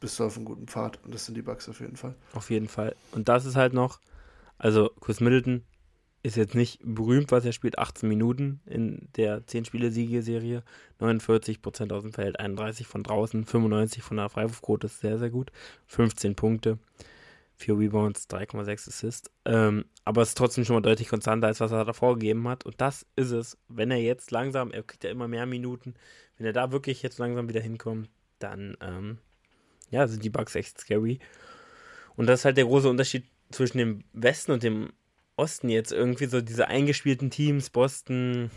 bist du auf einem guten Pfad. Und das sind die Bugs auf jeden Fall. Auf jeden Fall. Und das ist halt noch, also Chris Middleton ist jetzt nicht berühmt, was er spielt. 18 Minuten in der 10-Spiele-Siegeserie. 49% aus dem Feld, 31 von draußen, 95 von der Freiwurfquote ist sehr, sehr gut. 15 Punkte, 4 Rebounds, 3,6 Assists. Ähm, aber es ist trotzdem schon mal deutlich konstanter, als was er davor gegeben hat. Und das ist es. Wenn er jetzt langsam, er kriegt ja immer mehr Minuten, wenn er da wirklich jetzt langsam wieder hinkommt, dann ähm, ja, sind die Bugs echt scary. Und das ist halt der große Unterschied zwischen dem Westen und dem Osten jetzt irgendwie so diese eingespielten Teams, Boston,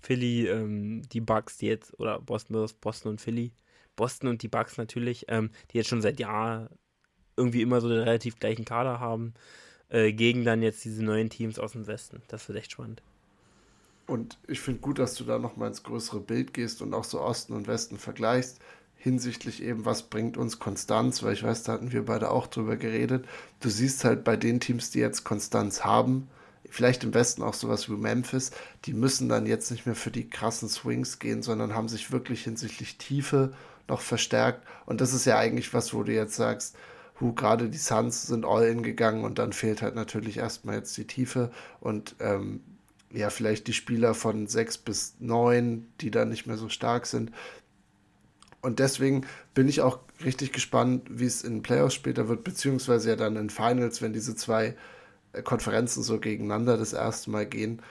Philly, ähm, die Bucks, die jetzt, oder Boston, Boston und Philly, Boston und die Bucks natürlich, ähm, die jetzt schon seit Jahren irgendwie immer so den relativ gleichen Kader haben, äh, gegen dann jetzt diese neuen Teams aus dem Westen. Das wird echt spannend. Und ich finde gut, dass du da nochmal ins größere Bild gehst und auch so Osten und Westen vergleichst, hinsichtlich eben, was bringt uns Konstanz, weil ich weiß, da hatten wir beide auch drüber geredet. Du siehst halt bei den Teams, die jetzt Konstanz haben, vielleicht im Westen auch sowas wie Memphis, die müssen dann jetzt nicht mehr für die krassen Swings gehen, sondern haben sich wirklich hinsichtlich Tiefe noch verstärkt. Und das ist ja eigentlich was, wo du jetzt sagst, hu, gerade die Suns sind all in gegangen und dann fehlt halt natürlich erstmal jetzt die Tiefe und ähm, ja, vielleicht die Spieler von sechs bis neun, die dann nicht mehr so stark sind, und deswegen bin ich auch richtig gespannt, wie es in Playoffs später wird, beziehungsweise ja dann in Finals, wenn diese zwei äh, Konferenzen so gegeneinander das erste Mal gehen.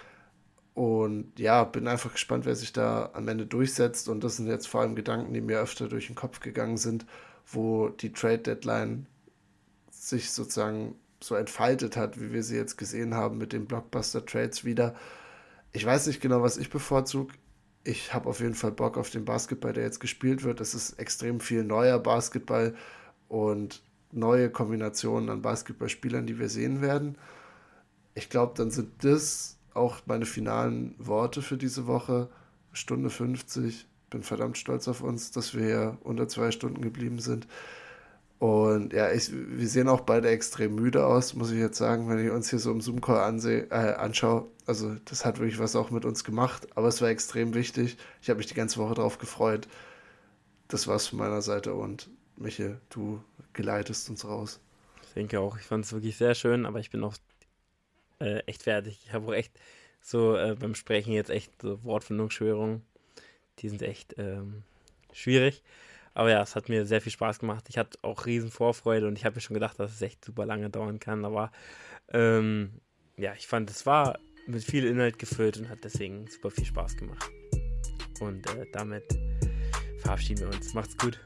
Und ja, bin einfach gespannt, wer sich da am Ende durchsetzt. Und das sind jetzt vor allem Gedanken, die mir öfter durch den Kopf gegangen sind, wo die Trade Deadline sich sozusagen so entfaltet hat, wie wir sie jetzt gesehen haben mit den Blockbuster Trades wieder. Ich weiß nicht genau, was ich bevorzuge ich habe auf jeden Fall Bock auf den Basketball, der jetzt gespielt wird. Es ist extrem viel neuer Basketball und neue Kombinationen an Basketballspielern, die wir sehen werden. Ich glaube, dann sind das auch meine finalen Worte für diese Woche. Stunde 50. Bin verdammt stolz auf uns, dass wir hier unter zwei Stunden geblieben sind. Und ja, ich, wir sehen auch beide extrem müde aus, muss ich jetzt sagen, wenn ich uns hier so im Zoom-Call äh, anschaue. Also, das hat wirklich was auch mit uns gemacht, aber es war extrem wichtig. Ich habe mich die ganze Woche darauf gefreut. Das war's von meiner Seite und Michael, du geleitest uns raus. Ich denke auch, ich fand es wirklich sehr schön, aber ich bin auch äh, echt fertig. Ich habe auch echt so äh, beim Sprechen jetzt echt so Wortfindungsschwörungen. Die sind echt ähm, schwierig. Aber ja, es hat mir sehr viel Spaß gemacht. Ich hatte auch riesen Vorfreude und ich habe mir schon gedacht, dass es echt super lange dauern kann. Aber ähm, ja, ich fand, es war mit viel Inhalt gefüllt und hat deswegen super viel Spaß gemacht. Und äh, damit verabschieden wir uns. Macht's gut.